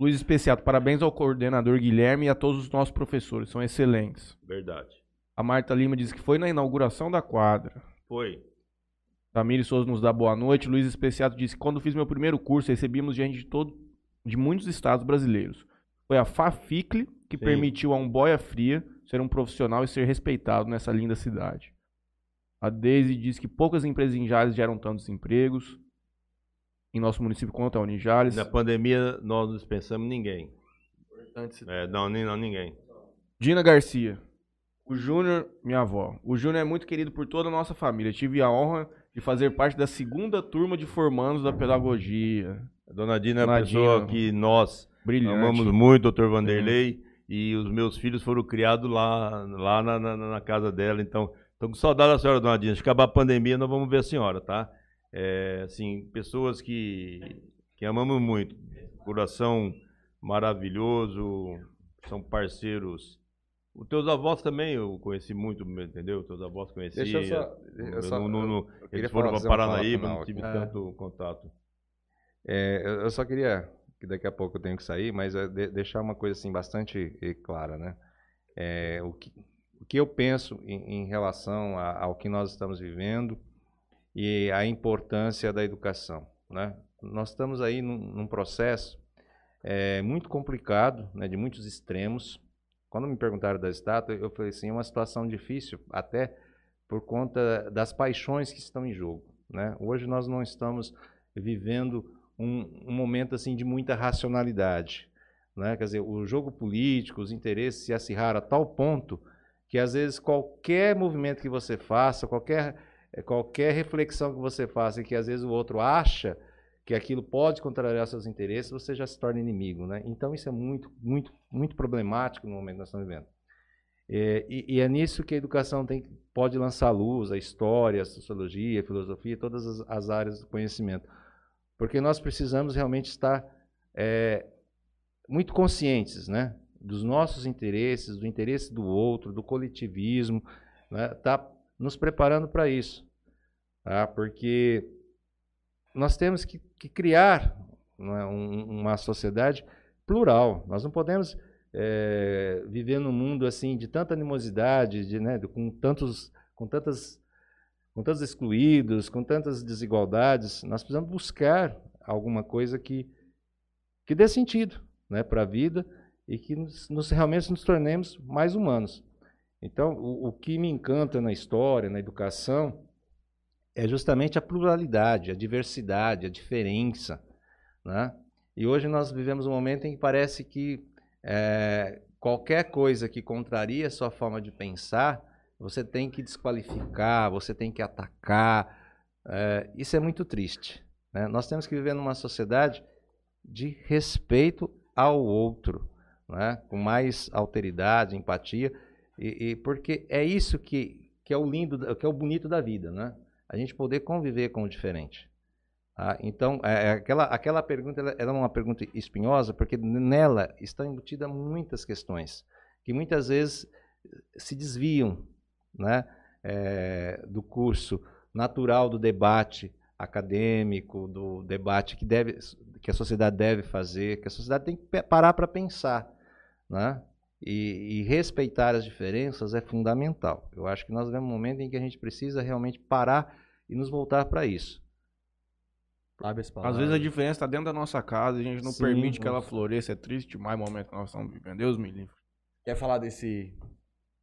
Luiz Especiato, parabéns ao coordenador Guilherme e a todos os nossos professores, são excelentes. Verdade. A Marta Lima diz que foi na inauguração da quadra. Foi. Tamiri Souza nos dá boa noite. Luiz Especiato disse que quando fiz meu primeiro curso, recebíamos gente de todo, de muitos estados brasileiros. Foi a Faficle que Sim. permitiu a um boia fria ser um profissional e ser respeitado nessa linda cidade. A Daisy diz que poucas empresas em Jales geram tantos empregos em nosso município quanto a Unijales. Na pandemia nós não dispensamos ninguém. É, não, nem, não, ninguém. Dina Garcia. O Júnior, minha avó. O Júnior é muito querido por toda a nossa família. Tive a honra de fazer parte da segunda turma de formandos da pedagogia. A dona Dina é Dona a pessoa Dina. que nós Brilhante. amamos muito, doutor Vanderlei, e os meus filhos foram criados lá, lá na, na- na casa dela, então estou com saudade da senhora, dona Dina. Se acabar a pandemia, nós vamos ver a senhora, tá? É, assim, pessoas que, que amamos muito, coração maravilhoso, são parceiros. Os teus avós também eu conheci muito, entendeu? Os teus avós conheci. Deixa eu só. Eu só no- no- eu eles foram para Paranaíba, não aqui. tive É. tanto contato. É, eu eu só queria, que daqui a pouco eu tenho que sair, mas é de- deixar uma coisa assim bastante eh, clara, né? É, o, que, que eu penso em, em relação a- ao que nós estamos vivendo e a importância da educação, né? Nós estamos aí num, num processo é, muito complicado, né, de muitos extremos. Quando me perguntaram da estátua, eu falei assim, é uma situação difícil, até por conta das paixões que estão em jogo, né? Hoje nós não estamos vivendo um, um momento assim de muita racionalidade. Né? Quer dizer, o jogo político, os interesses se acirraram a tal ponto que às vezes qualquer movimento que você faça, qualquer, eh, qualquer reflexão que você faça e que às vezes o outro acha que aquilo pode contrariar seus interesses, você já se torna inimigo. Né? Então isso é muito, muito, muito problemático no momento que nós estamos vivendo. É, e, e é nisso que a educação tem, pode lançar luz, a história, a sociologia, a filosofia, todas as, as áreas do conhecimento. Porque nós precisamos realmente estar é, muito conscientes né, dos nossos interesses, do interesse do outro, do coletivismo, né, tá nos preparando para isso. Tá? Porque nós temos que, que criar não é, um- uma sociedade plural. Nós não podemos é, viver num mundo assim de tanta animosidade, de, né, com tantos, com tantas, com tantos excluídos, com tantas desigualdades, nós precisamos buscar alguma coisa que que dê sentido, né, para a vida e que nos, nos, realmente nos tornemos mais humanos. Então, o, o que me encanta na história, na educação, é justamente a pluralidade, a diversidade, a diferença, né? E hoje nós vivemos um momento em que parece que é, qualquer coisa que contraria a sua forma de pensar, você tem que desqualificar, você tem que atacar. É, isso é muito triste. Né? Nós temos que viver numa sociedade de respeito ao outro, né? com mais alteridade, empatia, e, e, porque é isso que, que é o lindo, que é o bonito da vida, né? A gente poder conviver com o diferente. Ah, então, é, é, aquela, aquela pergunta ela, ela é uma pergunta espinhosa, porque nela estão embutidas muitas questões, que muitas vezes se desviam né, é, do curso natural do debate acadêmico, do debate que, deve, que a sociedade deve fazer, que a sociedade tem que parar para pensar. Né? E, e, respeitar as diferenças é fundamental. Eu acho que nós vivemos um momento em que a gente precisa realmente parar e nos voltar para isso. Às vezes a diferença está dentro da nossa casa, a gente não Sim, permite que ela floresça. É triste demais o momento que nós estamos vivendo. Deus me livre. Quer falar desse,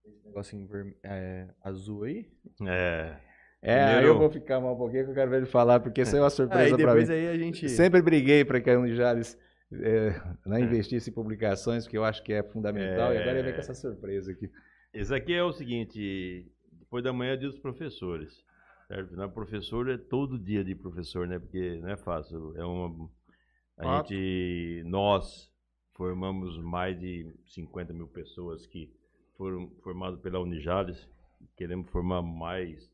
desse negocinho é, azul aí? É. É, aí eu vou ficar mal um pouquinho que eu quero ver ele falar, porque isso é uma surpresa para mim. Aí a gente... Sempre briguei para que a Jales é, né, investisse em publicações, porque eu acho que é fundamental, é... e agora ele vem com essa surpresa aqui. Isso aqui é o seguinte, depois da manhã diz os professores. Certo? Não, professor é todo dia de professor, né? Porque não é fácil. É uma, a gente, nós formamos mais de 50 mil pessoas que foram formadas pela Unijales. Queremos formar mais,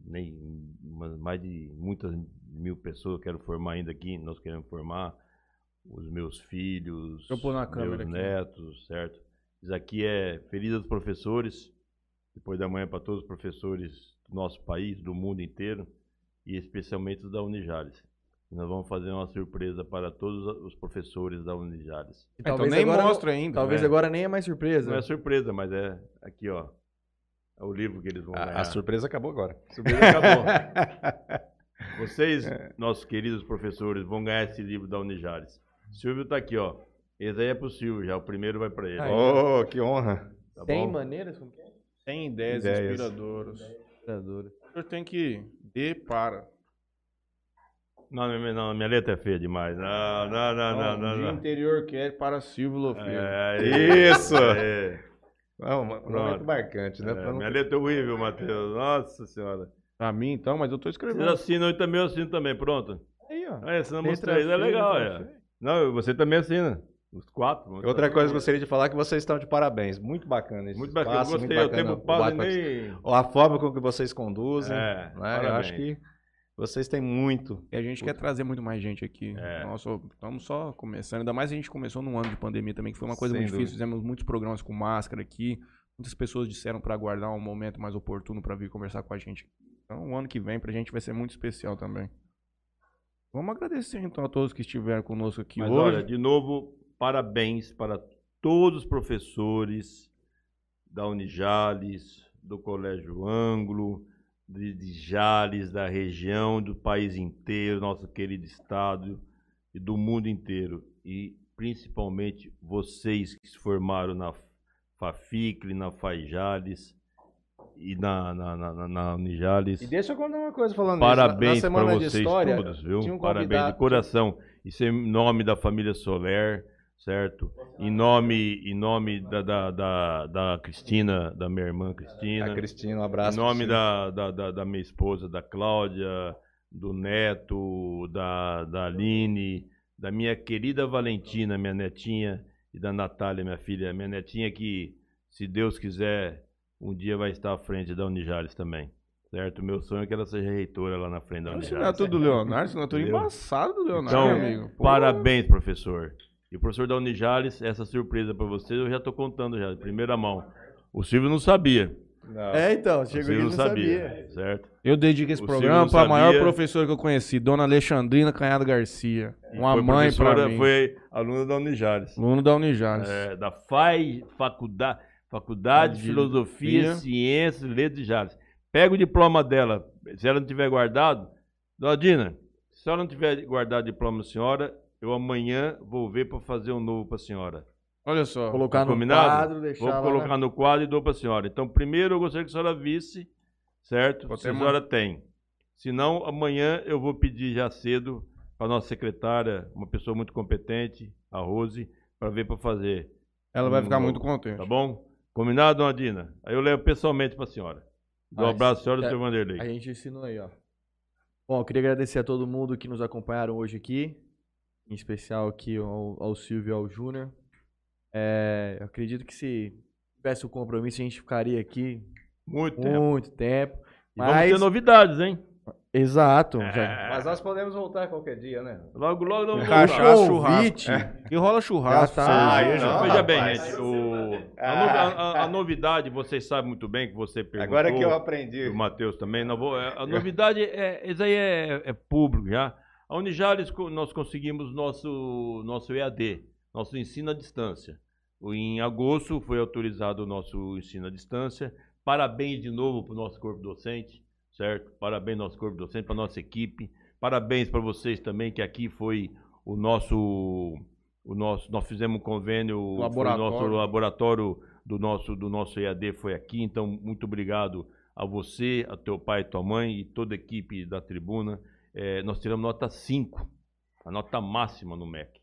nem mais de muitas mil pessoas. Quero formar ainda aqui. Nós queremos formar os meus filhos, meus netos, certo? Isso aqui é Feliz dos Professores. Depois da manhã para todos os professores do nosso país, do mundo inteiro, e especialmente da Unijales. Nós vamos fazer uma surpresa para todos os professores da Unijales. É, então nem agora, mostra ainda. Talvez né? agora nem é mais surpresa. Não é surpresa, mas é aqui, ó. É o livro que eles vão a, ganhar. A surpresa acabou agora. A surpresa acabou. Vocês, é. nossos queridos professores, vão ganhar esse livro da Unijales. Silvio está aqui, ó. Esse aí é pro Silvio, já o primeiro vai para ele. oh, que honra. Tá Tem maneiras? Como que é? Tem ideias, ideias. inspiradoras. Inspiradora. O senhor tem que de para. Não, não, minha letra é feia demais. Não, não, não, não. não, não, interior quer para Silvio Lofeiro. É, isso! É. Não, um momento marcante, né? É, minha letra é horrível, Matheus. Nossa senhora. Pra mim, então, mas eu tô escrevendo. Você assina, eu também assino também, pronto. Aí, ó. Aí, assinamos três, é legal, é. Não, você também assina. Os quatro. Outra coisa que eu gostaria de falar é que vocês estão de parabéns. Muito bacana isso. Muito bacana, espaço, gostei. Muito bacana. Eu tenho nem... A forma com que vocês conduzem. É, né? Eu acho que vocês têm muito. E a gente quer trazer muito mais gente aqui. É. Nós estamos só começando. Ainda mais a gente começou num ano de pandemia também, que foi uma coisa Sem muito dúvida. difícil. Fizemos muitos programas com máscara aqui. Muitas pessoas disseram para aguardar um momento mais oportuno para vir conversar com a gente. Então, o ano que vem para a gente vai ser muito especial também. Vamos agradecer então a todos que estiveram conosco aqui Mas, hoje. Olha, de novo, parabéns para todos os professores da Unijales, do Colégio Ângulo, de, de Jales, da região, do país inteiro, nosso querido estado e do mundo inteiro. E principalmente vocês que se formaram na Faficle, na Fajales e na, na, na, na Unijales. E deixa eu contar uma coisa falando Parabéns para vocês história, todos, viu? Um Parabéns de coração. Isso é em nome da família Soler certo? Em nome, em nome da, da, da, da, Cristina, da minha irmã Cristina. A Cristina, um abraço. Em nome da, da, da, da, minha esposa, da Cláudia, do Neto, da, da Aline, da minha querida Valentina, minha netinha, e da Natália, minha filha. Minha netinha que, se Deus quiser, um dia vai estar à frente da Unijares também. Certo? Meu sonho é que ela seja reitora lá na frente da Unijares. Assinatura do Leonardo, assinatura embaçada do Leonardo, então, amigo. Pô. Parabéns, professor. E o professor da Unijales, essa surpresa para vocês, eu já estou contando já, de primeira mão. O Silvio não sabia. É, então, chegou aqui e não não sabia, sabia. certo? Eu dedico esse O programa Silvio para a maior professora que eu conheci, Dona Alexandrina Canhado Garcia. Uma Foi mãe para professora, mim. Foi aluna da Unijares. Aluno da Unijales. É, da FAI, Faculdade, Faculdade de Filosofia, Filosofia. Ciências e Letras de Jales. Pega o diploma dela, se ela não tiver guardado, Dona Dina, se ela não tiver guardado o diploma da senhora, eu amanhã vou ver para fazer um novo para a senhora. Olha só. Colocar Tá no combinado? quadro, deixar Vou lá colocar na- no quadro e dou para a senhora. Então, primeiro eu gostaria que a senhora visse, certo? Se a senhora tem. Se não, amanhã eu vou pedir já cedo para nossa secretária, uma pessoa muito competente, a Rose, para ver para fazer. Ela vai um ficar novo, muito contente. Tá bom? Combinado, dona Dina? Aí eu levo pessoalmente para a senhora. Dou um abraço à senhora e ao seu Vanderlei. A gente ensinou aí, ó. Bom, eu queria agradecer a todo mundo que nos acompanharam hoje aqui. Em especial aqui ao, ao Silvio e ao Júnior. É, eu acredito que se tivesse o compromisso, a gente ficaria aqui Muito tempo. muito tempo. E vamos Mas, ter novidades, hein? Exato. É. Mas nós podemos voltar qualquer dia, né? Logo, logo, logo. Cachaça, o churrasco. E rola churrasco. Já tá. Ah, já- Veja bem, gente, o- a, no- a- a- a novidade, vocês sabem muito bem que você perguntou. Agora que eu aprendi. o Matheus também. Não vou, é, a novidade é, isso aí é, é público já. A Unijales nós conseguimos nosso nosso EAD, nosso ensino à distância. Em agosto foi autorizado o nosso ensino à distância. Parabéns de novo para o nosso corpo docente, certo? Parabéns nosso corpo docente, para nossa equipe. Parabéns para vocês também que aqui foi o nosso o nosso nós fizemos um convênio, foi o Laboratório. nosso laboratório do nosso do nosso EAD foi aqui, então muito obrigado a você, a teu pai tua mãe e toda a equipe da tribuna. É, nós tiramos nota 5, a nota máxima no MEC.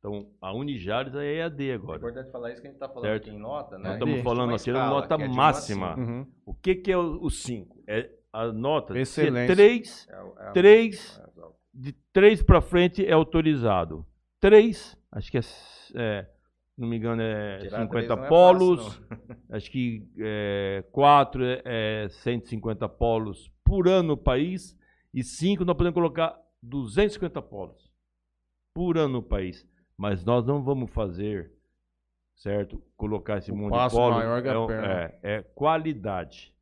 Então, a Unijares é EAD É agora. importante falar isso que a gente está falando Certo. aqui em nota, né? Nós estamos falando, nós tiramos escala, nota que é máxima. Uhum. O que, que é o 5? É a nota Excelência. 3, É o- é o- 3, é o- de 3 para frente é autorizado. 3, acho que é, é, não me engano, é Tirar 50 três não é polos. fácil, acho que 4 é, é 150 polos por ano no país. E 5 nós podemos colocar 250 polos por ano no país. Mas nós não vamos fazer, certo? Colocar esse O monte de passo polos. maior que a é, perna. é, é qualidade.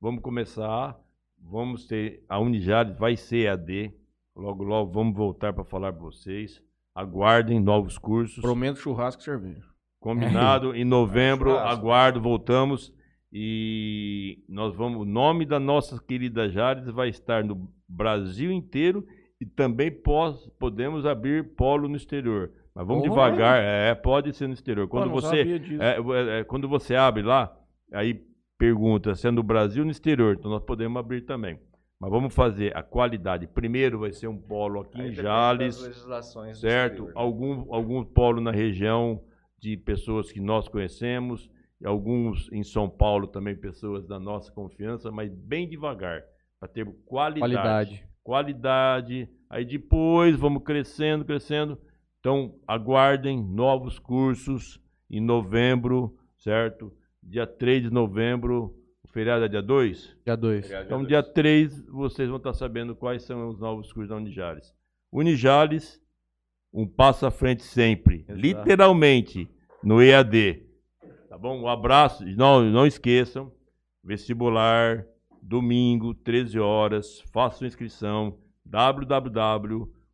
Vamos começar. Vamos ter. A Unijales vai ser AD. Logo, logo vamos voltar para falar para vocês. Aguardem novos cursos. Prometo churrasco e cerveja. Combinado. Em novembro, Churrasco. aguardo, voltamos. E nós vamos. O nome da nossa querida Jales vai estar no Brasil inteiro e também pós, podemos abrir polo no exterior. Mas vamos devagar. É, pode ser no exterior. Quando Pô, não você sabia disso. é, é, é, quando você abre lá, aí pergunta se é no Brasil ou no exterior. Então nós podemos abrir também. Mas vamos fazer a qualidade. Primeiro vai ser um polo aqui Aí em Jales certo? exterior? Algum, algum polo na região de pessoas que nós conhecemos, e alguns em São Paulo também, pessoas da nossa confiança, mas bem devagar, para ter qualidade. Qualidade. Qualidade. Aí depois vamos crescendo, crescendo. Então, aguardem novos cursos em novembro, certo? Dia 3 de novembro, o feriado é dia 2? Dia 2. Obrigado, Então, Jesus. dia 3, vocês vão estar sabendo quais são os novos cursos da Unijales. Unijales, um passo à frente sempre. Exato. Literalmente, no EAD. Tá bom? Um abraço. Não, não esqueçam, vestibular, domingo, 13 horas, façam inscrição,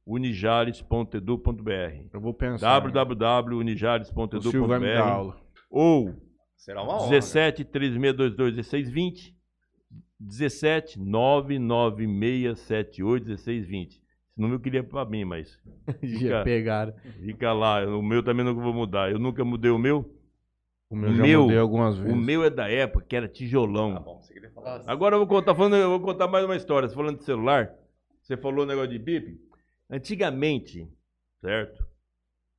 www.unijales.edu.br Eu vou pensar. O Silvio vai me dar www.unijales.edu.br aula. ou Será uma honra. 17 3622 1620 17 99678 1620. Esse número eu queria para mim, mas Já pegaram. fica lá. O meu também nunca vou mudar. Eu nunca mudei o meu. O meu já meu- mudei algumas vezes. O meu é da época que era tijolão. Tá bom, você queria falar. Agora eu vou contar, falando, eu vou contar mais uma história. Você falando de celular, você falou o negócio de bip. Antigamente, certo?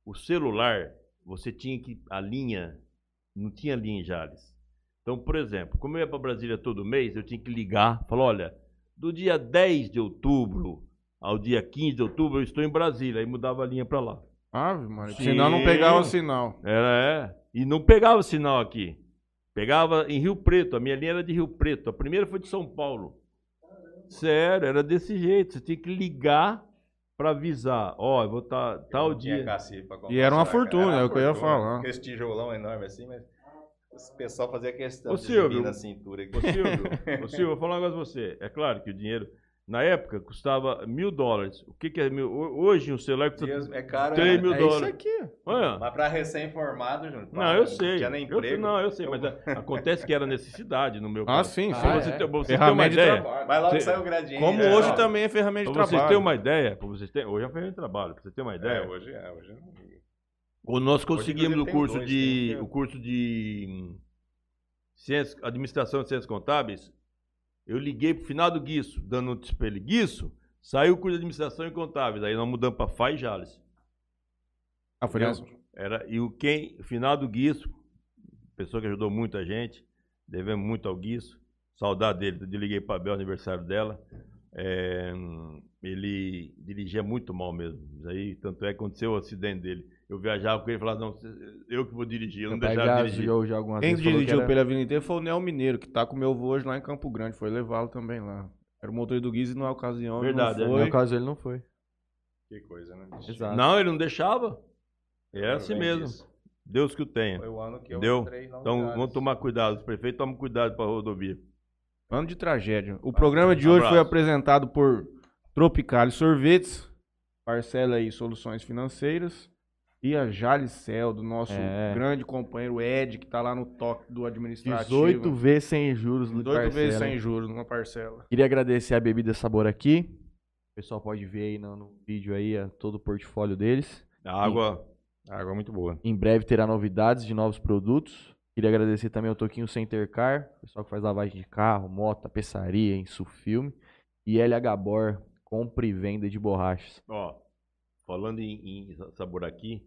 O celular, você tinha que. A linha. Não tinha linha em Jales. Então, por exemplo, como eu ia para Brasília todo mês, eu tinha que ligar, falar: olha, do dia 10 de outubro ao dia 15 de outubro eu estou em Brasília. Aí mudava a linha para lá. Ave Maria. Sim. Senão não pegava o sinal. Era, é. E não pegava sinal aqui. Pegava em Rio Preto. A minha linha era de Rio Preto. A primeira foi de São Paulo. Sério, era desse jeito. Você tinha que ligar para avisar. Ó, eu vou estar tal Não tinha dia. E era uma fortuna, era é o que eu ia falar. Aquele tijolão enorme assim, mas. O pessoal fazia questão Ô, de Silvio, subir na cintura. aqui. Ô Silvio, ô Silvio, vou falar um negócio pra você. É claro que o dinheiro, na época, custava mil dólares. O que, que é mil? Ho- Hoje um celular custa Mesmo, É caro, 3 né? mil É isso dólares. aqui. Olha. Mas pra recém-formado, Júnior. Não, eu sei. Tinha nem Eu emprego. não, eu sei, mas é, acontece que era necessidade no meu Ah, caso. sim, Ah, sim. Pra você é. ter, você ter uma Ferramenta de ideia, trabalho. Mas logo Cê- saiu o gradiente. Como é, hoje ó. também é ferramenta de pra vocês terem trabalho. uma ideia, vocês terem, hoje é ferramenta de trabalho, pra você ter uma ideia. É, hoje é. Hoje não. Ou nós conseguimos inclusive, o curso dois, de tem um que é- o curso de ciências, administração de ciências contábeis. Eu liguei pro final do Guiço, dando notícia pra ele, Guiço, saiu o curso de administração e contábeis. Aí nós mudamos pra e Jales. Ah, foi nessa? Era, e o quem, final do Guiço, pessoa que ajudou muito a gente, devemos muito ao Guiço, saudade dele, eu liguei para Bel, aniversário dela, é, ele dirigia muito mal mesmo, aí, tanto é que aconteceu o acidente dele, eu viajava com ele e falava, não, eu que vou dirigir, eu não deixava já, dirigir. já, já algumas Quem vezes falou que dirigiu era- pela Avenida inteira foi o Nel Mineiro, que tá com o meu avô hoje lá em Campo Grande. Foi levá-lo também lá. Era o motor do Guiz e na ocasião Verdade, é. não No foi. meu caso ele não foi. Que coisa, né? Exato. Não, ele não deixava, é assim mesmo, disso. Deus que o tenha. Foi o ano que eu Deu? entrei na Então unidade. vamos tomar cuidado, os prefeitos tomam cuidado para a rodovia. Ano de tragédia. O programa de hoje Abraço. foi apresentado por Tropicale Sorvetes, Parcela aí Soluções Financeiras e a Jalicel, do nosso É. grande companheiro Ed, que tá lá no toque do administrativo. 18 vezes sem juros no 18 vezes sem juros numa parcela. Queria agradecer a Bebida Sabor aqui. O pessoal pode ver aí no, no vídeo aí é, todo o portfólio deles. A água, Água é muito boa. Em breve terá novidades de novos produtos. Queria agradecer também ao Toquinho Center Car, pessoal que faz lavagem de carro, moto, tapeçaria, insufilme. E LH Bor, compra e venda de borrachas. Ó, falando em, em sabor aqui,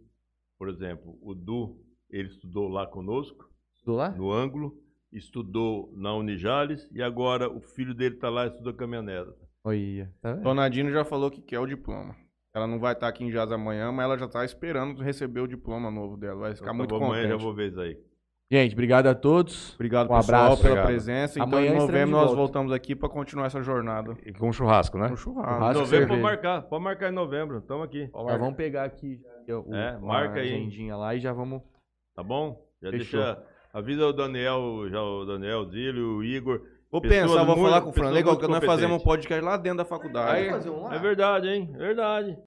por exemplo, o Du, ele estudou lá conosco, Estudou lá? no ângulo, estudou na Unijales e agora o filho dele está lá e estuda caminhoneta. Olha, tá vendo? Já falou que quer o diploma. Ela não vai estar aqui em Jazz amanhã, mas ela já tá esperando receber o diploma novo dela. Vai ficar Então, muito amanhã contente. já vou ver isso aí. Gente, obrigado a todos. Obrigado, Um pessoal, abraço. pela Obrigado. presença. Então, Amanhã em novembro, nós volta. voltamos aqui para continuar essa jornada. E com churrasco, né? No churrasco. Churrasco. novembro cerveja. pode marcar, pode marcar em novembro, estamos aqui. Já vamos pegar aqui já o, É, a marca aí. agendinha lá e já vamos. Tá bom? Já Fechou. deixa. Avisa o Daniel, já o Daniel, o Zílio, o Igor. Vou Pessoas pensar, vou muito- falar com o Franley, muito que nós fazemos um podcast lá dentro da faculdade. É verdade, hein? Verdade.